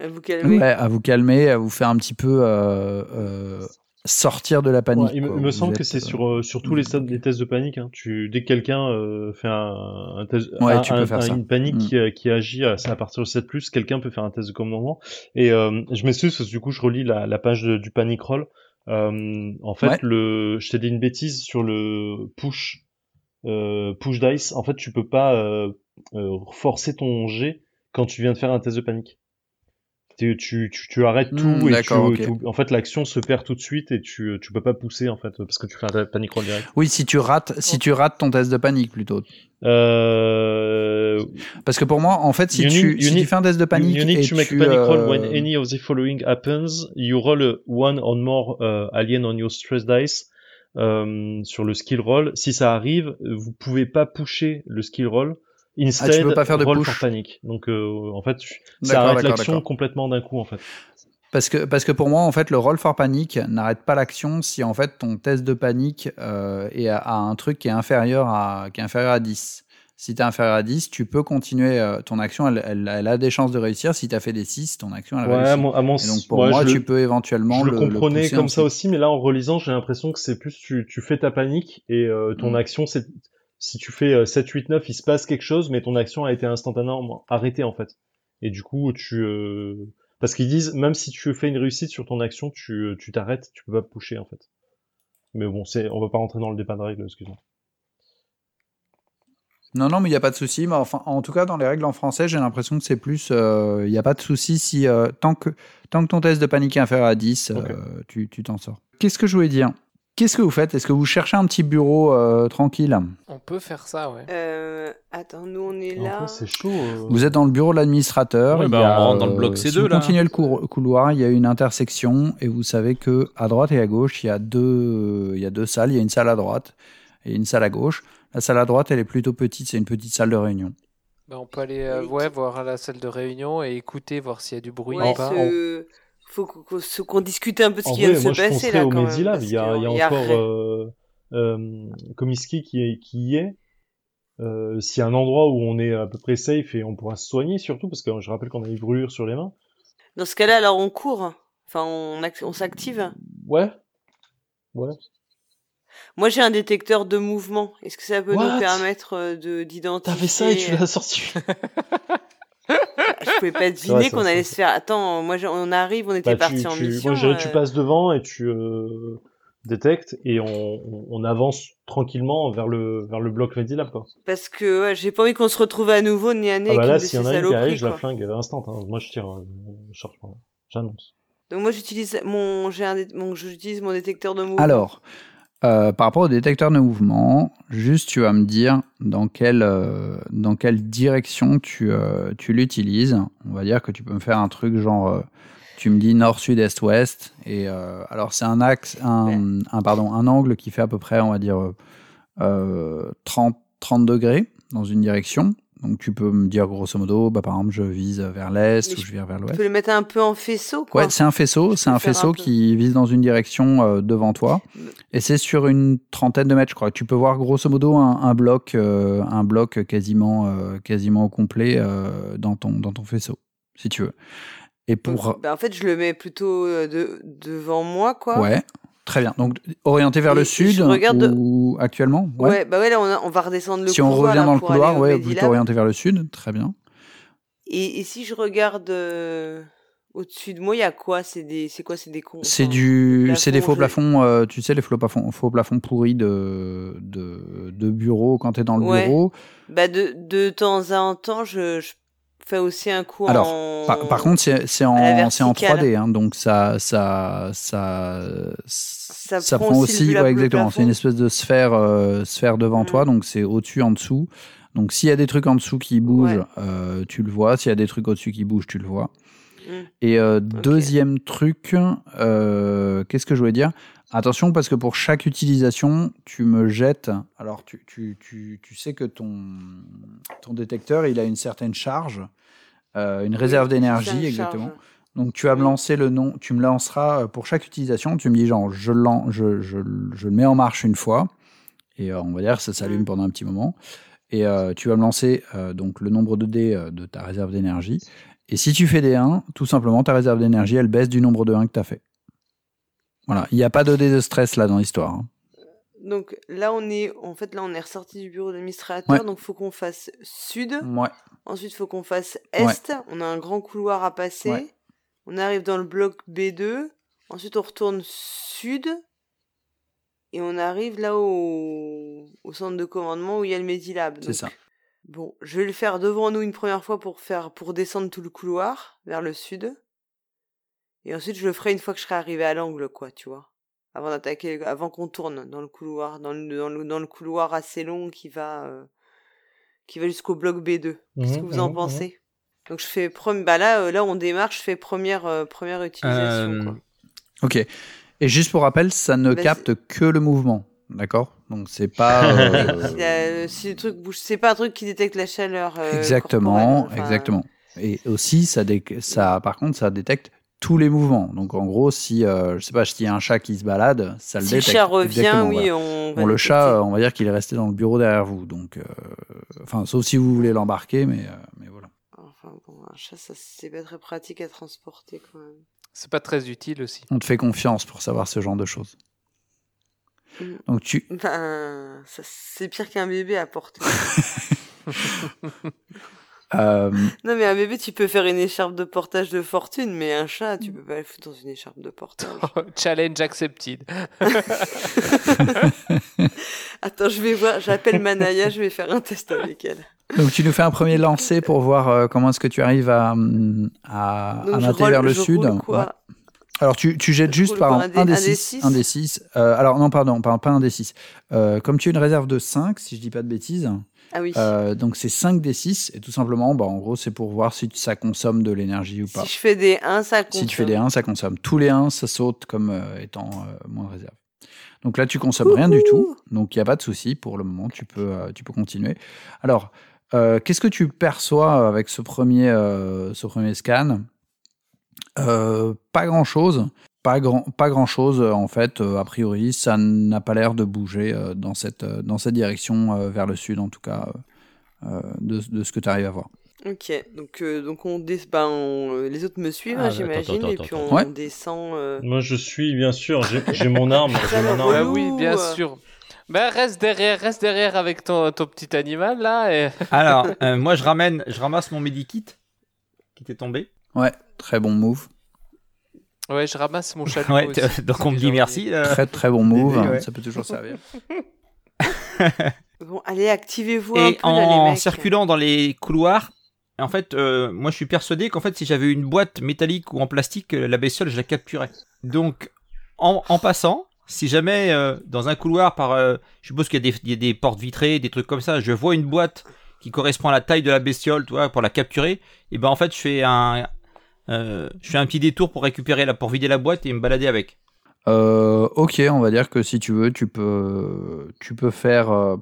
À vous calmer. ouais, à vous calmer, à vous faire un petit peu euh, euh, sortir de la panique. Ouais, il, me, quoi. semble que c'est euh, sur, euh, sur tous les, tests de panique. Hein. Tu, dès que quelqu'un euh, fait un, un test, Ouais, un- tu peux un- faire un- ça. une panique Mm. qui, euh, qui agit à, c'est à partir de 7+, quelqu'un peut faire un test de commandement. Et euh, je m'excuse parce que du coup je relis la, la page de- du panic roll. Euh, en fait, Ouais. le, je t'ai dit une bêtise sur le push, euh, push dice. En fait, tu peux pas euh, euh, forcer ton jet quand tu viens de faire un test de panique. Tu, tu, tu, tu arrêtes Hmm, tout et tu, en fait l'action se perd tout de suite et tu, tu peux pas pousser en fait parce que tu fais un panic roll direct. Oui, si tu rates, si tu rates ton test de panique plutôt. Euh, Parce que pour moi, en fait, si, You tu, need- si need- tu fais un test de panique you need et to make tu, panic roll euh, when any of the following happens. You roll a one or more uh, alien on your stress dice euh, sur le skill roll. Si ça arrive, vous pouvez pas pusher le skill roll. Instead, Ah, tu peux pas faire de roll push. for panic. Donc euh, en fait, ça arrête l'action complètement d'un coup en fait. Parce que, parce que pour moi, en fait, le roll for panic n'arrête pas l'action si en fait ton test de panique euh, est à, à un truc qui est inférieur à, qui est inférieur à 10. Si tu es inférieur à 10, tu peux continuer euh, ton action, elle, elle, elle a des chances de réussir. Si tu as fait des 6, ton action elle Ouais, à réussit. mon, à mon Et donc pour ouais, moi, tu le- peux éventuellement je le, le, comprenais pousser comme ça aussi, mais là en relisant, j'ai l'impression que c'est plus tu, tu fais ta panique et euh, ton Mm. action, c'est si tu fais euh, 7, 8, 9, il se passe quelque chose, mais ton action a été instantanément arrêtée en fait. Et du coup, tu euh, parce qu'ils disent même si tu fais une réussite sur ton action, tu euh, tu t'arrêtes, tu peux pas pusher en fait. Mais bon, c'est on va pas rentrer dans le débat de règles, excuse-moi. Non, non, mais il n'y a pas de souci. Mais enfin, en tout cas, dans les règles en français, j'ai l'impression que c'est plus. euh, Il n'y a pas de souci si euh, tant, que, tant que ton test de panique est inférieur à 10, euh, tu tu t'en sors. Qu'est-ce que je voulais dire? Qu'est-ce que vous faites? Est-ce que vous cherchez un petit bureau euh, tranquille? On peut faire ça, ouais. Euh, attends, nous on est là. C'est chaud. euh. Vous êtes dans le bureau de l'administrateur. Ouais, il bah, y a, on rentre dans le euh, bloc si C2, vous là. continuez le couloir, il y a une intersection et vous savez que à droite et à gauche, il y a deux, il y a deux salles. Il y a une salle à droite et une salle à gauche. La salle à droite, elle est plutôt petite. C'est une petite salle de réunion. Bah, on peut aller euh, ouais, voir à la salle de réunion et écouter, voir s'il y a du bruit Ouais, ou pas. ce- faut qu'on discute un peu ce En qui vient de vrai, se moi je passer là au quand même. Il y a, il y a euh, encore euh, euh, Comiskey qui, est, qui y est. Euh, S'il y a un endroit où on est à peu près safe et on pourra se soigner surtout, parce que je rappelle qu'on a des brûlures sur les mains. Dans ce cas-là, alors on court. Enfin, on, on s'active. Ouais. Ouais. Moi, j'ai un détecteur de mouvement. Est-ce que ça peut What? nous permettre euh, de d'identifier T'avais ça et tu l'as sorti. Je pouvais pas deviner qu'on allait se faire. Attends, moi, on arrive, on était Bah, parti en tu- mission. moi, je dirais, tu euh, passes devant et tu euh, détectes et on, on, on avance tranquillement vers le vers le bloc Medilab quoi. Parce que ouais, j'ai pas envie qu'on se retrouve à nouveau ni année Ah bah là, s'il y en a une qui arrive, je la flingue instant. Hein. Moi je tire, euh, je charge pas. J'annonce. Donc moi, j'utilise mon, j'ai un, dé- mon, j'utilise mon détecteur de mouvement. Alors, euh, par rapport au détecteur de mouvement, juste tu vas me dire dans quelle, euh, dans quelle direction tu, euh, tu l'utilises. On va dire que tu peux me faire un truc genre, tu me dis nord, sud, est, ouest. Et alors c'est un axe, un, un, pardon, un angle qui fait à peu près, on va dire, euh, euh, 30, 30 degrés dans une direction. Donc tu peux me dire grosso modo, bah, par exemple, je vise vers l'est ou je je vise vers Tu l'ouest. peux le mettre un peu en faisceau, quoi. Ouais, c'est un faisceau, c'est un faisceau qui vise dans une direction euh, devant toi, et c'est sur une trentaine de mètres, je crois. Tu peux voir grosso modo un, un bloc, euh, un bloc quasiment, euh, quasiment au complet dans ton dans ton faisceau, si tu veux. Et pour Donc, bah, en fait, je le mets plutôt de, devant moi, quoi. ouais, très bien. Donc orienté vers Et- le sud regarde- ou actuellement. Ouais. bah ouais, là, on, a- on va redescendre le si on couloir, revient là, dans le couloir, ouais, plutôt orienté vers le sud, très bien. Et, et si je regarde euh, au-dessus de moi, il y a quoi? C'est des, c'est quoi C'est des cons. C'est du, c'est des faux plafonds, euh, tu sais, les faux plafonds, faux plafonds pourris de, de, de bureau quand tu es dans le Ouais. bureau. Bah de, de temps en temps, je, je fais aussi un coup Alors, en. Par, par contre, c'est en, en verticale. 3D, hein, donc ça, ça, ça, ça, Ça prend prend aussi, ouais, exactement. C'est une espèce de sphère, euh, sphère devant Mm. toi, donc c'est au-dessus, en dessous. Donc s'il y a des trucs en dessous qui bougent, Ouais. euh, tu le vois. S'il y a des trucs au-dessus qui bougent, tu le vois. Mm. Et euh, deuxième truc, qu'est-ce que je voulais dire? Attention parce que pour chaque utilisation, tu me jettes. Alors tu, tu, tu, tu sais que ton, ton détecteur, il a une certaine charge, euh, une réserve Oui, d'énergie me exactement. charge. Donc tu vas me lancer le nom, tu me lanceras euh, pour chaque utilisation, tu me dis genre je, lan- je, je, je le mets en marche une fois et euh, on va dire que ça s'allume Mm. pendant un petit moment et euh, tu vas me lancer euh, donc le nombre de dés de ta réserve d'énergie et si tu fais des 1, tout simplement ta réserve d'énergie elle baisse du nombre de 1 que tu as fait. Voilà, il n'y a pas de dé de stress là dans l'histoire. hein. Donc là, on est, en fait, là, on est ressorti du bureau d'administrateur, Ouais. donc faut qu'on fasse sud. Ouais. Ensuite, faut qu'on fasse est. On a un grand couloir à passer. Ouais. On arrive dans le bloc B2. Ensuite, on retourne sud. Et on arrive là au, au centre de commandement où il y a le Medilab. C'est ça. Bon, je vais le faire devant nous une première fois pour faire, pour descendre tout le couloir vers le sud. Et ensuite, je le ferai une fois que je serai arrivé à l'angle, quoi, tu vois. Avant d'attaquer, avant qu'on tourne dans le couloir, dans le, dans le, dans le couloir assez long qui va, euh, qui va jusqu'au bloc B2. Qu'est-ce que Mhm, vous en mhm, pensez? Donc je fais prom- bah là, euh, là on démarre, je fais première, euh, première utilisation. Quoi. Ok. Et juste pour rappel, ça ne Vas-y. capte que le mouvement. D'accord? Donc c'est pas. Si, le truc bouge, c'est pas un truc qui détecte la chaleur. exactement, enfin, exactement. Et aussi, ça, ça, par contre, ça détecte tous les mouvements. Donc en gros, si euh, je sais pas, s'il y a un chat qui se balade, ça le Si le détecte. chat revient, oui, voilà. on. va Bon, le chat, euh, on va dire qu'il est resté dans le bureau derrière vous. Donc, euh, enfin, sauf si vous voulez l'embarquer, mais, euh, mais voilà. Enfin bon, un chat, ça c'est pas très pratique à transporter quand même. C'est pas très utile aussi. On te fait confiance pour savoir ce genre de choses. Mm. Donc tu, Ben, c'est pire qu'un bébé à porter. euh, non mais un bébé, tu peux faire une écharpe de portage de fortune, mais un chat, tu peux pas le foutre dans une écharpe de portage. Challenge accepted. Attends, je vais voir, j'appelle Manaya, je vais faire un test avec elle. donc tu nous fais un premier lancer pour voir euh, comment est-ce que tu arrives à, à, Donc à je mater roule- vers le je sud. roule quoi? Ouais. Alors tu, tu jettes Je juste par un un des un dé 6. six? Un des 6. alors non, pardon, pas, pas un des 6. comme tu as une réserve de 5, si je dis pas de bêtises, Ah oui. euh, donc c'est 5 des 6. Et tout simplement, bah, en gros, c'est pour voir si ça consomme de l'énergie ou pas. si je fais des 1, ça compte. Si tu fais des 1, ça consomme. Tous les 1, ça saute comme euh, étant euh, moins de réserve. Donc là, tu consommes rien du tout. Donc il n'y a pas de souci. Pour le moment, tu peux, tu peux continuer. Alors, qu'est-ce que tu perçois avec ce premier, ce premier scan? Pas grand-chose. Pas grand, pas grand chose en fait. euh, a priori, ça n'a pas l'air de bouger euh, dans cette, euh, dans cette direction euh, vers le sud, en tout cas, euh, euh, de, de ce que tu arrives à voir. Ok, donc, euh, donc on, ben, on- euh, les autres me suivent, Ah, hein, attends, j'imagine, attends, et puis attends. on Ouais. descend. euh, Moi, je suis, bien sûr, j'ai j'ai mon arme. j'ai mon arme. Ouais, relou, oui, bien euh. sûr. Ben reste derrière, reste derrière avec ton, ton petit animal là. Et... Alors, euh, moi, je ramène, je ramasse mon medikit qui était tombé. Ouais, très bon move. Ouais, je ramasse mon chalumeau. Ouais, aussi. donc on me dit merci. euh, Très très bon move. Ouais. Ça peut toujours servir. Bon, allez, activez-vous un Et peu, là, les en mecs. circulant dans les couloirs, en fait, euh, moi je suis persuadé qu'en fait, si j'avais une boîte métallique ou en plastique, euh, la bestiole, je la capturais. Donc, en, en passant, si jamais euh, dans un couloir, par, euh, je suppose qu'il y, a des- il y a des portes vitrées, des trucs comme ça, je vois une boîte qui correspond à la taille de la bestiole, tu vois, pour la capturer, et ben en fait, je fais un, je fais un petit détour pour récupérer la, pour vider la boîte et me balader avec. Euh, ok, on va dire que si tu veux, tu peux, tu peux faire. euh,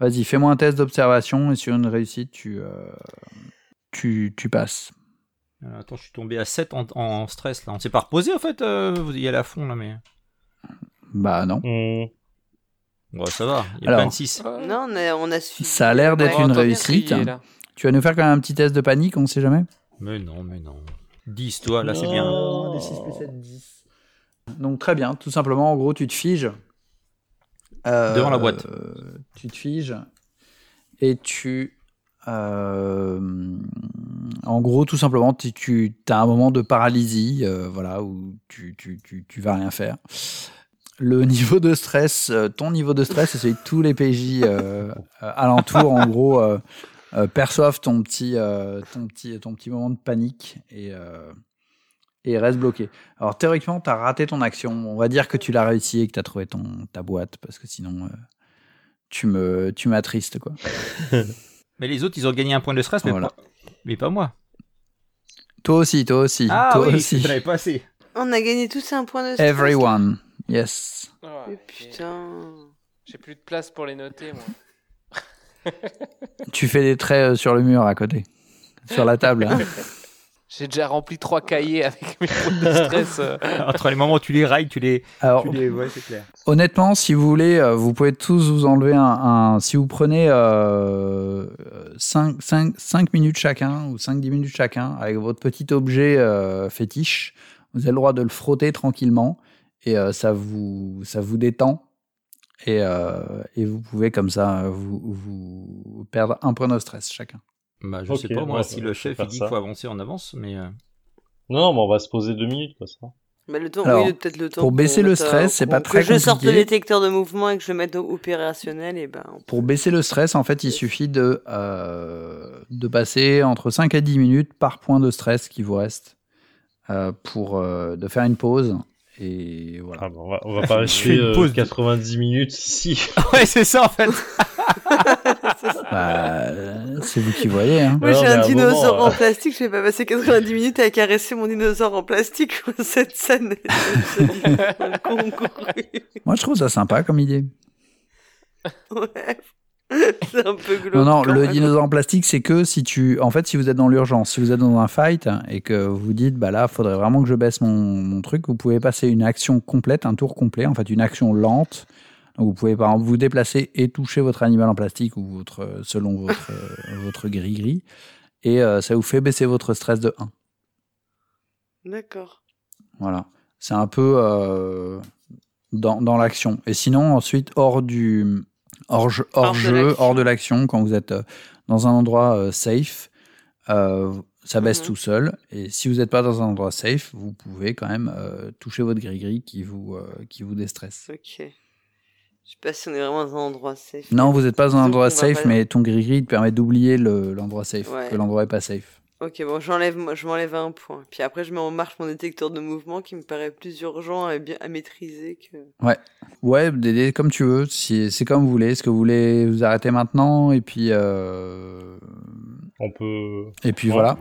Vas-y, fais-moi un test d'observation et sur une réussite, tu, euh, tu, tu passes. Euh, attends, je suis tombé à 7 en, en stress là. On s'est pas reposé en fait, euh, vous y allez à fond là, mais. Bah non. Hmm. Bon, ça va, il y a Alors, plein de 6. Ouais. Non, on a, on a suivi. Ça a l'air d'être une réussite. Tu vas nous faire quand même un petit test de panique, on sait jamais Mais non, mais non. 10, toi, là, c'est bien. Non. Donc très bien, tout simplement, en gros, tu te figes. Euh, Devant la boîte. euh, tu te figes et tu... euh, en gros, tout simplement, tu, tu as un moment de paralysie, euh, voilà, où tu, tu, tu, tu vas rien faire. Le niveau de stress, ton niveau de stress, c'est celui de tous les PJ alentour, en gros, euh, perçoivent ton petit, euh, ton, petit, ton petit moment de panique et, euh, et restent bloqués. Alors théoriquement, tu as raté ton action. On va dire que tu l'as réussi et que tu as trouvé ton, ta boîte, parce que sinon, euh, tu me tu m'attristes, quoi. Mais les autres, ils ont gagné un point de stress, mais, Voilà. pas, mais pas moi. Toi aussi, toi aussi, Ah toi oui, aussi. je pas assez. On a gagné tous un point de stress. Everyone, yes. Oh, putain. J'ai plus de place pour les noter, moi. Tu fais des traits euh, sur le mur à côté, sur la table. hein. J'ai déjà rempli trois cahiers avec mes points de stress. euh. Entre les moments où tu les railles, tu les. Alors, Tu les... Ouais, c'est clair. Honnêtement, si vous voulez, euh, vous pouvez tous vous enlever un. un- si vous prenez 5, minutes chacun ou 5-10 minutes chacun avec votre petit objet euh, fétiche, vous avez le droit de le frotter tranquillement et euh, ça vous ça vous détend et, euh, et vous pouvez comme ça vous, vous perdre un point de stress chacun. Bah, je Ok, sais pas, moi, ouais, si le chef il dit qu'il faut avancer, on avance, mais. euh, Non, non, mais on va se poser deux minutes, quoi, ça. Bah, le temps, Alors, oui, le- peut-être le temps. pour baisser le euh, stress, c'est pas très Que je sorte le détecteur de mouvement et que je le mette au- opérationnel, et ben. Pour baisser le stress, en fait, il suffit de, euh, de passer entre 5 à 10 minutes par point de stress qui vous reste euh, pour euh, de faire une pause. Et voilà. Ah, bah, on va, on va pas Je fais rester une euh, pause de- 90 minutes ici. ouais, c'est ça en fait. Bah, c'est vous qui voyez. Hein. Moi, j'ai un dinosaure moment, en euh, plastique, je vais pas passer 90 minutes à caresser mon dinosaure en plastique. Cette scène. Moi, je trouve ça sympa comme idée. Ouais. C'est un peu glauque. Non, non, le même. dinosaure en plastique, c'est que si tu, en fait, si vous êtes dans l'urgence, si vous êtes dans un fight et que vous dites, bah là, faudrait vraiment que je baisse mon, mon truc, vous pouvez passer une action complète, un tour complet, en fait, une action lente. Donc, vous pouvez par exemple vous déplacer et toucher votre animal en plastique ou votre, selon votre, votre gris-gris. Et euh, ça vous fait baisser votre stress de 1. D'accord. Voilà. C'est un peu euh, dans, dans l'action. Et sinon, ensuite, hors du hors, jeu, hors, Hors de jeu, l'action. hors de l'action, quand vous êtes euh, dans un endroit euh, safe, euh, ça baisse Mhm. tout seul. Et si vous n'êtes pas dans un endroit safe, vous pouvez quand même euh, toucher votre gris-gris qui vous, euh, qui vous déstresse. Ok. Je sais pas si on est vraiment dans un endroit safe. Non, vous n'êtes pas dans un endroit safe, mais ton gris-gris te permet d'oublier le- l'endroit safe, Ouais. que l'endroit est pas safe. Ok, bon, j'enlève, je m'enlève un point. Puis après, je mets en marche mon détecteur de mouvement qui me paraît plus urgent et bien à maîtriser que. Ouais, Dédé, comme tu veux. Si, c'est comme vous voulez. Est-ce que vous voulez vous arrêter maintenant et puis euh, On peut. et puis Ouais. voilà.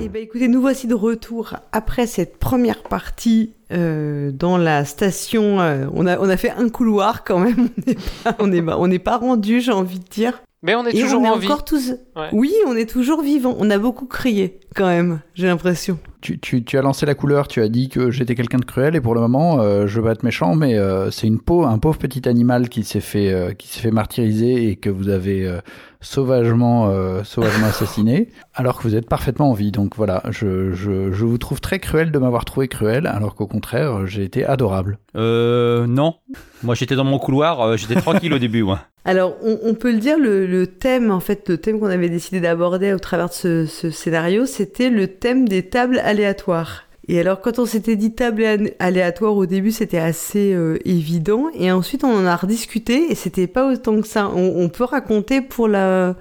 Eh ben, écoutez, nous voici de retour après cette première partie euh, dans la station. euh, on a, on a fait un couloir quand même. On n'est pas, on est, pas- on n'est pas rendu, j'ai envie de dire. Mais on est Et toujours on est en vie. encore tous. Ouais. Oui, on est toujours vivants. On a beaucoup crié quand même. J'ai l'impression. Tu, tu, tu as lancé la couleur. Tu as dit que j'étais quelqu'un de cruel et pour le moment, euh, je veux pas être méchant, mais euh, c'est une peau, un pauvre petit animal qui s'est fait euh, qui s'est fait martyriser et que vous avez euh, sauvagement euh, sauvagement assassiné, alors que vous êtes parfaitement en vie. Donc voilà, je, je, je vous trouve très cruel de m'avoir trouvé cruel, alors qu'au contraire, j'ai été adorable. Euh, non. Moi, j'étais dans mon couloir, euh, j'étais tranquille au début, moi. Alors, on, on peut le dire, le, le thème, en fait, le thème qu'on avait décidé d'aborder au travers de ce, ce scénario, c'était le thème des tables aléatoires. Et alors, quand on s'était dit table alé- aléatoire au début, c'était assez euh, évident. Et ensuite, on en a rediscuté et c'était pas autant que ça. On, peut raconter pour la,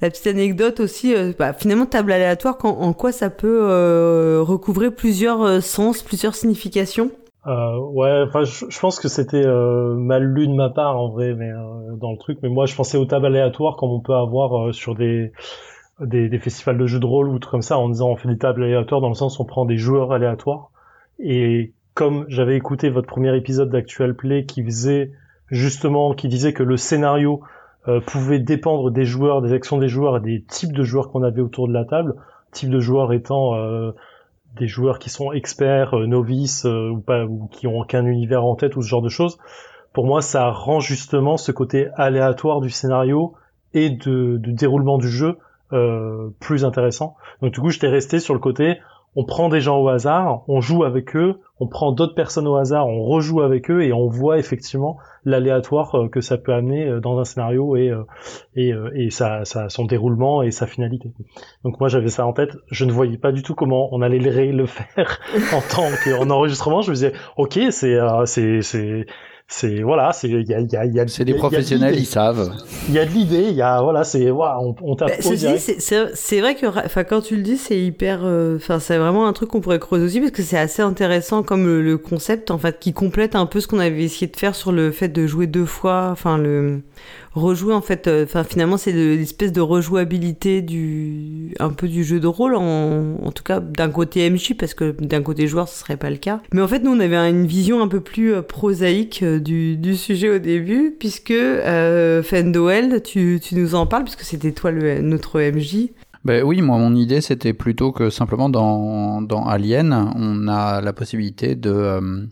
la petite anecdote aussi, euh, bah, finalement, table aléatoire, quand- en quoi ça peut euh, recouvrer plusieurs euh, sens, plusieurs significations? Euh, ouais, enfin, je, pense que c'était mal lu de ma part en vrai, mais dans le truc. Mais moi, je pensais aux tables aléatoires comme on peut avoir sur des, des des festivals de jeux de rôle ou trucs comme ça, en disant on fait des tables aléatoires dans le sens où on prend des joueurs aléatoires. Et comme j'avais écouté votre premier épisode d'Actual Play qui faisait justement, qui disait que le scénario euh, pouvait dépendre des joueurs, des actions des joueurs et des types de joueurs qu'on avait autour de la table, type de joueurs étant euh, des joueurs qui sont experts, euh, novices euh, ou pas, ou qui ont aucun univers en tête ou ce genre de choses. Pour moi, ça rend justement ce côté aléatoire du scénario et de, du déroulement du jeu euh, plus intéressant. Donc du coup, j'étais resté sur le côté, on prend des gens au hasard, on joue avec eux, on prend d'autres personnes au hasard, on rejoue avec eux et on voit effectivement l'aléatoire euh, que ça peut amener euh, dans un scénario et et, et sa, sa- son déroulement et sa finalité. Donc moi j'avais ça en tête, je ne voyais pas du tout comment on allait le, faire en tant qu'en enregistrement. Je me disais ok c'est c'est c'est c'est voilà c'est il y a il y a il y a C'est des professionnels, ils savent. Il y a de l'idée, il y a voilà c'est voilà on, on tape Bah, c'est- c'est c'est vrai que enfin, quand tu le dis, c'est hyper. euh, Enfin, c'est vraiment un truc qu'on pourrait creuser aussi parce que c'est assez intéressant comme le, le concept en fait qui complète un peu ce qu'on avait essayé de faire sur le fait de jouer deux fois. Enfin, le rejouer en fait. euh, Enfin, finalement, c'est l'espèce de rejouabilité du un peu du jeu de rôle en, en tout cas d'un côté MJ parce que d'un côté joueur ce serait pas le cas. Mais en fait, nous on avait une vision un peu plus euh, prosaïque euh, du, du sujet au début puisque euh, tu, tu nous en parles puisque c'était toi le, notre MJ. Ben oui, moi mon idée c'était plutôt que simplement dans, dans Alien, on a la possibilité de,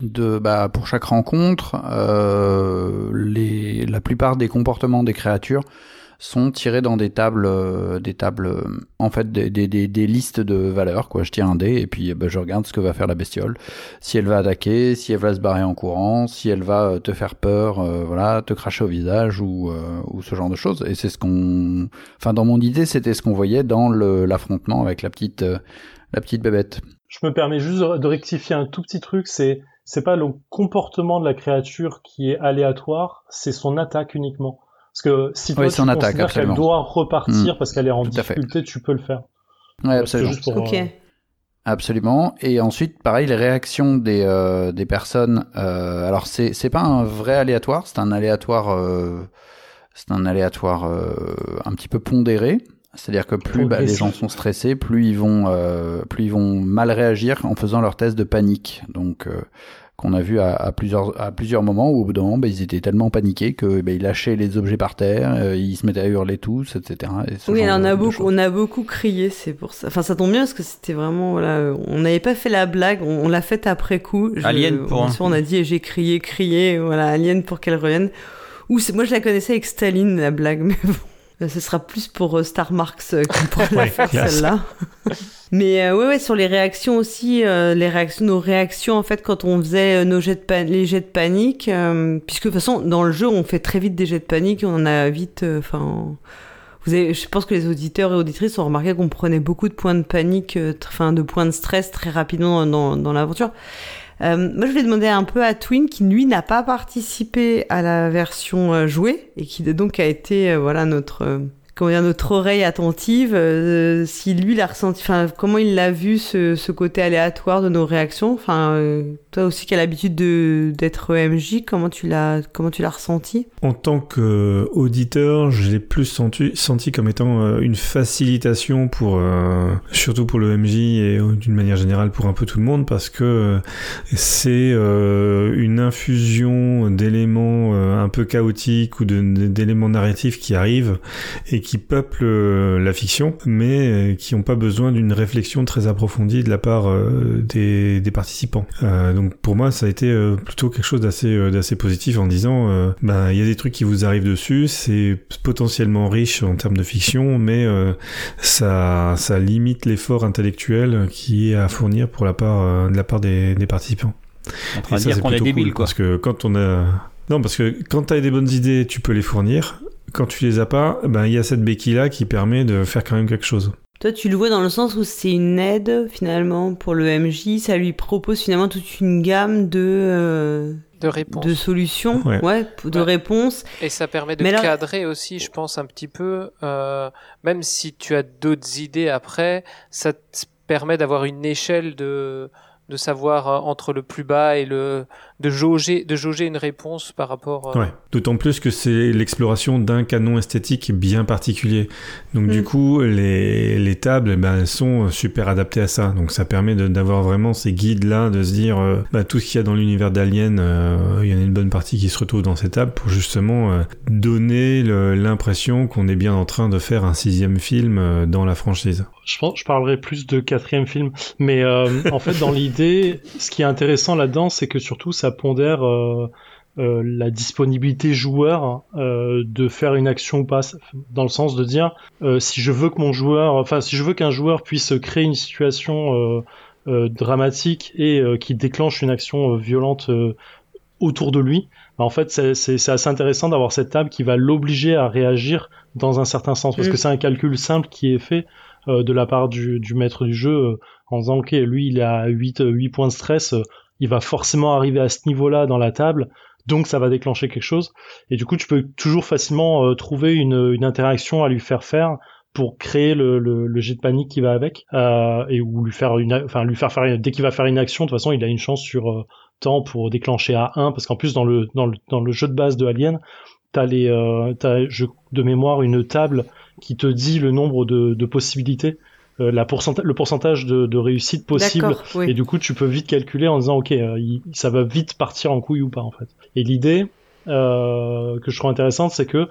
de bah, pour chaque rencontre, euh, les, la plupart des comportements des créatures sont tirés dans des tables, euh, des tables, euh, en fait, des, des, des, listes de valeurs. Quoi. Je tire un dé et puis ben, je regarde ce que va faire la bestiole. Si elle va attaquer, si elle va se barrer en courant, si elle va euh, te faire peur, voilà, te cracher au visage ou, ou ce genre de choses. Et c'est ce qu'on, enfin, dans mon idée, c'était ce qu'on voyait dans l'affrontement avec la petite, la petite bébête. Je me permets juste de rectifier un tout petit truc. C'est c'est pas le comportement de la créature qui est aléatoire, c'est son attaque uniquement. Parce que si toi, tu considères qu'elle doit repartir hmm. parce qu'elle est en difficulté, tu peux le faire. Ouais, absolument. Euh, absolument. Et ensuite, pareil, les réactions des, euh, des personnes. Euh, alors, c'est c'est pas un vrai aléatoire, c'est un aléatoire, euh, c'est un aléatoire euh, un petit peu pondéré. C'est-à-dire que plus bah, les gens sont stressés, plus ils vont, plus ils vont mal réagir en faisant leur test de panique. Donc qu'on a vu à, plusieurs, à plusieurs moments où au bout d'un moment, bah, ils étaient tellement paniqués que bah, ils lâchaient les objets par terre, euh, ils se mettaient à hurler tous, etc. oui, on a, beaucoup, on a beaucoup crié, c'est pour ça. Enfin, ça tombe bien parce que c'était vraiment, voilà, on n'avait pas fait la blague, on, l'a faite après coup. Alien pour. On a dit, j'ai crié, crié, voilà, Alien pour qu'elle revienne. Ou moi, je la connaissais avec Staline, la blague, mais bon. Euh, ce sera plus pour euh, Star Marks euh, qui pourra la faire celle-là. Mais ouais, ouais, sur les réactions aussi, les réactions, nos réactions en fait quand on faisait nos jets de les jets de panique, puisque de toute façon dans le jeu on fait très vite des jets de panique, on en a vite, enfin. vous avez, je pense que les auditeurs et auditrices ont remarqué qu'on prenait beaucoup de points de panique, enfin de points de stress très rapidement dans, dans l'aventure. Euh, moi, je vais demander un peu à Twin, qui lui n'a pas participé à la version euh, jouée et qui donc a été euh, voilà notre comment dire, notre oreille attentive, euh, si lui l'a ressenti, comment il l'a vu ce, côté aléatoire de nos réactions. Euh, toi aussi qui as l'habitude de d'être EMJ, comment tu l'as, ressenti? En tant qu'auditeur, je l'ai plus senti, comme étant euh, une facilitation pour, surtout pour le MJ et d'une manière générale pour un peu tout le monde, parce que c'est une infusion d'éléments un peu chaotiques ou d'éléments narratifs qui arrivent et qui peuplent euh, la fiction, mais euh, qui n'ont pas besoin d'une réflexion très approfondie de la part euh, des, des participants. donc pour moi, ça a été plutôt quelque chose d'assez d'assez positif en disant, ben il y a des trucs qui vous arrivent dessus, c'est potentiellement riche en termes de fiction, mais ça ça limite l'effort intellectuel qui est à fournir pour la part de la part des, des participants. On va dire qu'on est débile, quoi. Parce que quand on a non, parce que quand tu as des bonnes idées, tu peux les fournir quand tu les as pas, ben il y a cette béquille là qui permet de faire quand même quelque chose. Toi, tu le vois dans le sens où c'est une aide finalement pour le MJ, ça lui propose finalement toute une gamme de euh, de réponses, de solutions, ouais, de réponses. Et ça permet de cadrer aussi, je pense, un petit peu. Euh, même si tu as d'autres idées après, ça te permet d'avoir une échelle de de savoir euh, entre le plus bas et le de jauger de jauger une réponse par rapport euh, ouais. d'autant plus que c'est l'exploration d'un canon esthétique bien particulier donc du mm. coup les, les tables eh ben, elles sont super adaptées à ça donc ça permet d'avoir vraiment ces guides là de se dire euh, bah, tout ce qu'il y a dans l'univers d'Alien il y en a une bonne partie qui se retrouve dans ces tables pour justement donner l'impression qu'on est bien en train de faire un sixième film dans la franchise je pense je parlerai plus de quatrième film mais en fait dans l'idée ce qui est intéressant là-dedans, c'est que surtout ça pondère euh, euh, la disponibilité joueur euh, de faire une action ou pas, dans le sens de dire si je veux que mon joueur, enfin si je veux qu'un joueur puisse créer une situation dramatique et qui déclenche une action violente autour de lui, bah, en fait c'est assez intéressant d'avoir cette table qui va l'obliger à réagir dans un certain sens, parce mm. que c'est un calcul simple qui est fait de la part du, du maître du jeu en disant ok lui il a 8, 8 points de stress, il va forcément arriver à ce niveau-là dans la table, donc ça va déclencher quelque chose. Et du coup tu peux toujours facilement euh, trouver une, interaction à lui faire faire pour créer le, le, jet de panique qui va avec euh, et ou lui faire une enfin lui faire faire dès qu'il va faire une action de toute façon il a une chance sur euh, temps pour déclencher à 1 parce qu'en plus dans le, jeu de base de Alien t'as les t'as de mémoire une table qui te dit le nombre de possibilités euh, la le pourcentage de, de réussite possible. Et du coup tu peux vite calculer en disant ok euh, ça va vite partir en couille ou pas en fait. Et l'idée euh, que je trouve intéressante c'est que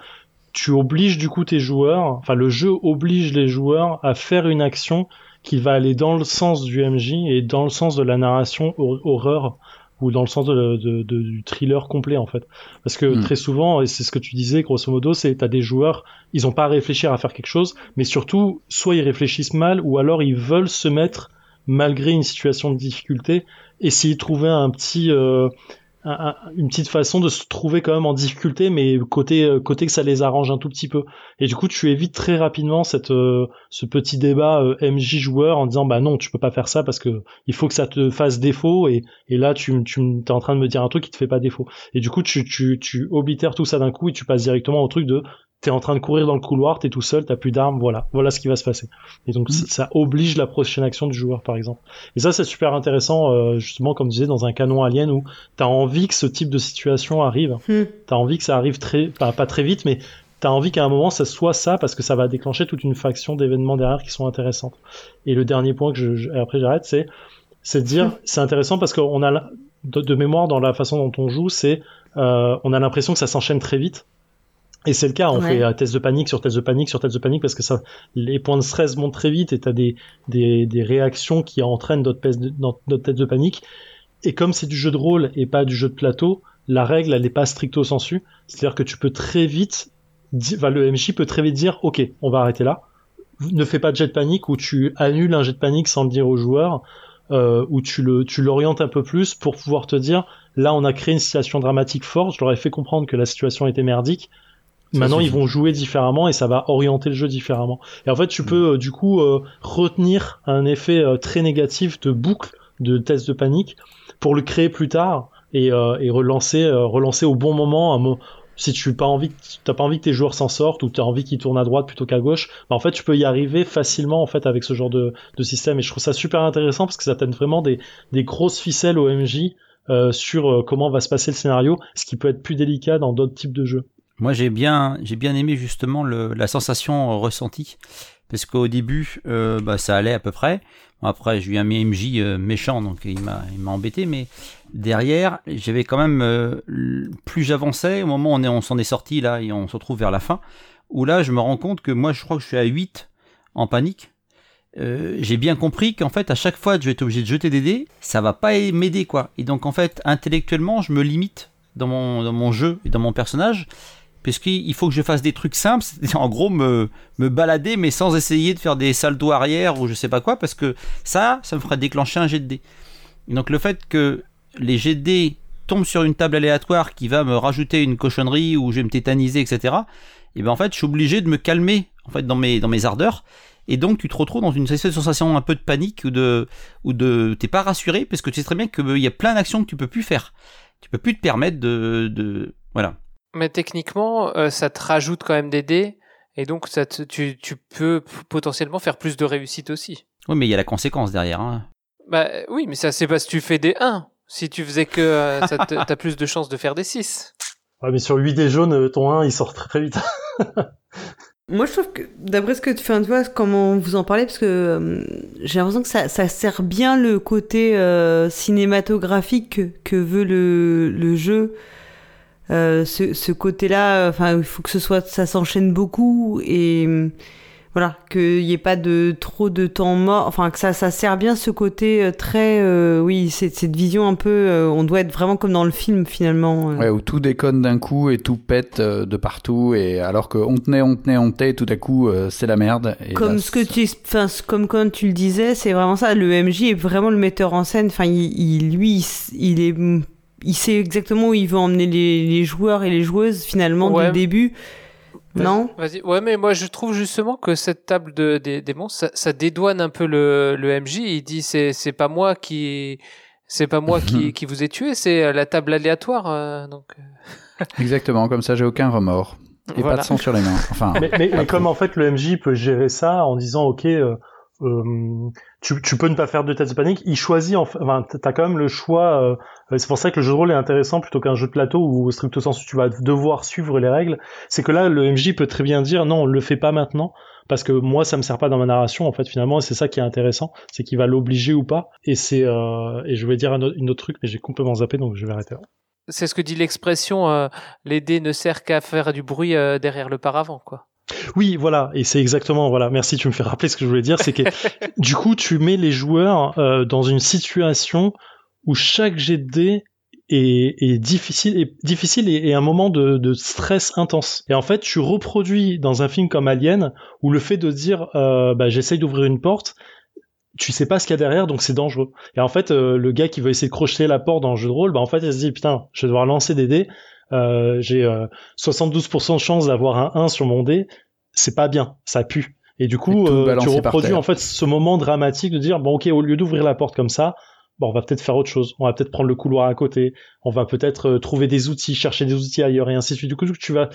tu obliges du coup tes joueurs enfin le jeu oblige les joueurs à faire une action qui va aller dans le sens du MJ et dans le sens de la narration horreur ou dans le sens de, de- de- du thriller complet en fait. Parce que Mm. très souvent, et c'est ce que tu disais grosso modo, c'est t'as des joueurs, ils ont pas à réfléchir à faire quelque chose, mais surtout, soit ils réfléchissent mal, ou alors ils veulent se mettre malgré une situation de difficulté, essayer de trouver un petit euh, un- un- une petite façon de se trouver quand même en difficulté, mais côté euh, côté que ça les arrange un tout petit peu. Et du coup, tu évites très rapidement cette euh, ce petit débat euh, MJ joueur en disant bah non, tu peux pas faire ça parce que il faut que ça te fasse défaut et et là tu tu es en train de me dire un truc qui te fait pas défaut. Et du coup, tu tu tu oblitères tout ça d'un coup et tu passes directement au truc de t'es en train de courir dans le couloir, t'es tout seul, t'as plus d'armes, voilà, voilà ce qui va se passer. Et donc c- ça oblige la prochaine action du joueur, par exemple. Et ça, c'est super intéressant, euh, justement, comme tu disais, dans un canon alien où t'as envie que ce type de situation arrive. Hmm. T'as envie que ça arrive très, pas, pas très vite, mais t'as envie qu'à un moment ça soit ça parce que ça va déclencher toute une faction d'événements derrière qui sont intéressantes. Et le dernier point que je, je- et après j'arrête, c'est, c'est de dire, c'est intéressant parce qu'on a, de, de mémoire dans la façon dont on joue, c'est, euh, on a l'impression que ça s'enchaîne très vite. Et c'est le cas, on Ouais. fait test de panique sur test de panique sur test de panique parce que ça, les points de stress montent très vite et t'as des, des, des réactions qui entraînent d'autres tests de, panique. Et comme c'est du jeu de rôle et pas du jeu de plateau, la règle, elle n'est pas stricto sensu. C'est-à-dire que tu peux très vite, enfin, le MJ peut très vite dire, OK, on va arrêter là. Ne fais pas de jet de panique ou tu annules un jet de panique sans le dire au joueur, euh, ou tu le, tu l'orientes un peu plus pour pouvoir te dire, là, on a créé une situation dramatique forte, je leur ai fait comprendre que la situation était merdique. Maintenant, ils vont jouer différemment et ça va orienter le jeu différemment. Et en fait, tu peux euh, du coup euh, retenir un effet euh, très négatif de boucle de test de panique pour le créer plus tard et, euh, et relancer, euh, relancer au bon moment. Un si tu n'as pas envie, que- t'as pas envie que tes joueurs s'en sortent ou tu as envie qu'ils tournent à droite plutôt qu'à gauche, bah, en fait, tu peux y arriver facilement en fait avec ce genre de, de système. Et je trouve ça super intéressant parce que ça donne vraiment des, des grosses ficelles au MJ euh, sur euh, comment va se passer le scénario, ce qui peut être plus délicat dans d'autres types de jeux. Moi, j'ai bien, bien aimé justement le, la sensation ressentie. Parce qu'au début, euh, bah, ça allait à peu près. Après, j'ai eu un MJ euh, méchant, donc il m'a, embêté. Mais derrière, j'avais quand même, euh, plus j'avançais, au moment où on, est, s'en est sorti là, et on se retrouve vers la fin, où là, je me rends compte que moi, je crois que je suis à 8 en panique. J'ai bien compris qu'en fait, à chaque fois que je vais être obligé de jeter des dés, ça va pas m'aider, quoi. Et donc, en fait, intellectuellement, je me limite dans mon, dans mon jeu et dans mon personnage puisqu'il faut que je fasse des trucs simples, c'est en gros me, me balader, mais sans essayer de faire des saltos arrière ou je sais pas quoi, parce que ça, ça me ferait déclencher un jet de dés. Donc le fait que les jets de dés tombent sur une table aléatoire qui va me rajouter une cochonnerie ou je vais me tétaniser, etc. Et ben en fait, je suis obligé de me calmer en fait dans mes dans mes ardeurs. Et donc tu te retrouves dans une sensation un peu de panique ou de ou de t'es pas rassuré parce que tu sais très bien qu'il y a plein d'actions que tu peux plus faire. Tu peux plus te permettre de, de voilà. Mais techniquement, euh, ça te rajoute quand même des dés. Et donc, ça te- tu, tu peux potentiellement faire plus de réussite aussi. Oui, mais il y a la conséquence derrière. Hein. Bah oui, mais ça, c'est parce que tu fais des 1. Si tu faisais que euh, t'as plus de chances de faire des 6. Ouais, mais sur 8 des jaunes, euh, ton 1, il sort très très vite. Moi, je trouve que, d'après ce que tu fais, tu vois, comment vous en parlez, parce que euh, j'ai l'impression que ça, ça sert bien le côté euh, cinématographique que, que veut le, le jeu. Euh, ce, ce côté-là, enfin, il faut que ce soit, ça s'enchaîne beaucoup et voilà, qu'il n'y ait pas de trop de temps mort. Enfin, que ça, ça sert bien ce côté euh, très, euh, oui, cette vision un peu, euh, on doit être vraiment comme dans le film finalement. euh. Ouais, où tout déconne d'un coup et tout pète euh, de partout, et alors qu'on tenait, on tenait, on tenait, tout à coup, euh, c'est la merde. Et comme là, ce que tu enfin comme quand tu le disais c'est vraiment ça le MJ est vraiment le metteur en scène enfin il, il- lui il est il sait exactement où il veut emmener les, les joueurs et les joueuses finalement dès Ouais. le début non? Vas-y. Ouais, mais moi, je trouve justement que cette table de, des, des monstres, ça, ça dédouane un peu le, le MJ. Il dit, c'est, c'est pas moi qui, c'est pas moi qui, qui vous ai tué, c'est la table aléatoire. euh, donc, euh, Exactement, comme ça j'ai aucun remords. Et voilà. pas de sang sur les mains. Enfin, mais, mais, pas mais comme en fait le MJ peut gérer ça en disant ok euh, euh, tu, peux ne pas faire de test de panique il choisit enfin t'as quand même le choix euh, c'est pour ça que le jeu de rôle est intéressant plutôt qu'un jeu de plateau où au stricto sensu tu vas devoir suivre les règles. C'est que là le MJ peut très bien dire non on le fait pas maintenant parce que moi ça me sert pas dans ma narration en fait finalement c'est ça qui est intéressant c'est qu'il va l'obliger ou pas. Et c'est euh, et je vais dire un autre, une autre truc mais j'ai complètement zappé donc je vais arrêter c'est ce que dit l'expression, les dés ne servent qu'à faire du bruit derrière le paravent, quoi. Oui, voilà, et c'est exactement, voilà, merci, tu me fais rappeler ce que je voulais dire, c'est que du coup, tu mets les joueurs euh, dans une situation où chaque jet de dés est, est difficile, et, difficile et, et un moment de, de, stress intense. Et en fait, tu reproduis dans un film comme Alien, où le fait de dire, euh, bah, j'essaye d'ouvrir une porte, tu sais pas ce qu'il y a derrière, donc c'est dangereux. Et en fait, euh, le gars qui veut essayer de crocheter la porte dans le jeu de rôle, bah en fait, il se dit putain, je vais devoir lancer des dés. Euh, j'ai 72% de chance d'avoir un 1 sur mon dé. C'est pas bien, ça pue. Et du coup, euh, tu reproduis en fait ce moment dramatique de dire bon ok, au lieu d'ouvrir la porte comme ça, bon, on va peut-être faire autre chose. On va peut-être prendre le couloir à côté. On va peut-être trouver des outils, chercher des outils ailleurs et ainsi de suite. Du coup, tu vas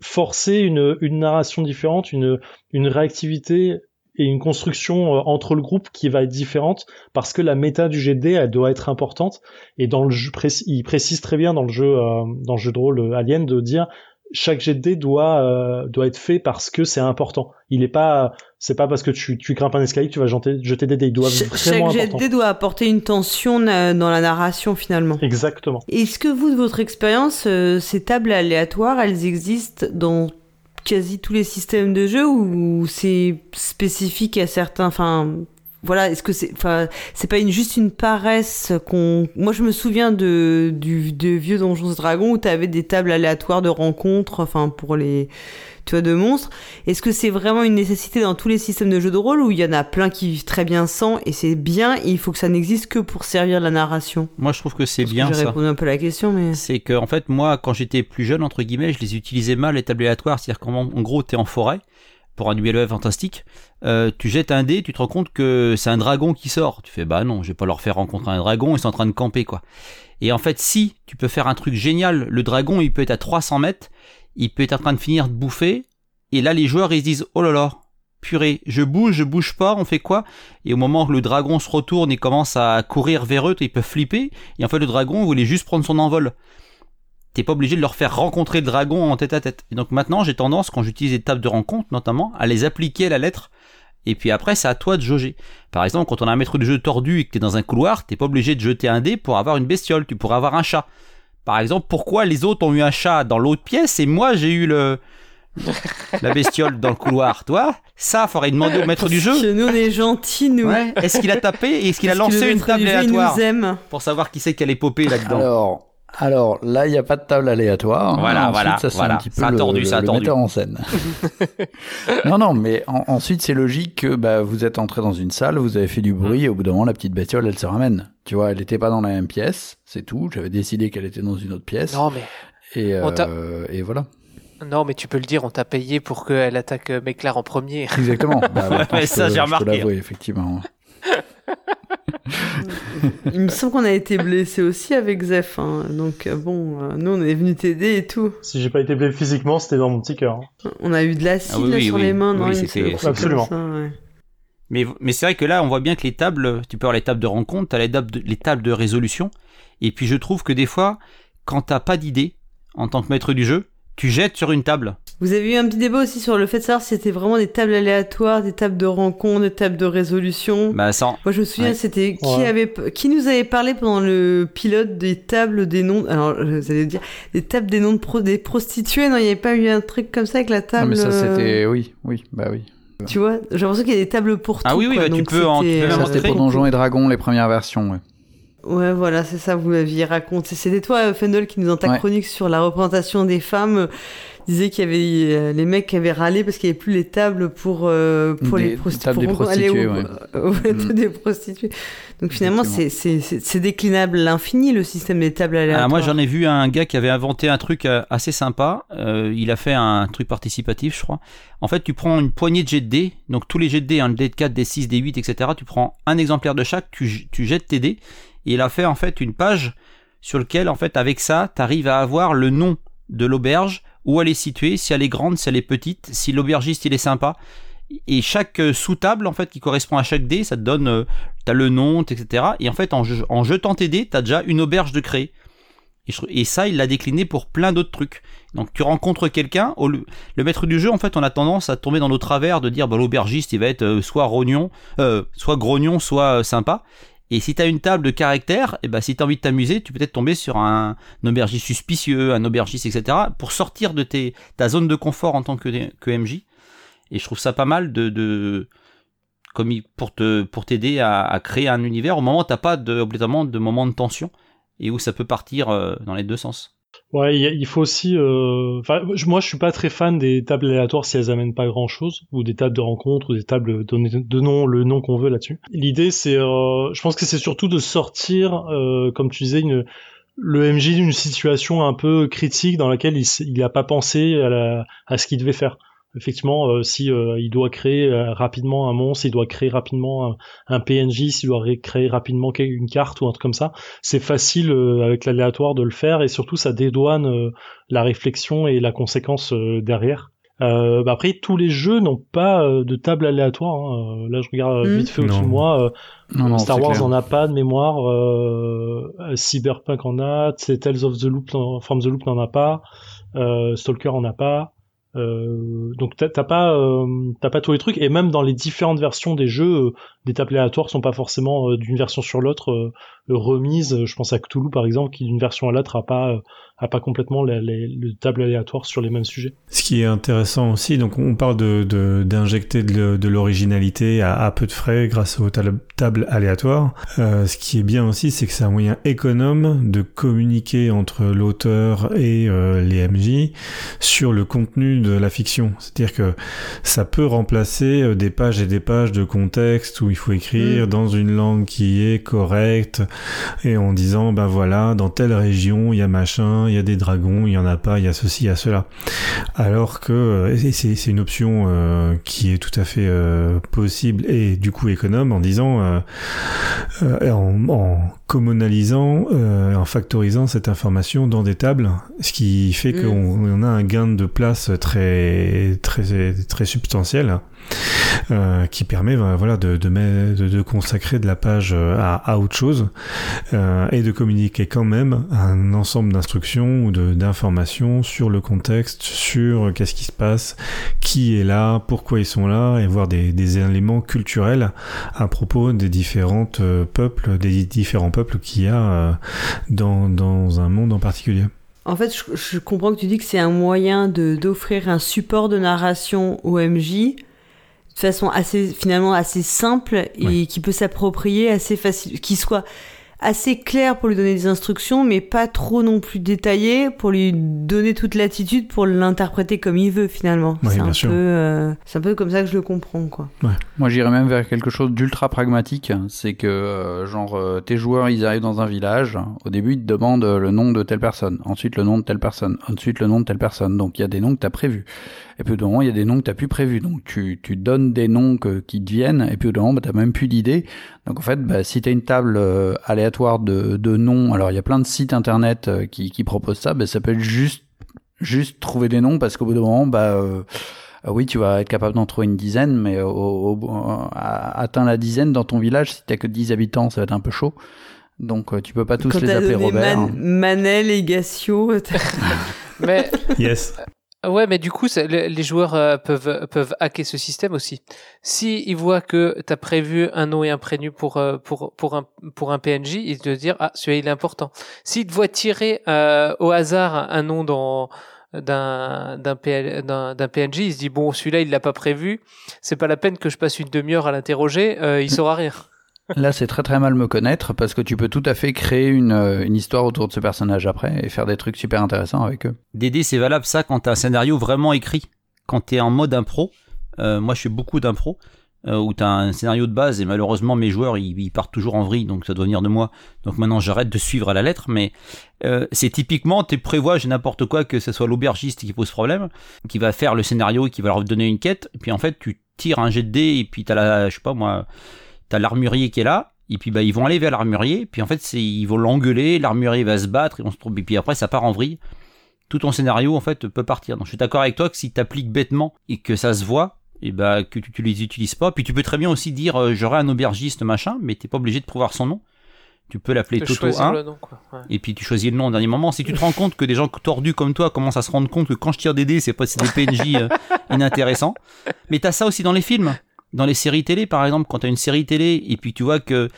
forcer une, une narration différente, une, une réactivité et une construction euh, entre le groupe qui va être différente parce que la méta du de elle doit être importante et dans le jeu il précise très bien dans le jeu euh, dans le jeu de rôle euh, Alien de dire chaque de doit doit être fait parce que c'est important. Il est pas c'est pas parce que tu, tu grimpes un escalier que tu vas jeter, jeter des dés. Ils doivent Chaque jet de doit apporter une tension dans la narration finalement. Exactement. Est-ce que vous, de votre expérience, ces tables aléatoires, elles existent dans quasi tous les systèmes de jeu ou c'est spécifique à certains enfin voilà est-ce que c'est enfin c'est pas une juste une paresse qu'on moi je me souviens de du de vieux donjons dragons où tu avais des tables aléatoires de rencontres enfin pour les tu vois, de monstres. Est-ce que c'est vraiment une nécessité dans tous les systèmes de jeux de rôle où il y en a plein qui vivent très bien sans et c'est bien et il faut que ça n'existe que pour servir la narration? Moi, je trouve que c'est bien ça. répondu un peu à la question, mais. C'est que, en fait, moi, quand j'étais plus jeune, entre guillemets, je les utilisais mal, les tables aléatoires. C'est-à-dire qu'en en gros, t'es en forêt pour un ULE fantastique, euh, tu jettes un dé, tu te rends compte que c'est un dragon qui sort. Tu fais bah non, je vais pas leur faire rencontrer un dragon, ils sont en train de camper quoi. Et en fait, si tu peux faire un truc génial, le dragon il peut être à 300 mètres, il peut être en train de finir de bouffer, et là les joueurs ils se disent oh là là, purée, je bouge, je bouge pas, on fait quoi? Et au moment où le dragon se retourne et commence à courir vers eux, ils peuvent flipper, et en fait le dragon voulait juste prendre son envol. T'es pas obligé de leur faire rencontrer le dragon en tête à tête. Et donc maintenant j'ai tendance, quand j'utilise les tables de rencontre notamment, à les appliquer à la lettre, et puis après c'est à toi de jauger. Par exemple, quand on a un maître de jeu tordu et que t'es dans un couloir, t'es pas obligé de jeter un dé pour avoir une bestiole, tu pourrais avoir un chat. Par exemple, pourquoi les autres ont eu un chat dans l'autre pièce et moi j'ai eu le, la bestiole dans le couloir, toi Ça, faudrait demander au maître du jeu. Que nous, on est gentils, nous. Ouais. Est-ce qu'il a tapé et est-ce qu'il a lancé une table aléatoire pour savoir qui c'est qui allait popper là-dedans? Alors, alors là, il n'y a pas de table aléatoire. Voilà, ensuite, voilà, ça, c'est voilà. un petit peu Ça a le, tordu, ça a le tordu. metteur en scène. non, non, mais en- ensuite, c'est logique que bah, vous êtes entré dans une salle, vous avez fait du bruit, et au bout d'un moment, la petite bestiole, elle se ramène. Tu vois, elle n'était pas dans la même pièce, c'est tout. J'avais décidé qu'elle était dans une autre pièce. Non, mais, Et, euh, et voilà. non, mais tu peux le dire, on t'a payé pour qu'elle attaque Méclar en premier. Exactement. Bah, Ouais, ça, j'ai je peux remarqué. l'avouer, effectivement. Il me semble qu'on a été blessé aussi avec Zef. hein. Donc, euh, bon, euh, nous, on est venu t'aider et tout. Si j'ai pas été blessé physiquement, c'était dans mon petit cœur. hein. On a eu de l'acide Ah oui, là, oui, sur oui. les mains, Oui, non c'était- Absolument. ça, ouais. Mais, mais c'est vrai que là, on voit bien que les tables, tu peux avoir les tables de rencontre, t'as les tables de, les tables de résolution. Et puis je trouve que des fois, quand t'as pas d'idée, en tant que maître du jeu, tu jettes sur une table. Vous avez eu un petit débat aussi sur le fait de savoir si c'était vraiment des tables aléatoires, des tables de rencontre, des tables de résolution. Bah, sans, Moi, je me souviens, Ouais. c'était qui Ouais. avait, qui nous avait parlé pendant le pilote des tables des noms. Alors, vous allez dire des tables des noms de pro- des prostituées. Non, il n'y avait pas eu un truc comme ça avec la Non, table. mais ça, euh, c'était. Oui, oui, bah oui. Tu vois, j'ai l'impression qu'il y a des tables pour Ah tout. oui, oui, quoi, bah, tu donc peux en- tu c'était, peux Ça, c'était pour Donjons et Dragons, les premières versions, ouais. Ouais, voilà, c'est ça, vous l'aviez raconté. C'était toi, Fendel, qui nous dans ta Ouais. chronique sur la représentation des femmes euh, disait qu'il y avait euh, les mecs qui avaient râlé parce qu'il n'y avait plus les tables pour, euh, pour Des- les des prostituées. des pour aller au- prostituées, ouais. Mm. des prostituées. Donc finalement, c'est- c'est c'est- c'est déclinable à l'infini, le système des tables aléatoires. Ah, moi, j'en ai vu un gars qui avait inventé un truc euh, assez sympa. Euh, il a fait un truc participatif, je crois. En fait, tu prends une poignée de jets de dés, donc tous les jets de dés, un dé de 4, des 6, des 8, etc. Tu prends un exemplaire de chaque, tu, tu jettes tes dés, et il a fait en fait une page sur lequel, en fait, avec ça, tu arrives à avoir le nom de l'auberge, où elle est située, si elle est grande, si elle est petite, si l'aubergiste il est sympa. Et chaque euh, sous-table, en fait, qui correspond à chaque dé, ça te donne, euh, t'as le nom, etc. Et en fait, en, je- en jetant tes dés, t'as déjà une auberge de créer. Et, ça, il l'a décliné pour plein d'autres trucs. Donc tu rencontres quelqu'un, le maître du jeu, en fait, on a tendance à tomber dans nos travers de dire bah, l'aubergiste, il va être euh, soit soit grognon, soit sympa. Et si t'as une table de caractère, et ben si t'as envie de t'amuser, tu peux peut-être tomber sur un, aubergiste suspicieux, un aubergiste, etc. pour sortir de ta zone de confort en tant que, que MJ. Et je trouve ça pas mal de, de comme pour te pour t'aider à, à créer un univers au moment où t'as pas de, obligatoirement de moment de tension. et où ça peut partir euh, dans les deux sens. Ouais, il faut aussi. euh, Enfin, moi, je suis pas très fan des tables aléatoires si elles amènent pas grand chose, ou des tables de rencontre, ou des tables de nom, le nom qu'on veut là-dessus. L'idée, c'est, euh, je pense que c'est surtout de sortir, euh, comme tu disais, une, le MJ d'une situation un peu critique dans laquelle il, s- il pas pensé à, la, à ce qu'il devait faire. Effectivement, euh, si euh, il doit créer euh, rapidement un monstre, il doit créer rapidement un, un PNJ, s'il doit ré- créer rapidement une carte ou un truc comme ça, c'est facile euh, avec l'aléatoire de le faire et surtout ça dédouane euh, la réflexion et la conséquence euh, derrière. Euh, bah après, tous les jeux n'ont pas euh, de table aléatoire. hein. Là, je regarde euh, Mm. vite fait au-dessus de moi. euh, Non, non, Star Wars clair. en a pas de mémoire. Euh, Cyberpunk en a. c'est Tales of the Loop, From the Loop n'en a pas. Euh, Stalker en a pas. Euh, donc t'as pas euh, t'as pas tous les trucs et même dans les différentes versions des jeux, euh, des tables aléatoires sont pas forcément euh, d'une version sur l'autre euh, remises. Je pense à Cthulhu par exemple qui d'une version à l'autre a pas pas complètement les, les, les tables aléatoires sur les mêmes sujets. Ce qui est intéressant aussi, donc on parle de de- d'injecter de, le- de l'originalité à, à peu de frais grâce aux tab- tables aléatoires. Euh, ce qui est bien aussi, c'est que c'est un moyen économe de communiquer entre l'auteur et euh, les MJ sur le contenu de la fiction. C'est-à-dire que ça peut remplacer euh, des pages et des pages de contexte où il faut écrire Mm. dans une langue qui est correcte et en disant ben voilà dans telle région il y a machin, il y a des dragons, il y en a pas, il y a ceci, il y a cela. Alors que euh, c'est une option euh, qui est tout à fait euh, possible et du coup économe en disant euh, en, en communalisant, en factorisant cette information dans des tables, ce qui fait Mm. qu'on on a un gain de place très très très substantiel. Euh, qui permet ben, voilà de, de, de, consacrer de la page euh, à, à autre chose euh, et de communiquer quand même un ensemble d'instructions ou d'informations sur le contexte, sur qu'est-ce qui se passe, qui est là, pourquoi ils sont là, et voir des, des éléments culturels à propos des différentes peuples, des différents peuples qu'il y a dans, dans un monde en particulier. En fait, je, je comprends que tu dis que c'est un moyen d'offrir un support de narration au MJ façon assez finalement assez simple et Ouais. qui peut s'approprier assez facile, qui soit assez clair pour lui donner des instructions, mais pas trop non plus détaillé pour lui donner toute l'attitude pour l'interpréter comme il veut finalement. C'est un sûr. peu, euh, c'est un peu comme ça que je le comprends quoi. Moi, j'irais même vers quelque chose d'ultra pragmatique. C'est que, euh, genre, euh, tes joueurs, ils arrivent dans un village. Au début, ils te demandent euh, le nom de telle personne. Ensuite, le nom de telle personne. Ensuite, le nom de telle personne. Donc, il y a des noms que t'as prévus. Et puis, au bout d'un moment, il y a des noms que t'as plus prévus. Donc, tu, tu donnes des noms que, qui te viennent. Et puis, au bout d'un moment, bah, t'as même plus d'idées. Donc, en fait, bah, si t'as une table euh, aléatoire de, de noms, alors, il y a plein de sites internet euh, qui, qui proposent ça. Bah, ça peut être juste, juste trouver des noms parce qu'au bout d'un moment, bah, euh, euh, oui, tu vas être capable d'en trouver une dizaine, mais au, au- à- atteint la dizaine dans ton village, si t'as que 10 habitants, ça va être un peu chaud. Donc euh, tu peux pas tous Quand les appeler Robert. Man- Manel et Gassio, Mais Yes. Ouais, mais du coup, ça- les joueurs euh, peuvent peuvent hacker ce système aussi. Si ils voient que tu as prévu un nom et un prénom pour euh, pour pour un pour un PNJ, ils te disent ah celui-là il est important. S'ils te voient tirer euh, au hasard un nom dans d'un d'un PL d'un d'un PNJ, ils se disent bon celui-là il l'a pas prévu, c'est pas la peine que je passe une demi-heure à l'interroger, euh, il saura rien. Là, c'est très très mal me connaître parce que tu peux tout à fait créer une, euh, histoire autour de ce personnage après et faire des trucs super intéressants avec eux. DD, c'est valable ça quand t'as un scénario vraiment écrit. Quand t'es en mode impro, euh, moi je fais beaucoup d'impro, euh, où t'as un scénario de base et malheureusement mes joueurs ils, partent toujours en vrille, donc ça doit venir de moi. Donc maintenant j'arrête de suivre à la lettre, mais c'est typiquement, tu prévois j'ai n'importe quoi, que ce soit l'aubergiste qui pose problème, qui va faire le scénario et qui va leur donner une quête, et puis en fait tu tires un jet de dés et puis t'as la, je sais pas moi, t'as l'armurier qui est là, et puis bah ils vont aller vers l'armurier, puis en fait c'est ils vont l'engueuler, l'armurier va se battre, et on se trouve, et puis après ça part en vrille. Tout ton scénario en fait peut partir. Donc je suis d'accord avec toi que si t'appliques bêtement et que ça se voit, et bah que tu, tu les utilises pas. Puis tu peux très bien aussi dire euh, j'aurai un aubergiste machin, mais t'es pas obligé de prévoir son nom. Tu peux l'appeler Toto choisir 1 le nom quoi. Ouais. et puis tu choisis le nom au dernier moment. Si tu te rends compte que des gens tordus comme toi commencent à se rendre compte que quand je tire des dés, c'est pas c'est des PNJ euh, inintéressants. Mais t'as ça aussi dans les films, dans les séries télé par exemple. Quand t'as une série télé et puis tu vois que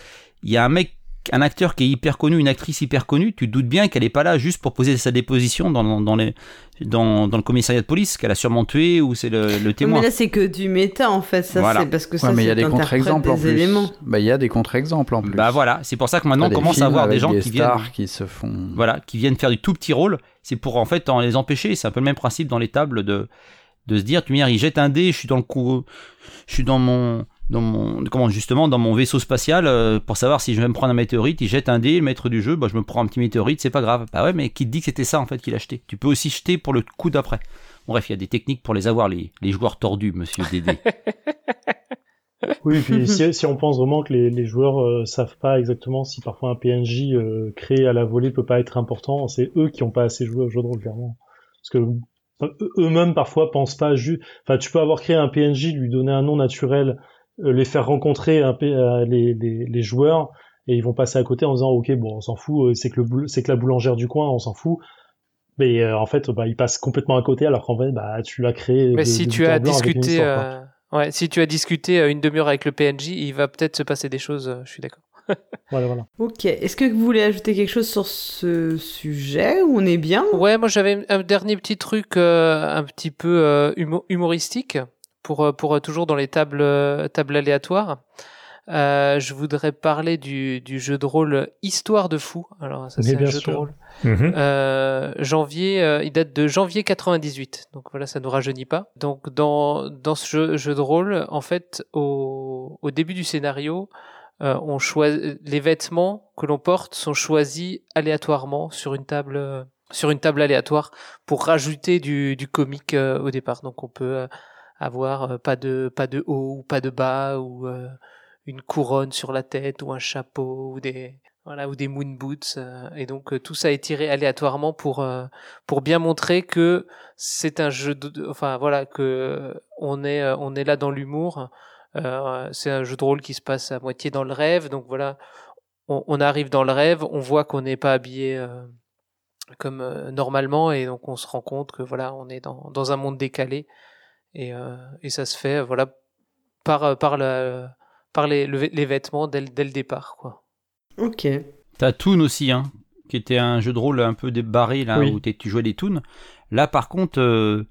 il y a un mec un acteur qui est hyper connu, une actrice hyper connue, tu te doutes bien qu'elle est pas là juste pour poser sa déposition dans, dans, les, dans, dans le commissariat de police, qu'elle a sûrement tué ou c'est le, le témoin. Mais là, c'est que du méta en fait. Ça, Voilà. c'est parce que Ouais, ça, mais il y a c'est des contre-exemples en des plus. éléments. Bah, il y a des contre-exemples en plus. Bah voilà, c'est pour ça que maintenant on commence à avoir des gens qui viennent, qui se font. voilà, qui viennent faire du tout petit rôle. C'est pour en fait en les empêcher. C'est un peu le même principe dans les tables de de se dire, tu me dire, il jette un dé, je suis dans le coup, je suis dans mon dans mon comment justement dans mon vaisseau spatial euh, pour savoir si je vais me prendre un météorite, il jette un dé, le maître du jeu, bah je me prends un petit météorite, c'est pas grave. Bah ouais, mais qui te dit que c'était ça en fait qu'il a acheté Tu peux aussi jeter pour le coup d'après. Bon, bref, il y a des techniques pour les avoir les, les joueurs tordus, monsieur Dédé. Oui, puis si, si on pense vraiment que les, les joueurs euh, savent pas exactement si parfois un PNJ euh, créé à la volée peut pas être important, c'est eux qui ont pas assez joué au jeu de rôle clairement. Parce que eux-mêmes parfois pensent pas juste. Enfin, tu peux avoir créé un PNJ, lui donner un nom naturel, euh, les faire rencontrer un P- euh, les, les, les joueurs et ils vont passer à côté en disant ok bon on s'en fout, euh, c'est que le boul- c'est que la boulangère du coin, on s'en fout. Mais euh, en fait, bah, ils passent complètement à côté alors qu'en fait, bah, tu l'as créé. Mais de- si de tu as discuté, histoire, euh, ouais, si tu as discuté une demi-heure avec le PNJ, il va peut-être se passer des choses. Je suis d'accord. Voilà, voilà. Ok. Est-ce que vous voulez ajouter quelque chose sur ce sujet ou on est bien Ouais, moi j'avais un dernier petit truc euh, un petit peu euh, humo- humoristique pour euh, pour euh, toujours dans les tables euh, tables aléatoires. Euh, je voudrais parler du, du jeu de rôle Histoire de fou. Alors ça c'est un jeu sûr. de rôle Mhm. Euh, janvier, euh, il date de janvier 98. Donc voilà, ça nous rajeunit pas. Donc dans dans ce jeu, jeu de rôle, en fait, au, au début du scénario, euh, on choisit les vêtements que l'on porte sont choisis aléatoirement sur une table euh, sur une table aléatoire pour rajouter du du comique euh, au départ. Donc on peut euh, avoir pas de pas de haut ou pas de bas ou une couronne sur la tête ou un chapeau ou des voilà ou des moon boots et donc tout ça est tiré aléatoirement pour pour bien montrer que c'est un jeu de, enfin voilà que on est on est là dans l'humour c'est un jeu de rôle qui se passe à moitié dans le rêve donc voilà on, on arrive dans le rêve on voit qu'on n'est pas habillé euh, comme euh, normalement et donc on se rend compte que voilà on est dans dans un monde décalé et euh, et ça se fait euh, voilà par euh, par la par les le- les vêtements dès, le- dès le départ quoi Ok. T'as Toon aussi, hein, qui était un jeu de rôle un peu débarré, là, Oui. où t'es- tu jouais des Toons. Là, par contre, euh,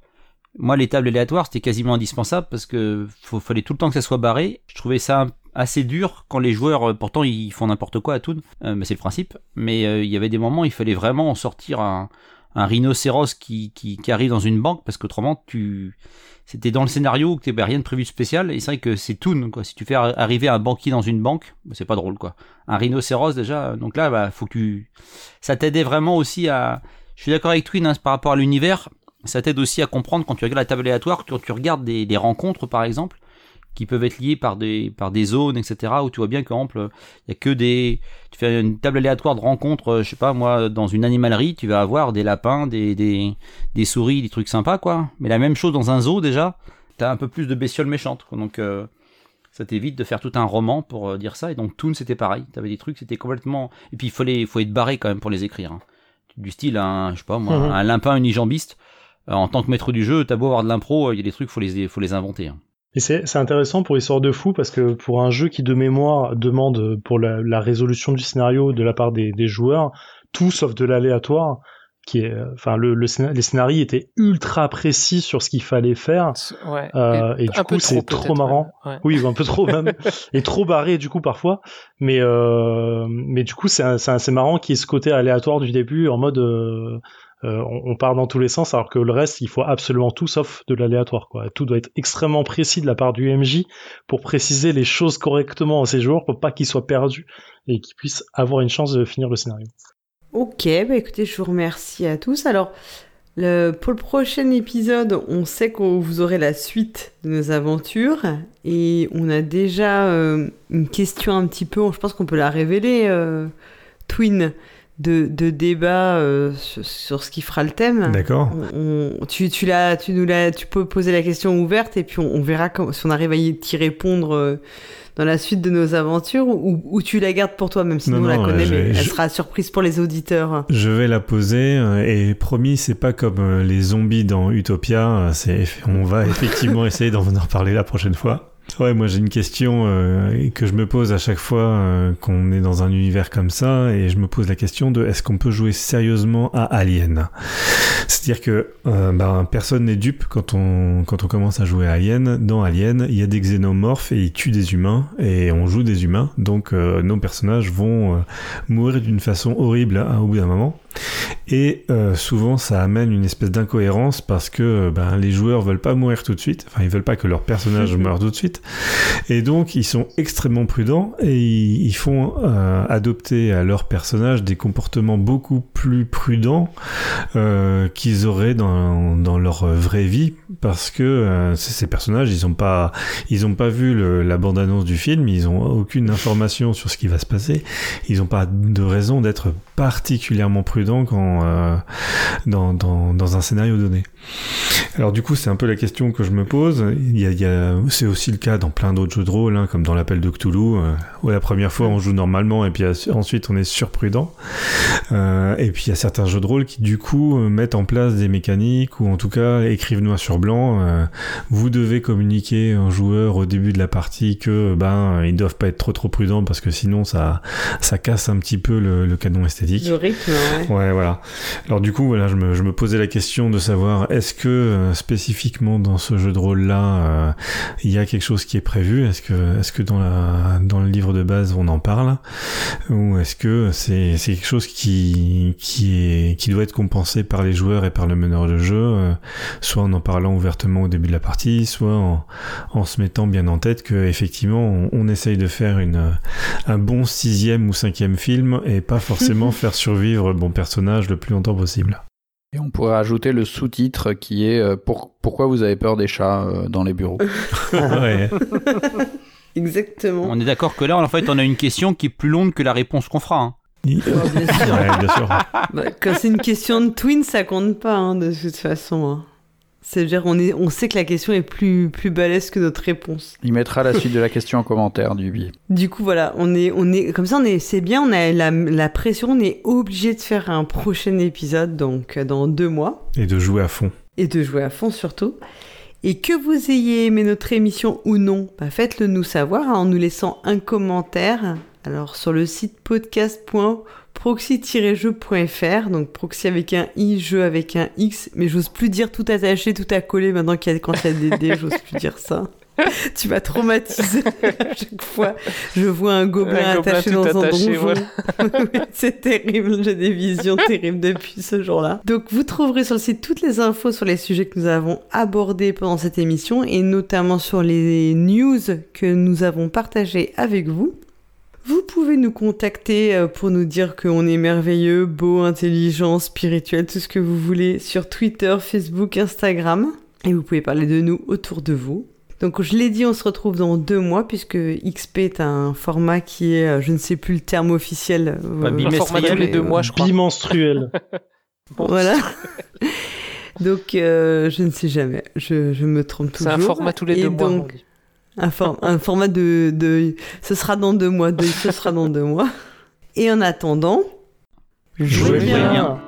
moi, les tables aléatoires, c'était quasiment indispensable parce que faut, fallait tout le temps que ça soit barré. Je trouvais ça assez dur quand les joueurs, euh, pourtant, ils font n'importe quoi à Toon, euh, c'est le principe. Mais euh, il y avait des moments, il fallait vraiment en sortir un, un rhinocéros qui, qui, qui arrive dans une banque parce qu'autrement, tu, c'était dans le scénario que t'avais rien de prévu de spécial. Et c'est vrai que c'est Toon, quoi. Si tu fais ar- arriver un banquier dans une banque, bah, c'est pas drôle, quoi un rhinocéros déjà. Donc là, bah, faut que tu... ça t'aidait vraiment aussi à. Je suis d'accord avec Twin hein, par rapport à l'univers. Ça t'aide aussi à comprendre quand tu regardes la table aléatoire, quand tu regardes des, des rencontres par exemple, qui peuvent être liées par des par des zones, etc. Où tu vois bien qu'exemple, il y a que des. Tu fais une table aléatoire de rencontres, euh, je sais pas moi, dans une animalerie, tu vas avoir des lapins, des des, des souris, des trucs sympas quoi. Mais la même chose dans un zoo déjà, t'as un peu plus de bestioles méchantes. quoi. Donc euh, ça t'évite de faire tout un roman pour euh, dire ça. Et donc Toon c'était pareil. T'avais des trucs, c'était complètement. Et puis il fallait, faut être barré quand même pour les écrire. hein. Du style un, je sais pas moi, Mhm. un limpin unijambiste. Euh, en tant que maître du jeu, t'as beau avoir de l'impro, il y a des trucs, faut les, faut les inventer. hein. Et c'est c'est intéressant pour Histoire de fou parce que pour un jeu qui de mémoire demande pour la, la résolution du scénario de la part des, des joueurs tout sauf de l'aléatoire, qui est, enfin le, le scénar- les scénarios étaient ultra précis sur ce qu'il fallait faire. ouais Euh, et du coup, c'est trop, trop marrant. ouais. Ouais. Oui, un peu trop même, et trop barré du coup parfois. Mais euh, mais du coup, c'est un- c'est marrant qu'il y ait ce côté aléatoire du début en mode euh, euh, on, on part dans tous les sens, alors que le reste, il faut absolument tout sauf de l'aléatoire. Quoi. Tout doit être extrêmement précis de la part du MJ pour préciser les choses correctement à ses joueurs pour pas qu'ils soient perdus et qu'ils puissent avoir une chance de finir le scénario. Ok, bah écoutez, je vous remercie à tous. Alors, le, pour le prochain épisode, on sait que vous aurez la suite de nos aventures et on a déjà euh, une question un petit peu, je pense qu'on peut la révéler, euh, Twin, de, de débat euh, sur, sur ce qui fera le thème. D'accord. Tu, tu, l'as- tu, nous l'as- tu peux poser la question ouverte et puis on, on verra quand- si on arrive à y t'y répondre euh, dans la suite de nos aventures ou, ou tu la gardes pour toi, même si Non, nous on la non, connaît, je- mais elle je- sera surprise pour les auditeurs. Je vais la poser euh, et promis, c'est pas comme les zombies dans Utopia. C'est, on va effectivement essayer d'en en parler la prochaine fois. Ouais, moi j'ai une question euh, que je me pose à chaque fois euh, qu'on est dans un univers comme ça, et je me pose la question de est-ce qu'on peut jouer sérieusement à Alien? C'est-à-dire que euh, ben, personne n'est dupe quand on, quand on commence à jouer à Alien. Dans Alien, il y a des xénomorphes et ils tuent des humains, et on joue des humains, donc euh, nos personnages vont euh, mourir d'une façon horrible hein, au bout d'un moment. Et souvent, ça amène une espèce d'incohérence parce que ben, les joueurs veulent pas mourir tout de suite. Enfin, ils veulent pas que leur personnage meure tout de suite. Et donc, ils sont extrêmement prudents et ils, ils font adopter à leur personnage des comportements beaucoup plus prudents euh, qu'ils auraient dans, dans leur vraie vie parce que euh, ces personnages, ils ont pas, ils ont pas vu la bande-annonce du film, ils ont aucune information sur ce qui va se passer. Ils ont pas de raison d'être particulièrement prudents quand euh, dans, dans, un scénario donné. Alors du coup, c'est un peu la question que je me pose. Il y a, c'est aussi le cas dans plein d'autres jeux de rôle, hein, comme dans l'appel de Cthulhu, euh, où la première fois on joue normalement et puis euh, ensuite on est surprudent. Euh, et puis il y a certains jeux de rôle qui du coup mettent en place des mécaniques ou en tout cas écrivent noir sur blanc. vous devez communiquer aux joueurs au début de la partie que ben ils doivent pas être trop trop prudents parce que sinon ça ça casse un petit peu le, le canon esthétique. Le rythme, ouais. Ouais, voilà. Alors du coup, voilà, je me, je me posais la question de savoir est-ce que euh, spécifiquement dans ce jeu de rôle-là, euh, il y a quelque chose qui est prévu? Est-ce que, est-ce que dans la, dans le livre de base on en parle, ou est-ce que c'est, c'est quelque chose qui, qui est, qui doit être compensé par les joueurs et par le meneur de jeu, euh, soit en en parlant ouvertement au début de la partie, soit en, en se mettant bien en tête que effectivement on, on essaye de faire une, un bon sixième ou cinquième film et pas forcément faire survivre bon personnage le plus longtemps possible. Et on pourrait ajouter le sous-titre qui est euh, pour, Pourquoi vous avez peur des chats euh, dans les bureaux? Exactement. On est d'accord que là, en fait, on a une question qui est plus longue que la réponse qu'on fera. hein. Il- Ouais, bien sûr. Ouais, bien sûr. Bah, quand c'est une question de twin, ça compte pas, hein, de toute façon. hein. C'est-à-dire, on, est, on sait que la question est plus, plus balèze que notre réponse. Il mettra la suite de la question en commentaire du billet. Du coup, voilà, on est, on est, comme ça, on est, c'est bien, on a la, la pression, on est obligé de faire un prochain épisode, donc dans deux mois, Et de jouer à fond. et de jouer à fond surtout. Et que vous ayez aimé notre émission ou non, bah faites-le nous savoir hein, en nous laissant un commentaire. Alors sur le site podcast.proxy-jeu.fr, donc proxy avec un i, jeu avec un x, mais j'ose plus dire tout attaché, tout accolé maintenant qu'il y a, quand il y a des dés, j'ose plus dire ça. tu m'as traumatisé à chaque fois. Je vois un gobelin Un attaché dans attaché, un donjon. voilà. C'est terrible, j'ai des visions terribles depuis ce jour-là. Donc vous trouverez sur le site toutes les infos sur les sujets que nous avons abordés pendant cette émission et notamment sur les news que nous avons partagées avec vous. Vous pouvez nous contacter euh, pour nous dire qu'on est merveilleux, beau, intelligent, spirituel, tout ce que vous voulez sur Twitter, Facebook, Instagram. Et vous pouvez parler de nous autour de vous. Donc je l'ai dit, on se retrouve dans deux mois puisque XP est un format qui est, euh, je ne sais plus le terme officiel. Euh, bimestriel, Un format tous les mais, deux mois, je crois. Bimenstruel. Bon, Voilà. donc euh, je ne sais jamais, je, je me trompe C'est toujours. un format tous les Et deux mois. donc. Un, for- un format de, de... Ce sera dans deux mois, de... ce sera dans deux mois. Et en attendant... Jouez bien. bien.